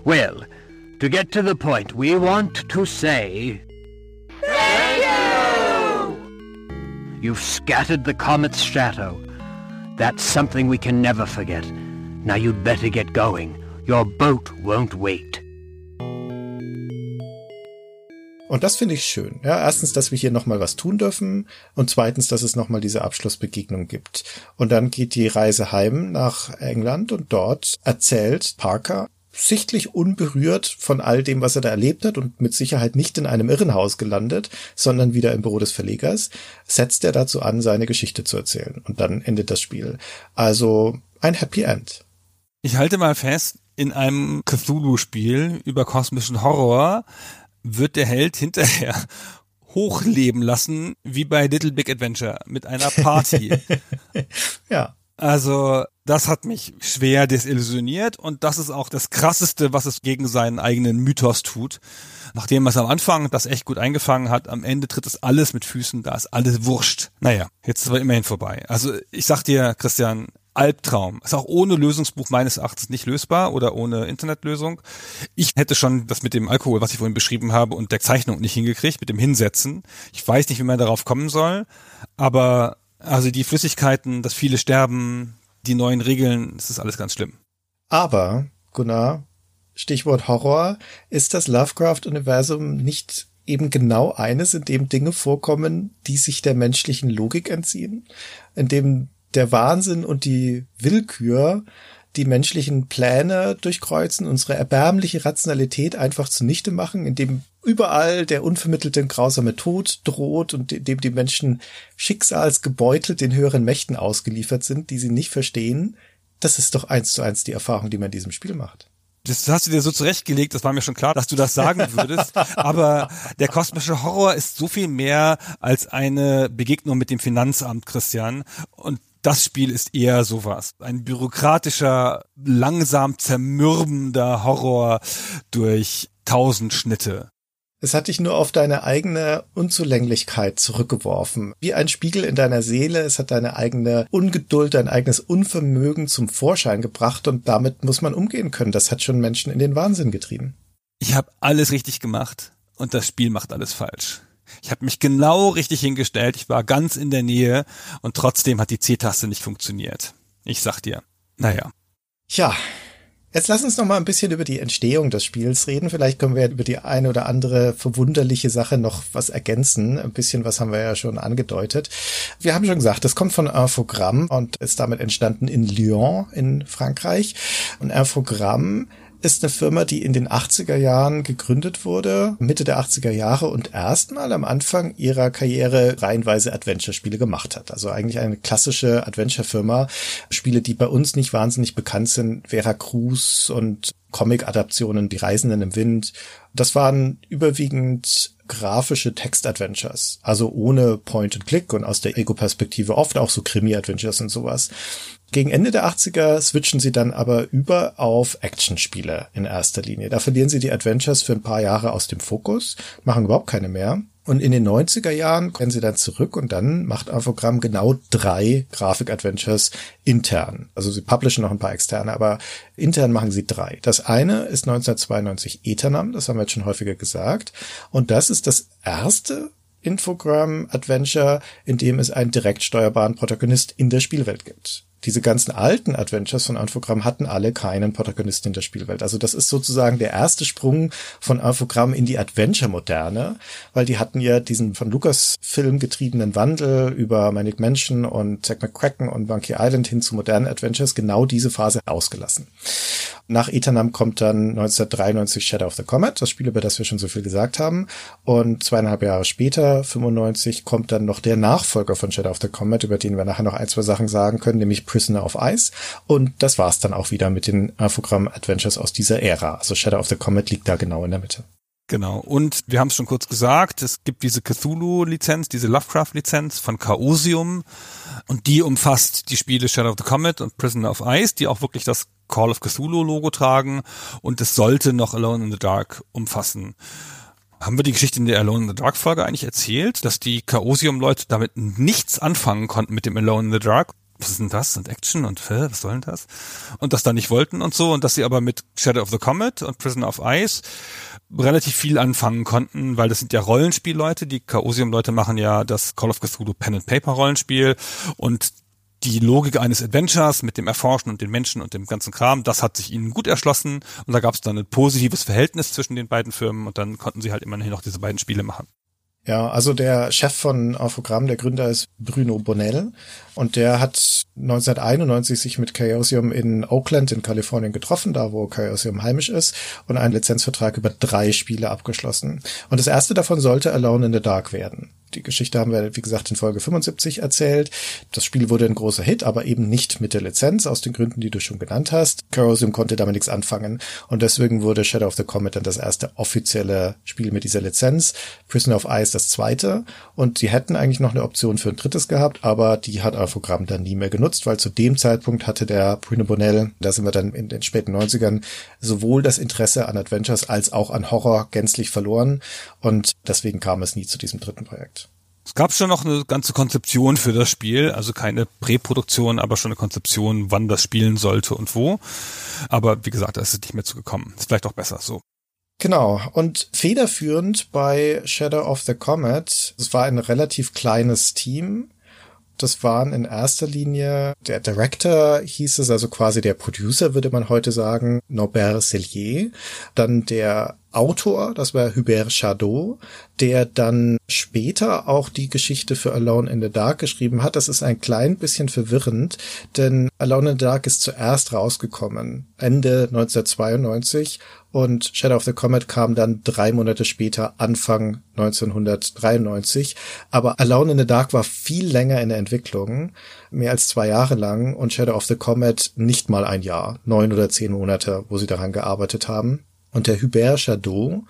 Well, to get to the point, we want to say... Thank you! You've scattered the comet's shadow. That's something we can never forget. Now you'd better get going. Your boat won't wait. Und das finde ich schön. Ja, erstens, dass wir hier nochmal was tun dürfen und zweitens, dass es nochmal diese Abschlussbegegnung gibt. Und dann geht die Reise heim nach England und dort erzählt Parker sichtlich unberührt von all dem, was er da erlebt hat und mit Sicherheit nicht in einem Irrenhaus gelandet, sondern wieder im Büro des Verlegers, setzt er dazu an, seine Geschichte zu erzählen. Und dann endet das Spiel. Also ein Happy End. Ich halte mal fest, in einem Cthulhu-Spiel über kosmischen Horror wird der Held hinterher hochleben lassen, wie bei Little Big Adventure mit einer Party. ja. Also, das hat mich schwer desillusioniert und das ist auch das krasseste, was es gegen seinen eigenen Mythos tut. Nachdem es am Anfang das echt gut eingefangen hat, am Ende tritt es alles mit Füßen, da ist alles wurscht. Naja, jetzt ist aber immerhin vorbei. Also, ich sag dir, Christian, Albtraum. Ist auch ohne Lösungsbuch meines Erachtens nicht lösbar oder ohne Internetlösung. Ich hätte schon das mit dem Alkohol, was ich vorhin beschrieben habe, und der Zeichnung nicht hingekriegt, mit dem Hinsetzen. Ich weiß nicht, wie man darauf kommen soll, aber also die Flüssigkeiten, das viele sterben, die neuen Regeln, das ist alles ganz schlimm. Aber, Gunnar, Stichwort Horror, ist das Lovecraft-Universum nicht eben genau eines, in dem Dinge vorkommen, die sich der menschlichen Logik entziehen, in dem der Wahnsinn und die Willkür die menschlichen Pläne durchkreuzen, unsere erbärmliche Rationalität einfach zunichte machen, indem überall der unvermittelte grausame Tod droht und indem die Menschen schicksalsgebeutelt den höheren Mächten ausgeliefert sind, die sie nicht verstehen. Das ist doch eins zu eins die Erfahrung, die man in diesem Spiel macht. Das hast du dir so zurechtgelegt, das war mir schon klar, dass du das sagen würdest. Aber der kosmische Horror ist so viel mehr als eine Begegnung mit dem Finanzamt, Christian. Und das Spiel ist eher sowas. Ein bürokratischer, langsam zermürbender Horror durch tausend Schnitte. Es hat dich nur auf deine eigene Unzulänglichkeit zurückgeworfen. Wie ein Spiegel in deiner Seele. Es hat deine eigene Ungeduld, dein eigenes Unvermögen zum Vorschein gebracht und damit muss man umgehen können. Das hat schon Menschen in den Wahnsinn getrieben. Ich habe alles richtig gemacht und das Spiel macht alles falsch. Ich habe mich genau richtig hingestellt, ich war ganz in der Nähe und trotzdem hat die C-Taste nicht funktioniert. Ich sag dir. Naja. Tja, Jetzt lass uns noch mal ein bisschen über die Entstehung des Spiels reden. Vielleicht können wir über die eine oder andere verwunderliche Sache noch was ergänzen. Ein bisschen was haben wir ja schon angedeutet. Wir haben schon gesagt, das kommt von Infogramm und ist damit entstanden in Lyon in Frankreich. Und Infogramm ist eine Firma, die in den 80er Jahren gegründet wurde, Mitte der 80er Jahre und erstmal am Anfang ihrer Karriere reihenweise Adventure-Spiele gemacht hat. Also eigentlich eine klassische Adventure-Firma. Spiele, die bei uns nicht wahnsinnig bekannt sind, Vera Cruz und Comic-Adaptionen, Die Reisenden im Wind. Das waren überwiegend grafische Text-Adventures, also ohne Point-and-Click und aus der Ego-Perspektive oft auch so Krimi-Adventures und sowas. Gegen Ende der 80er switchen sie dann aber über auf Actionspiele in erster Linie. Da verlieren sie die Adventures für ein paar Jahre aus dem Fokus, machen überhaupt keine mehr. Und in den 90er Jahren kehren sie dann zurück und dann macht Infogramm genau drei Grafik-Adventures intern. Also sie publishen noch ein paar externe, aber intern machen sie drei. Das eine ist 1992 Eternam, das haben wir jetzt schon häufiger gesagt. Und das ist das erste Infogramm Adventure, in dem es einen direkt steuerbaren Protagonist in der Spielwelt gibt diese ganzen alten Adventures von Infogramm hatten alle keinen Protagonisten in der Spielwelt. Also das ist sozusagen der erste Sprung von Infogramm in die Adventure-Moderne, weil die hatten ja diesen von Lucas-Film getriebenen Wandel über Manic Mansion und Zack McCracken und Monkey Island hin zu modernen Adventures genau diese Phase ausgelassen. Nach Eternam kommt dann 1993 Shadow of the Comet, das Spiel, über das wir schon so viel gesagt haben. Und zweieinhalb Jahre später, 95, kommt dann noch der Nachfolger von Shadow of the Comet, über den wir nachher noch ein, zwei Sachen sagen können, nämlich Prisoner of Ice. Und das war's dann auch wieder mit den Infogramm Adventures aus dieser Ära. Also Shadow of the Comet liegt da genau in der Mitte. Genau. Und wir haben es schon kurz gesagt, es gibt diese Cthulhu-Lizenz, diese Lovecraft-Lizenz von Chaosium. Und die umfasst die Spiele Shadow of the Comet und Prisoner of Ice, die auch wirklich das Call of Cthulhu Logo tragen. Und es sollte noch Alone in the Dark umfassen. Haben wir die Geschichte in der Alone in the Dark Folge eigentlich erzählt, dass die Chaosium-Leute damit nichts anfangen konnten mit dem Alone in the Dark? Was ist denn das? Und Action und Phil, was soll denn das? Und das da nicht wollten und so und dass sie aber mit Shadow of the Comet und Prison of Ice relativ viel anfangen konnten, weil das sind ja Rollenspielleute, die Chaosium-Leute machen ja das Call of Cthulhu Pen and Paper Rollenspiel und die Logik eines Adventures mit dem Erforschen und den Menschen und dem ganzen Kram, das hat sich ihnen gut erschlossen und da gab es dann ein positives Verhältnis zwischen den beiden Firmen und dann konnten sie halt immerhin noch diese beiden Spiele machen. Ja, also der Chef von Infogramm, der Gründer ist Bruno Bonnell und der hat 1991 sich mit Chaosium in Oakland in Kalifornien getroffen, da wo Chaosium heimisch ist, und einen Lizenzvertrag über drei Spiele abgeschlossen. Und das erste davon sollte Alone in the Dark werden. Die Geschichte haben wir, wie gesagt, in Folge 75 erzählt. Das Spiel wurde ein großer Hit, aber eben nicht mit der Lizenz, aus den Gründen, die du schon genannt hast. Chaosium konnte damit nichts anfangen und deswegen wurde Shadow of the Comet dann das erste offizielle Spiel mit dieser Lizenz. Prisoner of Ice das zweite und sie hätten eigentlich noch eine Option für ein drittes gehabt, aber die hat Alphogramm dann nie mehr genutzt, weil zu dem Zeitpunkt hatte der Bruno Bonnell, da sind wir dann in den späten 90ern, sowohl das Interesse an Adventures als auch an Horror gänzlich verloren und deswegen kam es nie zu diesem dritten Projekt. Es gab schon noch eine ganze Konzeption für das Spiel, also keine Präproduktion, aber schon eine Konzeption, wann das spielen sollte und wo. Aber wie gesagt, da ist es nicht mehr zugekommen. Ist vielleicht auch besser so. Genau. Und federführend bei Shadow of the Comet, es war ein relativ kleines Team. Das waren in erster Linie der Director hieß es, also quasi der Producer würde man heute sagen, Norbert Sellier. Dann der Autor, das war Hubert Chadot, der dann später auch die Geschichte für Alone in the Dark geschrieben hat. Das ist ein klein bisschen verwirrend, denn Alone in the Dark ist zuerst rausgekommen, Ende 1992 und Shadow of the Comet kam dann drei Monate später, Anfang 1993. Aber Alone in the Dark war viel länger in der Entwicklung, mehr als zwei Jahre lang und Shadow of the Comet nicht mal ein Jahr, neun oder zehn Monate, wo sie daran gearbeitet haben. Und der Hubert Chadot,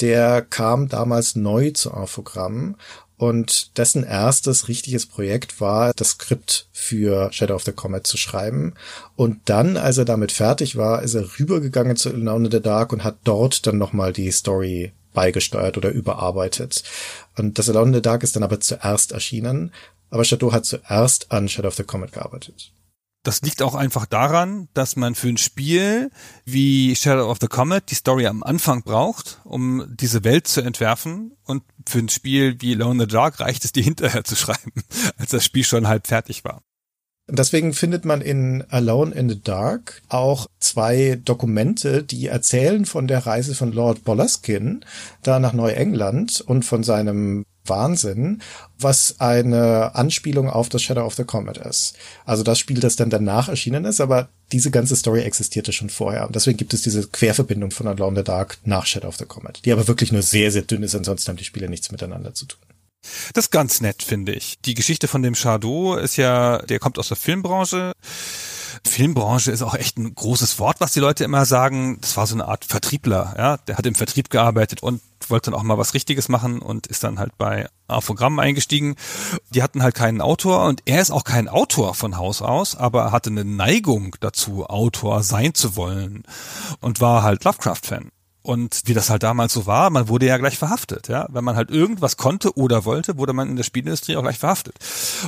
der kam damals neu zu Infogramm und dessen erstes richtiges Projekt war, das Skript für Shadow of the Comet zu schreiben. Und dann, als er damit fertig war, ist er rübergegangen zu Alone in the Dark und hat dort dann nochmal die Story beigesteuert oder überarbeitet. Und das Alone in the Dark ist dann aber zuerst erschienen. Aber Chateau hat zuerst an Shadow of the Comet gearbeitet. Das liegt auch einfach daran, dass man für ein Spiel wie Shadow of the Comet die Story am Anfang braucht, um diese Welt zu entwerfen. Und für ein Spiel wie Alone in the Dark reicht es, die hinterher zu schreiben, als das Spiel schon halb fertig war. Deswegen findet man in Alone in the Dark auch zwei Dokumente, die erzählen von der Reise von Lord Boleskin da nach Neuengland und von seinem Wahnsinn, was eine Anspielung auf das Shadow of the Comet ist. Also das Spiel, das dann danach erschienen ist, aber diese ganze Story existierte schon vorher. Und deswegen gibt es diese Querverbindung von Alone in the Dark nach Shadow of the Comet, die aber wirklich nur sehr, sehr dünn ist, ansonsten haben die Spiele nichts miteinander zu tun. Das ist ganz nett, finde ich. Die Geschichte von dem Shadow ist ja, der kommt aus der Filmbranche. Filmbranche ist auch echt ein großes Wort, was die Leute immer sagen. Das war so eine Art Vertriebler, ja. Der hat im Vertrieb gearbeitet und wollte dann auch mal was Richtiges machen und ist dann halt bei Infogramm eingestiegen. Die hatten halt keinen Autor und er ist auch kein Autor von Haus aus, aber er hatte eine Neigung dazu, Autor sein zu wollen und war halt Lovecraft-Fan. Und wie das halt damals so war, man wurde ja gleich verhaftet, ja. Wenn man halt irgendwas konnte oder wollte, wurde man in der Spielindustrie auch gleich verhaftet.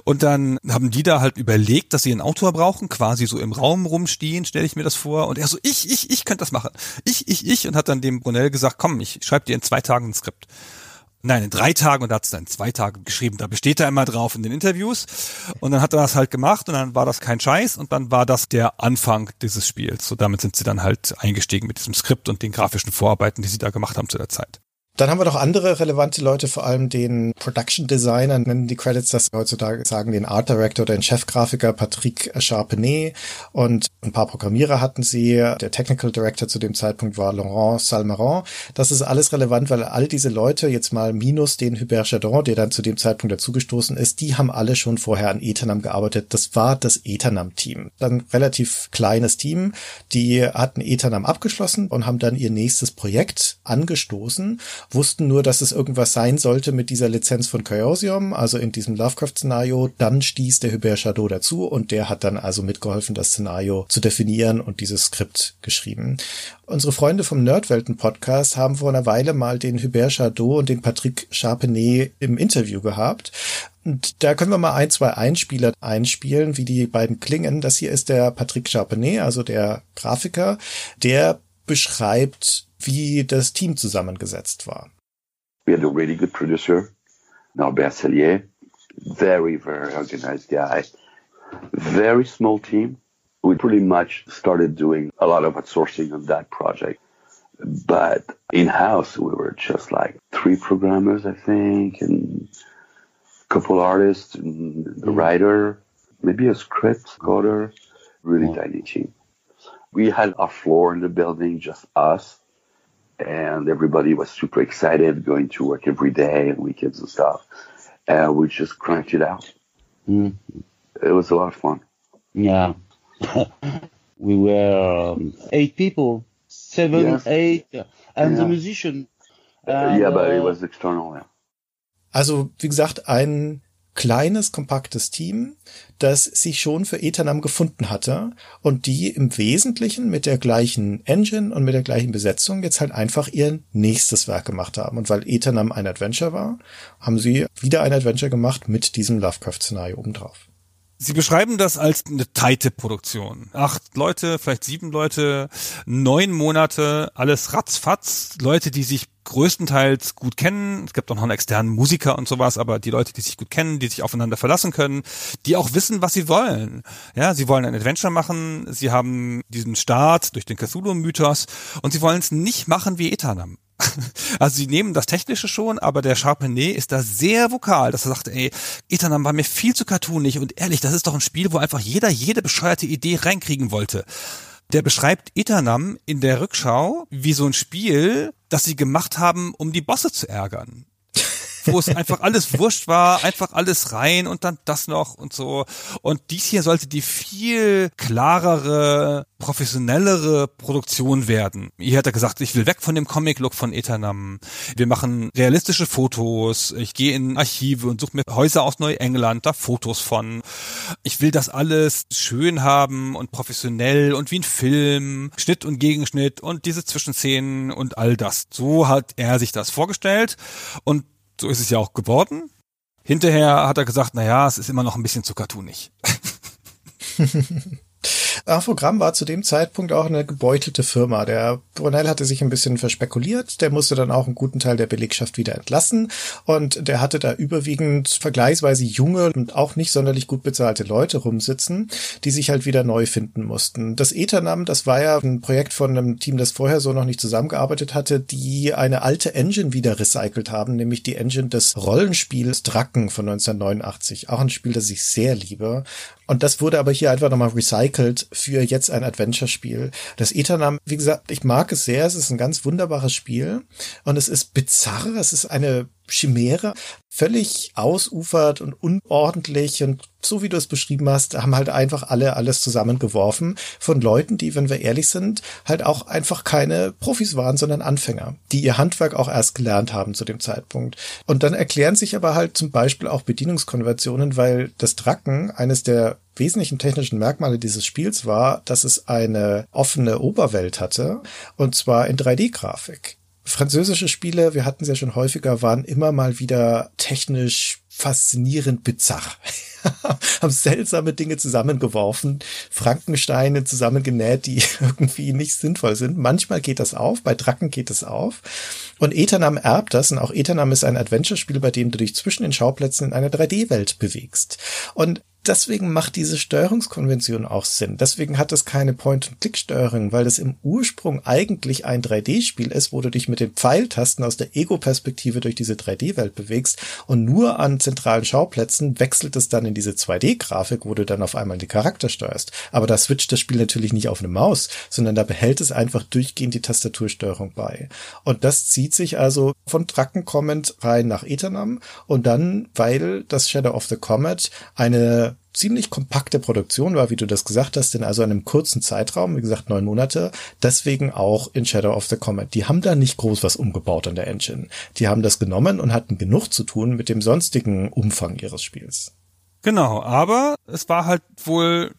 Und dann haben die da halt überlegt, dass sie einen Autor brauchen, quasi so im Raum rumstehen, stelle ich mir das vor. Und er so, ich, ich, ich könnte das machen. Ich, ich, ich. Und hat dann dem Brunel gesagt, komm, ich schreibe dir in zwei Tagen ein Skript. Nein, in drei Tagen und da hat es dann zwei Tage geschrieben. Da besteht er immer drauf in den Interviews. Und dann hat er das halt gemacht und dann war das kein Scheiß und dann war das der Anfang dieses Spiels. So damit sind sie dann halt eingestiegen mit diesem Skript und den grafischen Vorarbeiten, die sie da gemacht haben zu der Zeit. Dann haben wir noch andere relevante Leute, vor allem den Production Designer, nennen die Credits das heutzutage sagen, den Art Director, den Chefgrafiker Patrick Charpenet und ein paar Programmierer hatten sie. Der Technical Director zu dem Zeitpunkt war Laurent Salmeron. Das ist alles relevant, weil all diese Leute, jetzt mal minus den Hubert Chardon, der dann zu dem Zeitpunkt dazugestoßen ist, die haben alle schon vorher an Eternam gearbeitet. Das war das Eternam-Team. Dann relativ kleines Team. Die hatten Eternam abgeschlossen und haben dann ihr nächstes Projekt angestoßen wussten nur, dass es irgendwas sein sollte mit dieser Lizenz von Chaosium, also in diesem Lovecraft-Szenario. Dann stieß der Hubert Chateau dazu und der hat dann also mitgeholfen, das Szenario zu definieren und dieses Skript geschrieben. Unsere Freunde vom Nerdwelten-Podcast haben vor einer Weile mal den Hubert Chateau und den Patrick Charpenet im Interview gehabt. Und da können wir mal ein, zwei Einspieler einspielen, wie die beiden klingen. Das hier ist der Patrick Charpenet, also der Grafiker, der beschreibt wie das Team zusammengesetzt war. We had a really good producer, Norbert Cellier, very, very organized guy, very small team. We pretty much started doing a lot of outsourcing on that project. But in-house, we were just like three programmers, I think, and a couple artists, and a mm. writer, maybe a script coder, really tiny team. We had our floor in the building, just us and everybody was super excited going to work every day and weekends and stuff. And we just cranked it out. Mm. It was a lot of fun. Yeah. we were um, eight people, seven, Yes. eight, and the Yeah. musician. Uh, yeah, but it uh, was external. Yeah. Also, wie gesagt, ein kleines, kompaktes Team, das sich schon für Eternam gefunden hatte und die im Wesentlichen mit der gleichen Engine und mit der gleichen Besetzung jetzt halt einfach ihr nächstes Werk gemacht haben. Und weil Eternam ein Adventure war, haben sie wieder ein Adventure gemacht mit diesem Lovecraft-Szenario obendrauf. Sie beschreiben das als eine tighte Produktion. Acht Leute, vielleicht sieben Leute, neun Monate, alles ratzfatz. Leute, die sich größtenteils gut kennen. Es gibt auch noch einen externen Musiker und sowas, aber die Leute, die sich gut kennen, die sich aufeinander verlassen können, die auch wissen, was sie wollen. Ja, sie wollen ein Adventure machen, sie haben diesen Start durch den Cthulhu-Mythos und sie wollen es nicht machen wie Eternam. Also sie nehmen das Technische schon, aber der Charpenet ist da sehr vokal, dass er sagt, ey, Eternam war mir viel zu cartoonig und ehrlich, das ist doch ein Spiel, wo einfach jeder jede bescheuerte Idee reinkriegen wollte. Der beschreibt Eternam in der Rückschau wie so ein Spiel, das sie gemacht haben, um die Bosse zu ärgern. Wo es einfach alles wurscht war, einfach alles rein und dann das noch und so. Und dies hier sollte die viel klarere, professionellere Produktion werden. Hier hat er gesagt, ich will weg von dem Comic-Look von Eternam. Wir machen realistische Fotos. Ich gehe in Archive und suche mir Häuser aus Neuengland, da Fotos von. Ich will das alles schön haben und professionell und wie ein Film, Schnitt und Gegenschnitt und diese Zwischenszenen und all das. So hat er sich das vorgestellt und so ist es ja auch geworden. Hinterher hat er gesagt, na ja, es ist immer noch ein bisschen zu cartoonig. Infogramm war zu dem Zeitpunkt auch eine gebeutelte Firma. Der Brunel hatte sich ein bisschen verspekuliert, der musste dann auch einen guten Teil der Belegschaft wieder entlassen und der hatte da überwiegend vergleichsweise junge und auch nicht sonderlich gut bezahlte Leute rumsitzen, die sich halt wieder neu finden mussten. Das Eternam, das war ja ein Projekt von einem Team, das vorher so noch nicht zusammengearbeitet hatte, die eine alte Engine wieder recycelt haben, nämlich die Engine des Rollenspiels Dracken von 1989. Auch ein Spiel, das ich sehr liebe. Und das wurde aber hier einfach nochmal recycelt für jetzt ein Adventure-Spiel. Das Eternam, wie gesagt, ich mag es sehr. Es ist ein ganz wunderbares Spiel. Und es ist bizarr. Es ist eine Chimäre völlig ausufert und unordentlich und so wie du es beschrieben hast, haben halt einfach alle alles zusammengeworfen von Leuten, die, wenn wir ehrlich sind, halt auch einfach keine Profis waren, sondern Anfänger, die ihr Handwerk auch erst gelernt haben zu dem Zeitpunkt. Und dann erklären sich aber halt zum Beispiel auch Bedienungskonversionen, weil das Dracken eines der wesentlichen technischen Merkmale dieses Spiels war, dass es eine offene Oberwelt hatte, und zwar in 3D-Grafik. Französische Spiele, wir hatten sie ja schon häufiger, waren immer mal wieder technisch faszinierend bizarr. haben seltsame Dinge zusammengeworfen, Frankensteine zusammengenäht, die irgendwie nicht sinnvoll sind. Manchmal geht das auf, bei Dracken geht es auf. Und Eternam erbt das, und auch Eternam ist ein Adventure-Spiel, bei dem du dich zwischen den Schauplätzen in einer 3D-Welt bewegst. Und deswegen macht diese Steuerungskonvention auch Sinn. Deswegen hat es keine Point-and-Click-Steuerung, weil es im Ursprung eigentlich ein 3D-Spiel ist, wo du dich mit den Pfeiltasten aus der Ego-Perspektive durch diese 3D-Welt bewegst und nur an zentralen Schauplätzen wechselt es dann in diese 2D-Grafik, wo du dann auf einmal die Charakter steuerst. Aber da switcht das Spiel natürlich nicht auf eine Maus, sondern da behält es einfach durchgehend die Tastatursteuerung bei. Und das zieht sich also von Draken Comment rein nach Eternam und dann, weil das Shadow of the Comet eine ziemlich kompakte Produktion war, wie du das gesagt hast, in also einem kurzen Zeitraum, wie gesagt neun Monate, deswegen auch in Shadow of the Comet. Die haben da nicht groß was umgebaut an der Engine. Die haben das genommen und hatten genug zu tun mit dem sonstigen Umfang ihres Spiels. Genau, aber es war halt wohl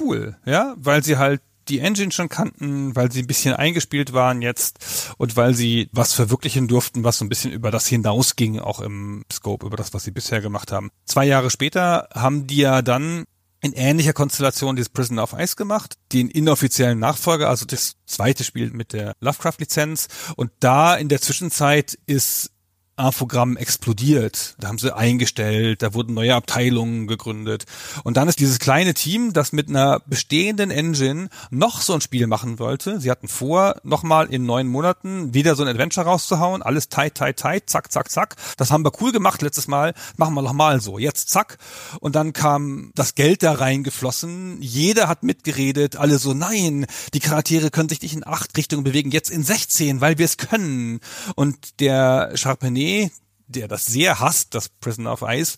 cool, ja, weil sie halt die Engine schon kannten, weil sie ein bisschen eingespielt waren jetzt und weil sie was verwirklichen durften, was so ein bisschen über das hinausging, auch im Scope, über das, was sie bisher gemacht haben. Zwei Jahre später haben die ja dann in ähnlicher Konstellation dieses Prison of Ice gemacht, den inoffiziellen Nachfolger, also das zweite Spiel mit der Lovecraft-Lizenz. Und da in der Zwischenzeit ist Infogramm explodiert. Da haben sie eingestellt, da wurden neue Abteilungen gegründet. Und dann ist dieses kleine Team, das mit einer bestehenden Engine noch so ein Spiel machen wollte. Sie hatten vor, nochmal in neun Monaten wieder so ein Adventure rauszuhauen. Alles tight, tight, tight, zack, zack, zack. Das haben wir cool gemacht letztes Mal. Machen wir nochmal so. Jetzt zack. Und dann kam das Geld da reingeflossen. Jeder hat mitgeredet. Alle so, nein, die Charaktere können sich nicht in acht Richtungen bewegen. Jetzt in 16, weil wir es können. Und der Charpentier Idee, der das sehr hasst, das Prison of Ice,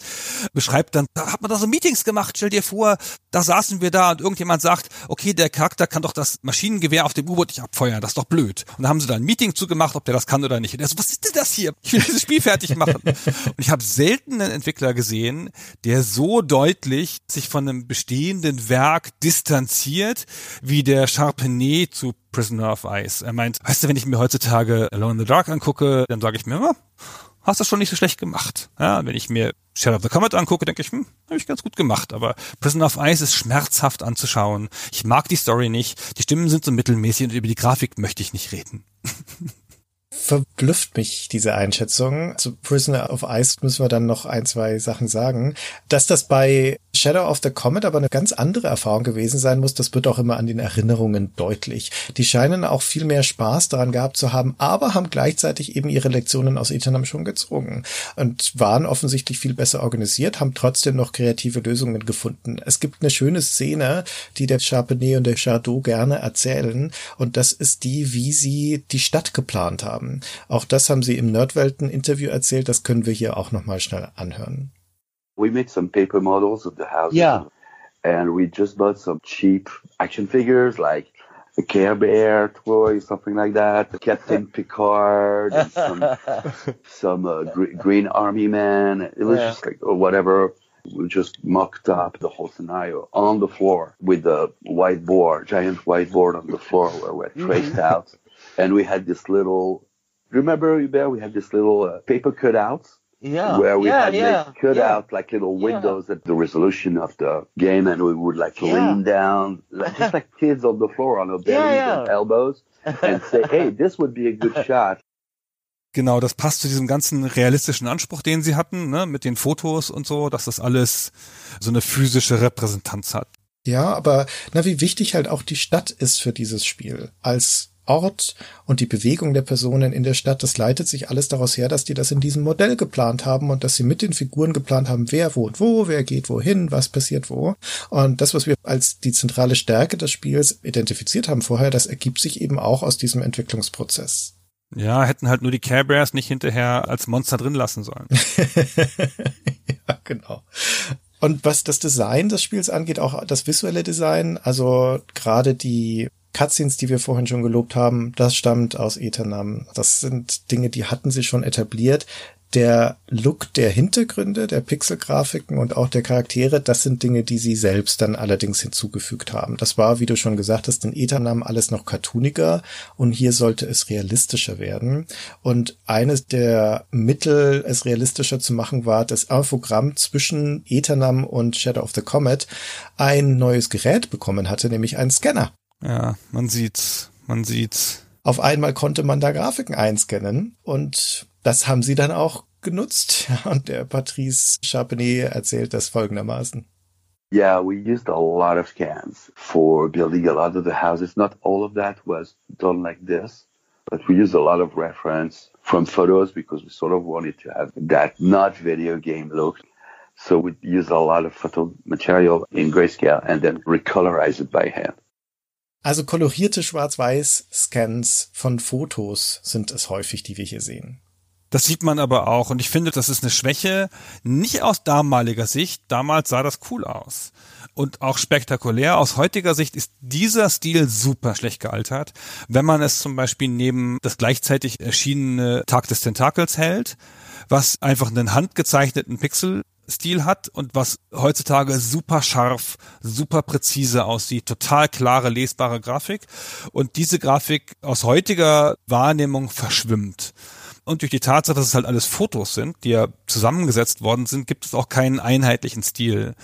beschreibt dann, da hat man da so Meetings gemacht, stell dir vor, da saßen wir da und irgendjemand sagt, okay, der Charakter kann doch das Maschinengewehr auf dem U-Boot nicht abfeuern, das ist doch blöd. Und da haben sie da ein Meeting zugemacht, ob der das kann oder nicht. Und er so, was ist denn das hier? Ich will dieses Spiel fertig machen. und ich habe selten einen Entwickler gesehen, der so deutlich sich von einem bestehenden Werk distanziert, wie der Charpenet zu Prisoner of Ice. Er meint, weißt du, wenn ich mir heutzutage Alone in the Dark angucke, dann sage ich mir, oh, hast du schon nicht so schlecht gemacht. Ja, wenn ich mir Shadow of the Comet angucke, denke ich, hm, habe ich ganz gut gemacht. Aber Prison of Ice ist schmerzhaft anzuschauen. Ich mag die Story nicht. Die Stimmen sind so mittelmäßig und über die Grafik möchte ich nicht reden. verblüfft mich diese Einschätzung. Zu Prisoner of Ice müssen wir dann noch ein, zwei Sachen sagen. Dass das bei Shadow of the Comet aber eine ganz andere Erfahrung gewesen sein muss, das wird auch immer an den Erinnerungen deutlich. Die scheinen auch viel mehr Spaß daran gehabt zu haben, aber haben gleichzeitig eben ihre Lektionen aus Eternam schon gezogen und waren offensichtlich viel besser organisiert, haben trotzdem noch kreative Lösungen gefunden. Es gibt eine schöne Szene, die der Charpenet und der Chardot gerne erzählen und das ist die, wie sie die Stadt geplant haben. Auch das haben sie im Nerdwelten-Interview erzählt, das können wir hier auch nochmal schnell anhören. We made some paper models of the houses. Yeah. And we just bought some cheap action figures like a Care Bear toy, something like that, Captain Picard, and some, some uh, gr- Green Army Man. It was Yeah. just like, or whatever. We just mocked up the whole scenario on the floor with a whiteboard, giant whiteboard on the floor where we had traced out. And we had this little, remember, Hubert, we had this little uh, paper cutouts Yeah. where we yeah, had yeah, like cut yeah. out like little Yeah. windows at the resolution of the game and we would like Yeah. lean down like, just like kids on the floor on our bellies Yeah, and elbows and say hey this would be a good shot Genau, das passt zu diesem ganzen realistischen Anspruch, den sie hatten, ne, mit den Fotos und so, dass das alles so eine physische Repräsentanz hat. Ja, aber na, wie wichtig halt auch die Stadt ist für dieses Spiel. Als Ort und die Bewegung der Personen in der Stadt, das leitet sich alles daraus her, dass die das in diesem Modell geplant haben und dass sie mit den Figuren geplant haben, wer wohnt wo, wer geht wohin, was passiert wo. Und das, was wir als die zentrale Stärke des Spiels identifiziert haben vorher, das ergibt sich eben auch aus diesem Entwicklungsprozess. Ja, hätten halt nur die Care Bears nicht hinterher als Monster drin lassen sollen. ja, genau. Und was das Design des Spiels angeht, auch das visuelle Design, also gerade die Cutscenes, die wir vorhin schon gelobt haben, das stammt aus Eternam. Das sind Dinge, die hatten sie schon etabliert der Look der Hintergründe, der Pixelgrafiken und auch der Charaktere, das sind Dinge, die sie selbst dann allerdings hinzugefügt haben. Das war, wie du schon gesagt hast, in Eternam alles noch cartooniger und hier sollte es realistischer werden. Und eines der Mittel, es realistischer zu machen, war das Infogramm zwischen Eternam und Shadow of the Comet ein neues Gerät bekommen hatte, nämlich einen Scanner. Ja, man sieht's, man sieht's. Auf einmal konnte man da Grafiken einscannen und das haben sie dann auch genutzt. Und der Patrice Chapenet erzählt das folgendermaßen. Yeah, we used a lot of scans for building a lot of the houses. Not all of that was done like this, but we used a lot of reference from photos because we sort of wanted to have that not video game look. So we used a lot of photo material in grayscale and then recolorize it by hand. Also kolorierte Schwarz-Weiß-Scans von Fotos sind es häufig, die wir hier sehen. Das sieht man aber auch. Und ich finde, das ist eine Schwäche, nicht aus damaliger Sicht. Damals sah das cool aus. Und auch spektakulär. Aus heutiger Sicht ist dieser Stil super schlecht gealtert. Wenn man es zum Beispiel neben das gleichzeitig erschienene Tag des Tentakels hält, was einfach einen handgezeichneten Pixel Stil hat und was heutzutage super scharf, super präzise aussieht, total klare, lesbare Grafik. Und diese Grafik aus heutiger Wahrnehmung verschwimmt und durch die Tatsache, dass es halt alles Fotos sind, die ja zusammengesetzt worden sind, gibt es auch keinen einheitlichen Stil.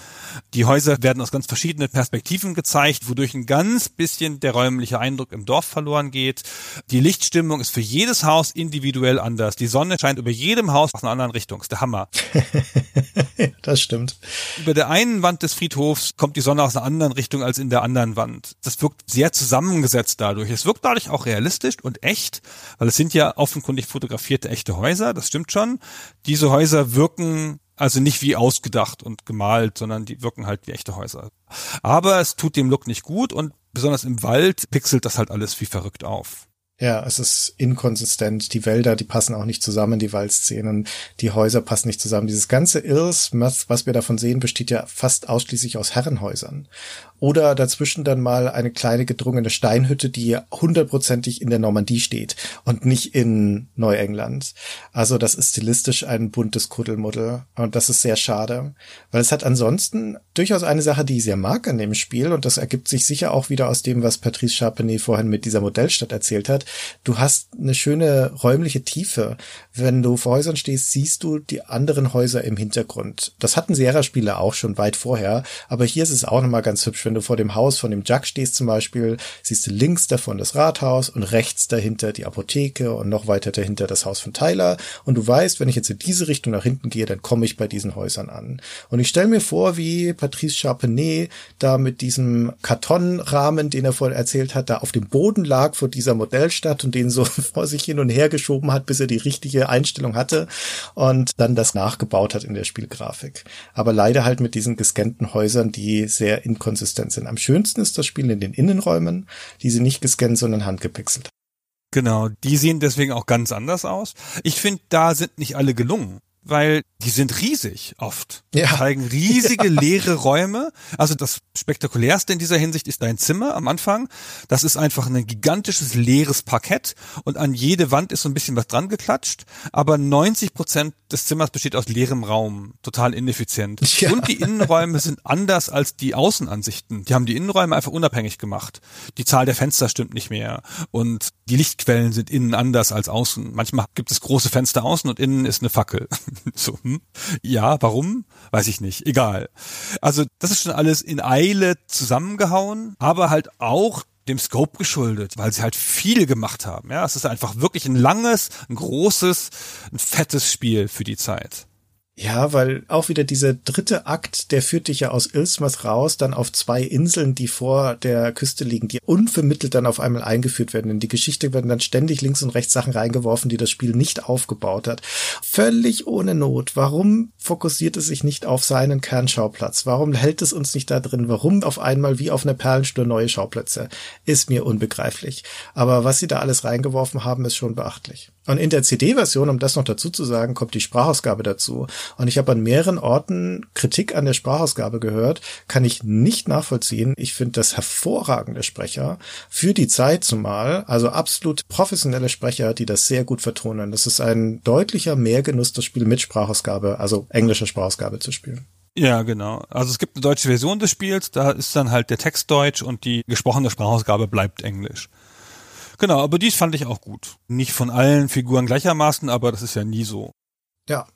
Die Häuser werden aus ganz verschiedenen Perspektiven gezeigt, wodurch ein ganz bisschen der räumliche Eindruck im Dorf verloren geht. Die Lichtstimmung ist für jedes Haus individuell anders. Die Sonne scheint über jedem Haus aus einer anderen Richtung. ist der Hammer. das stimmt. Über der einen Wand des Friedhofs kommt die Sonne aus einer anderen Richtung als in der anderen Wand. Das wirkt sehr zusammengesetzt dadurch. Es wirkt dadurch auch realistisch und echt, weil es sind ja offenkundig fotografiert fotografierte echte Häuser, das stimmt schon. Diese Häuser wirken also nicht wie ausgedacht und gemalt, sondern die wirken halt wie echte Häuser. Aber es tut dem Look nicht gut und besonders im Wald pixelt das halt alles wie verrückt auf. Ja, es ist inkonsistent. Die Wälder, die passen auch nicht zusammen, die Waldszenen, die Häuser passen nicht zusammen. Dieses ganze Ills, was wir davon sehen, besteht ja fast ausschließlich aus Herrenhäusern oder dazwischen dann mal eine kleine gedrungene Steinhütte, die hundertprozentig in der Normandie steht und nicht in Neuengland. Also das ist stilistisch ein buntes Kuddelmuddel und das ist sehr schade, weil es hat ansonsten durchaus eine Sache, die ich sehr mag an dem Spiel und das ergibt sich sicher auch wieder aus dem, was Patrice Charpenet vorhin mit dieser Modellstadt erzählt hat. Du hast eine schöne räumliche Tiefe. Wenn du vor Häusern stehst, siehst du die anderen Häuser im Hintergrund. Das hatten Sierra-Spiele auch schon weit vorher, aber hier ist es auch nochmal ganz hübsch, wenn du vor dem Haus von dem Jack stehst zum Beispiel, siehst du links davon das Rathaus und rechts dahinter die Apotheke und noch weiter dahinter das Haus von Tyler. Und du weißt, wenn ich jetzt in diese Richtung nach hinten gehe, dann komme ich bei diesen Häusern an. Und ich stelle mir vor, wie Patrice Charpenet da mit diesem Kartonrahmen, den er vorhin erzählt hat, da auf dem Boden lag vor dieser Modellstadt und den so vor sich hin und her geschoben hat, bis er die richtige Einstellung hatte und dann das nachgebaut hat in der Spielgrafik. Aber leider halt mit diesen gescannten Häusern, die sehr inkonsistent gescannt sind. Am schönsten ist das Spiel in den Innenräumen, die sind nicht gescannt, sondern handgepixelt. Genau, die sehen deswegen auch ganz anders aus. Ich finde, da sind nicht alle gelungen weil die sind riesig oft. Ja. Zeigen riesige ja. leere Räume. Also das spektakulärste in dieser Hinsicht ist dein Zimmer am Anfang. Das ist einfach ein gigantisches leeres Parkett und an jede Wand ist so ein bisschen was dran geklatscht. Aber 90 Prozent des Zimmers besteht aus leerem Raum. Total ineffizient. Ja. Und die Innenräume sind anders als die Außenansichten. Die haben die Innenräume einfach unabhängig gemacht. Die Zahl der Fenster stimmt nicht mehr. Und die Lichtquellen sind innen anders als außen. Manchmal gibt es große Fenster außen und innen ist eine Fackel. so, hm? Ja, warum? Weiß ich nicht. Egal. Also, das ist schon alles in Eile zusammengehauen, aber halt auch dem Scope geschuldet, weil sie halt viel gemacht haben. Ja, es ist einfach wirklich ein langes, ein großes, ein fettes Spiel für die Zeit. Ja, weil auch wieder dieser dritte Akt, der führt dich ja aus Ilsmouth raus, dann auf zwei Inseln, die vor der Küste liegen, die unvermittelt dann auf einmal eingeführt werden. In die Geschichte werden dann ständig links und rechts Sachen reingeworfen, die das Spiel nicht aufgebaut hat. Völlig ohne Not. Warum fokussiert es sich nicht auf seinen Kernschauplatz? Warum hält es uns nicht da drin? Warum auf einmal wie auf einer Perlenspur neue Schauplätze? Ist mir unbegreiflich. Aber was sie da alles reingeworfen haben, ist schon beachtlich. Und in der CD-Version, um das noch dazu zu sagen, kommt die Sprachausgabe dazu. Und ich habe an mehreren Orten Kritik an der Sprachausgabe gehört, kann ich nicht nachvollziehen. Ich finde das hervorragende Sprecher für die Zeit zumal, also absolut professionelle Sprecher, die das sehr gut vertonen. Das ist ein deutlicher Mehrgenuss, das Spiel mit Sprachausgabe, also englischer Sprachausgabe zu spielen. Ja, genau. Also es gibt eine deutsche Version des Spiels, da ist dann halt der Text deutsch und die gesprochene Sprachausgabe bleibt englisch. Genau, aber dies fand ich auch gut. Nicht von allen Figuren gleichermaßen, aber das ist ja nie so. Ja.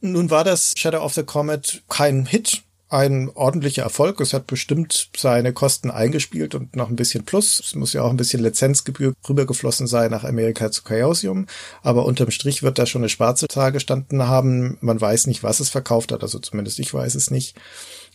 Nun war das Shadow of the Comet kein Hit, ein ordentlicher Erfolg. Es hat bestimmt seine Kosten eingespielt und noch ein bisschen plus. Es muss ja auch ein bisschen Lizenzgebühr rübergeflossen sein nach Amerika zu Chaosium. Aber unterm Strich wird da schon eine schwarze Zahl gestanden haben. Man weiß nicht, was es verkauft hat. Also zumindest ich weiß es nicht.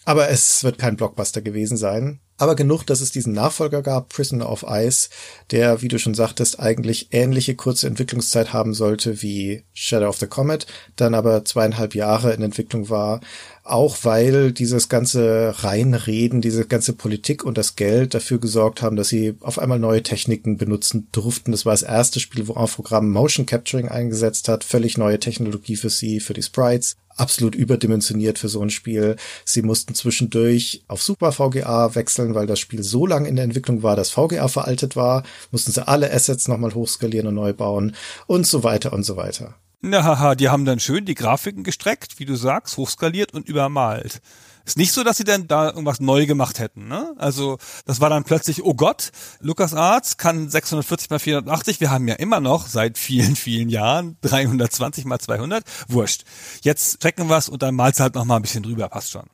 Aber es wird kein Blockbuster gewesen sein. Aber genug, dass es diesen Nachfolger gab, Prisoner of Ice, der, wie du schon sagtest, eigentlich ähnliche kurze Entwicklungszeit haben sollte wie Shadow of the Comet, dann aber zweieinhalb Jahre in Entwicklung war, auch weil dieses ganze Reinreden, diese ganze Politik und das Geld dafür gesorgt haben, dass sie auf einmal neue Techniken benutzen durften. Das war das erste Spiel, wo ein Programm Motion Capturing eingesetzt hat, völlig neue Technologie für sie, für die Sprites absolut überdimensioniert für so ein Spiel. Sie mussten zwischendurch auf Super VGA wechseln, weil das Spiel so lange in der Entwicklung war, dass VGA veraltet war. Mussten sie alle Assets nochmal hochskalieren und neu bauen und so weiter und so weiter. Na haha, die haben dann schön die Grafiken gestreckt, wie du sagst, hochskaliert und übermalt. Ist nicht so, dass sie dann da irgendwas neu gemacht hätten. Ne? Also das war dann plötzlich, oh Gott, Lukas Arts kann 640 mal 480. Wir haben ja immer noch seit vielen, vielen Jahren 320 mal 200. Wurscht. Jetzt checken wir's und dann malst du halt noch mal ein bisschen drüber. Passt schon.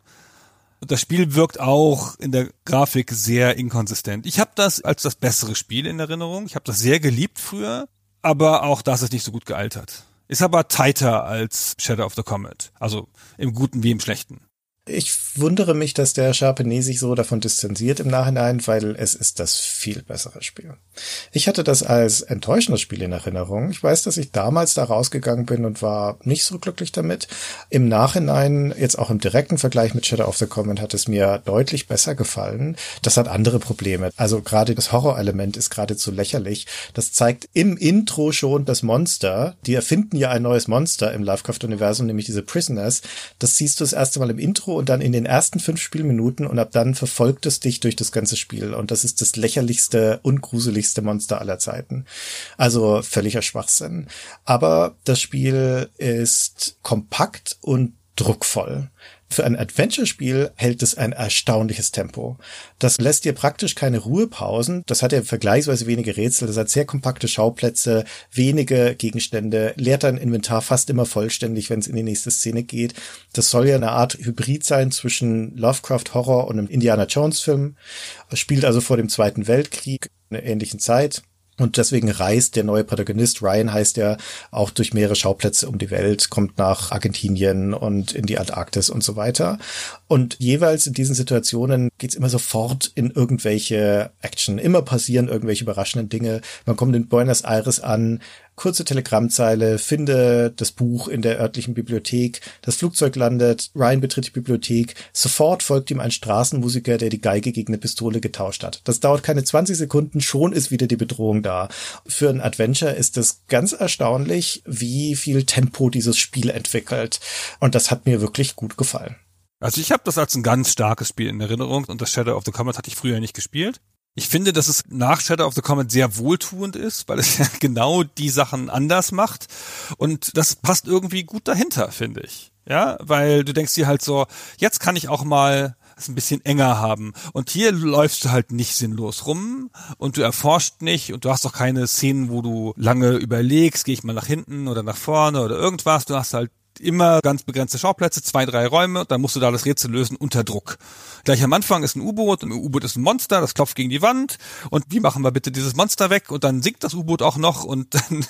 Und das Spiel wirkt auch in der Grafik sehr inkonsistent. Ich habe das als das bessere Spiel in Erinnerung. Ich habe das sehr geliebt früher, aber auch das ist nicht so gut gealtert. Ist aber tighter als Shadow of the Comet. Also im Guten wie im Schlechten. Ich wundere mich, dass der Charpentier sich so davon distanziert im Nachhinein, weil es ist das viel bessere Spiel. Ich hatte das als enttäuschendes Spiel in Erinnerung. Ich weiß, dass ich damals da rausgegangen bin und war nicht so glücklich damit. Im Nachhinein, jetzt auch im direkten Vergleich mit Shadow of the Comet, hat es mir deutlich besser gefallen. Das hat andere Probleme. Also gerade das Horrorelement ist geradezu lächerlich. Das zeigt im Intro schon das Monster. Die erfinden ja ein neues Monster im Lovecraft-Universum, nämlich diese Prisoners. Das siehst du das erste Mal im Intro und dann in den ersten fünf Spielminuten und ab dann verfolgt es dich durch das ganze Spiel. Und das ist das lächerlichste und gruseligste Monster aller Zeiten. Also völliger Schwachsinn. Aber das Spiel ist kompakt und druckvoll. Für ein Adventure-Spiel hält es ein erstaunliches Tempo. Das lässt dir praktisch keine Ruhepausen. Das hat ja vergleichsweise wenige Rätsel. Das hat sehr kompakte Schauplätze, wenige Gegenstände, leert dein Inventar fast immer vollständig, wenn es in die nächste Szene geht. Das soll ja eine Art Hybrid sein zwischen Lovecraft Horror und einem Indiana Jones Film. Spielt also vor dem Zweiten Weltkrieg, in einer ähnlichen Zeit. Und deswegen reist der neue Protagonist, Ryan heißt er, auch durch mehrere Schauplätze um die Welt, kommt nach Argentinien und in die Antarktis und so weiter. Und jeweils in diesen Situationen geht's immer sofort in irgendwelche Action. Immer passieren irgendwelche überraschenden Dinge. Man kommt in Buenos Aires an, kurze Telegrammzeile, finde das Buch in der örtlichen Bibliothek, das Flugzeug landet, Ryan betritt die Bibliothek, sofort folgt ihm ein Straßenmusiker, der die Geige gegen eine Pistole getauscht hat. Das dauert keine 20 Sekunden, schon ist wieder die Bedrohung da. Für ein Adventure ist es ganz erstaunlich, wie viel Tempo dieses Spiel entwickelt. Und das hat mir wirklich gut gefallen. Also ich habe das als ein ganz starkes Spiel in Erinnerung und das Shadow of the Comet hatte ich früher nicht gespielt. Ich finde, dass es nach Shadow of the Comet sehr wohltuend ist, weil es ja genau die Sachen anders macht. Und das passt irgendwie gut dahinter, finde ich. Ja, weil du denkst dir halt so, jetzt kann ich auch mal es ein bisschen enger haben. Und hier läufst du halt nicht sinnlos rum und du erforscht nicht und du hast auch keine Szenen, wo du lange überlegst, gehe ich mal nach hinten oder nach vorne oder irgendwas. Du hast halt immer ganz begrenzte Schauplätze, zwei, drei Räume, und dann musst du da das Rätsel lösen unter Druck. Gleich am Anfang ist ein U-Boot, ein U-Boot ist ein Monster, das klopft gegen die Wand und wie machen wir bitte dieses Monster weg und dann sinkt das U-Boot auch noch und dann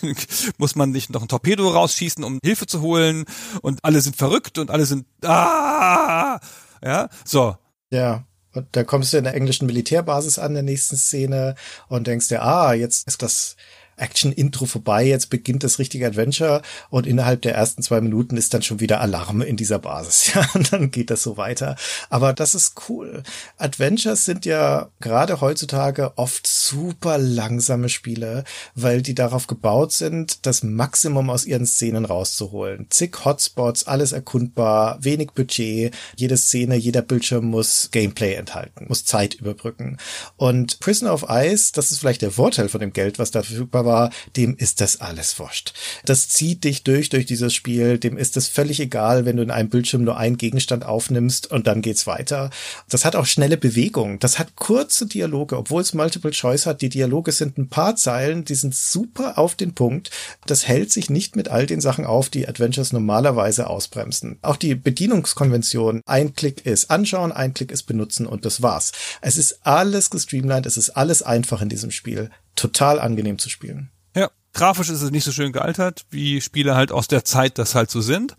muss man nicht noch ein Torpedo rausschießen, um Hilfe zu holen und alle sind verrückt und alle sind ah ja, so. Ja. Und da kommst du in der englischen Militärbasis an der nächsten Szene und denkst dir, ah, jetzt ist das Action-Intro vorbei, jetzt beginnt das richtige Adventure und innerhalb der ersten zwei Minuten ist dann schon wieder Alarm in dieser Basis. Ja, und dann geht das so weiter. Aber das ist cool. Adventures sind ja gerade heutzutage oft super langsame Spiele, weil die darauf gebaut sind, das Maximum aus ihren Szenen rauszuholen. Zig Hotspots, alles erkundbar, wenig Budget, jede Szene, jeder Bildschirm muss Gameplay enthalten, muss Zeit überbrücken. Und Prison of Ice, das ist vielleicht der Vorteil von dem Geld, was da verfügbar war, dem ist das alles wurscht. Das zieht dich durch, durch dieses Spiel, dem ist es völlig egal, wenn du in einem Bildschirm nur einen Gegenstand aufnimmst und dann geht's weiter. Das hat auch schnelle Bewegung, das hat kurze Dialoge, obwohl es Multiple Choice hat, die Dialoge sind ein paar Zeilen, die sind super auf den Punkt. Das hält sich nicht mit all den Sachen auf, die Adventures normalerweise ausbremsen. Auch die Bedienungskonvention, ein Klick ist anschauen, ein Klick ist benutzen und das war's. Es ist alles gestreamlined, es ist alles einfach in diesem Spiel total angenehm zu spielen. Ja, grafisch ist es nicht so schön gealtert, wie Spiele halt aus der Zeit das halt so sind.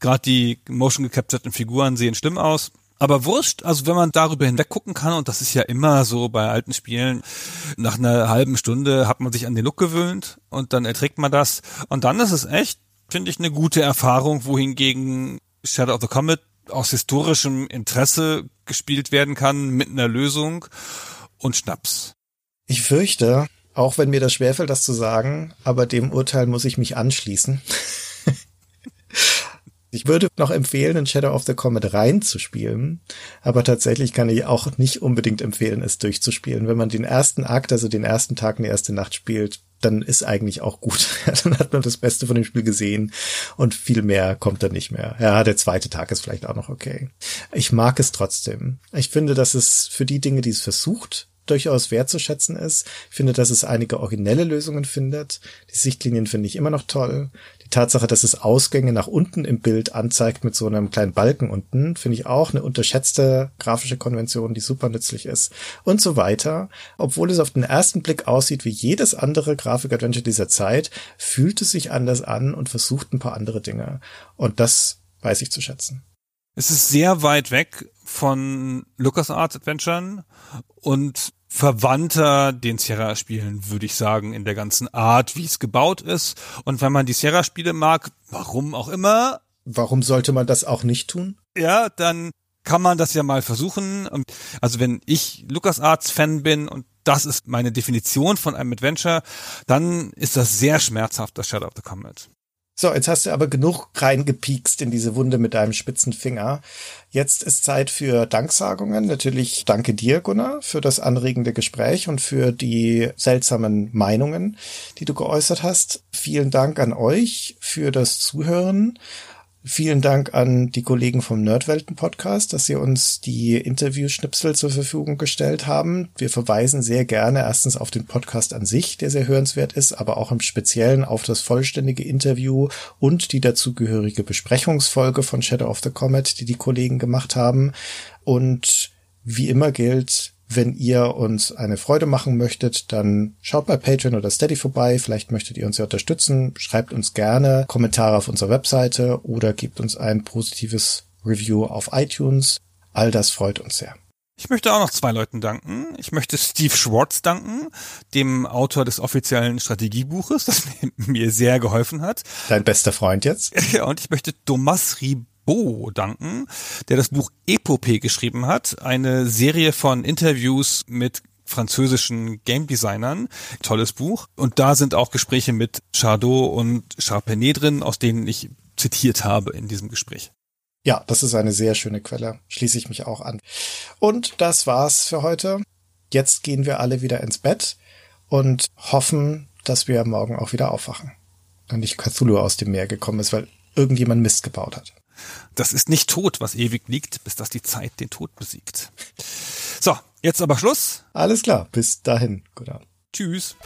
Gerade die motion gecapturten Figuren sehen schlimm aus. Aber wurscht, also wenn man darüber hinweg gucken kann, und das ist ja immer so bei alten Spielen, nach einer halben Stunde hat man sich an den Look gewöhnt und dann erträgt man das. Und dann ist es echt, finde ich, eine gute Erfahrung, wohingegen Shadow of the Comet aus historischem Interesse gespielt werden kann mit einer Lösung und Schnaps. Ich fürchte, auch wenn mir das schwerfällt, das zu sagen, aber dem Urteil muss ich mich anschließen. ich würde noch empfehlen, in Shadow of the Comet reinzuspielen, aber tatsächlich kann ich auch nicht unbedingt empfehlen, es durchzuspielen. Wenn man den ersten Akt, also den ersten Tag und die erste Nacht spielt, dann ist eigentlich auch gut. dann hat man das Beste von dem Spiel gesehen und viel mehr kommt dann nicht mehr. Ja, der zweite Tag ist vielleicht auch noch okay. Ich mag es trotzdem. Ich finde, dass es für die Dinge, die es versucht, durchaus wertzuschätzen ist. Ich finde, dass es einige originelle Lösungen findet. Die Sichtlinien finde ich immer noch toll. Die Tatsache, dass es Ausgänge nach unten im Bild anzeigt mit so einem kleinen Balken unten, finde ich auch eine unterschätzte grafische Konvention, die super nützlich ist und so weiter. Obwohl es auf den ersten Blick aussieht wie jedes andere Grafik-Adventure dieser Zeit, fühlt es sich anders an und versucht ein paar andere Dinge. Und das weiß ich zu schätzen. Es ist sehr weit weg von LucasArts Adventuren und verwandter den Sierra-Spielen, würde ich sagen, in der ganzen Art, wie es gebaut ist. Und wenn man die Sierra-Spiele mag, warum auch immer. Warum sollte man das auch nicht tun? Ja, dann kann man das ja mal versuchen. Also wenn ich LucasArts-Fan bin und das ist meine Definition von einem Adventure, dann ist das sehr schmerzhaft, das Shadow of the Comet. So, jetzt hast du aber genug reingepiekst in diese Wunde mit deinem spitzen Finger. Jetzt ist Zeit für Danksagungen. Natürlich danke dir, Gunnar, für das anregende Gespräch und für die seltsamen Meinungen, die du geäußert hast. Vielen Dank an euch für das Zuhören. Vielen Dank an die Kollegen vom Nerdwelten Podcast, dass sie uns die Interviewschnipsel zur Verfügung gestellt haben. Wir verweisen sehr gerne erstens auf den Podcast an sich, der sehr hörenswert ist, aber auch im Speziellen auf das vollständige Interview und die dazugehörige Besprechungsfolge von Shadow of the Comet, die die Kollegen gemacht haben. Und wie immer gilt, wenn ihr uns eine Freude machen möchtet, dann schaut bei Patreon oder Steady vorbei. Vielleicht möchtet ihr uns ja unterstützen. Schreibt uns gerne Kommentare auf unserer Webseite oder gebt uns ein positives Review auf iTunes. All das freut uns sehr. Ich möchte auch noch zwei Leuten danken. Ich möchte Steve Schwartz danken, dem Autor des offiziellen Strategiebuches, das mir sehr geholfen hat. Dein bester Freund jetzt? Ja, und ich möchte Thomas Rieb Bo danken, der das Buch Epopee geschrieben hat, eine Serie von Interviews mit französischen Game Designern. Tolles Buch. Und da sind auch Gespräche mit Chardot und Charpenet drin, aus denen ich zitiert habe in diesem Gespräch. Ja, das ist eine sehr schöne Quelle. Schließe ich mich auch an. Und das war's für heute. Jetzt gehen wir alle wieder ins Bett und hoffen, dass wir morgen auch wieder aufwachen. Und nicht Cthulhu aus dem Meer gekommen ist, weil irgendjemand Mist gebaut hat. Das ist nicht tot, was ewig liegt, bis dass die Zeit den Tod besiegt. So, jetzt aber Schluss. Alles klar, bis dahin. Gut Abend. Tschüss.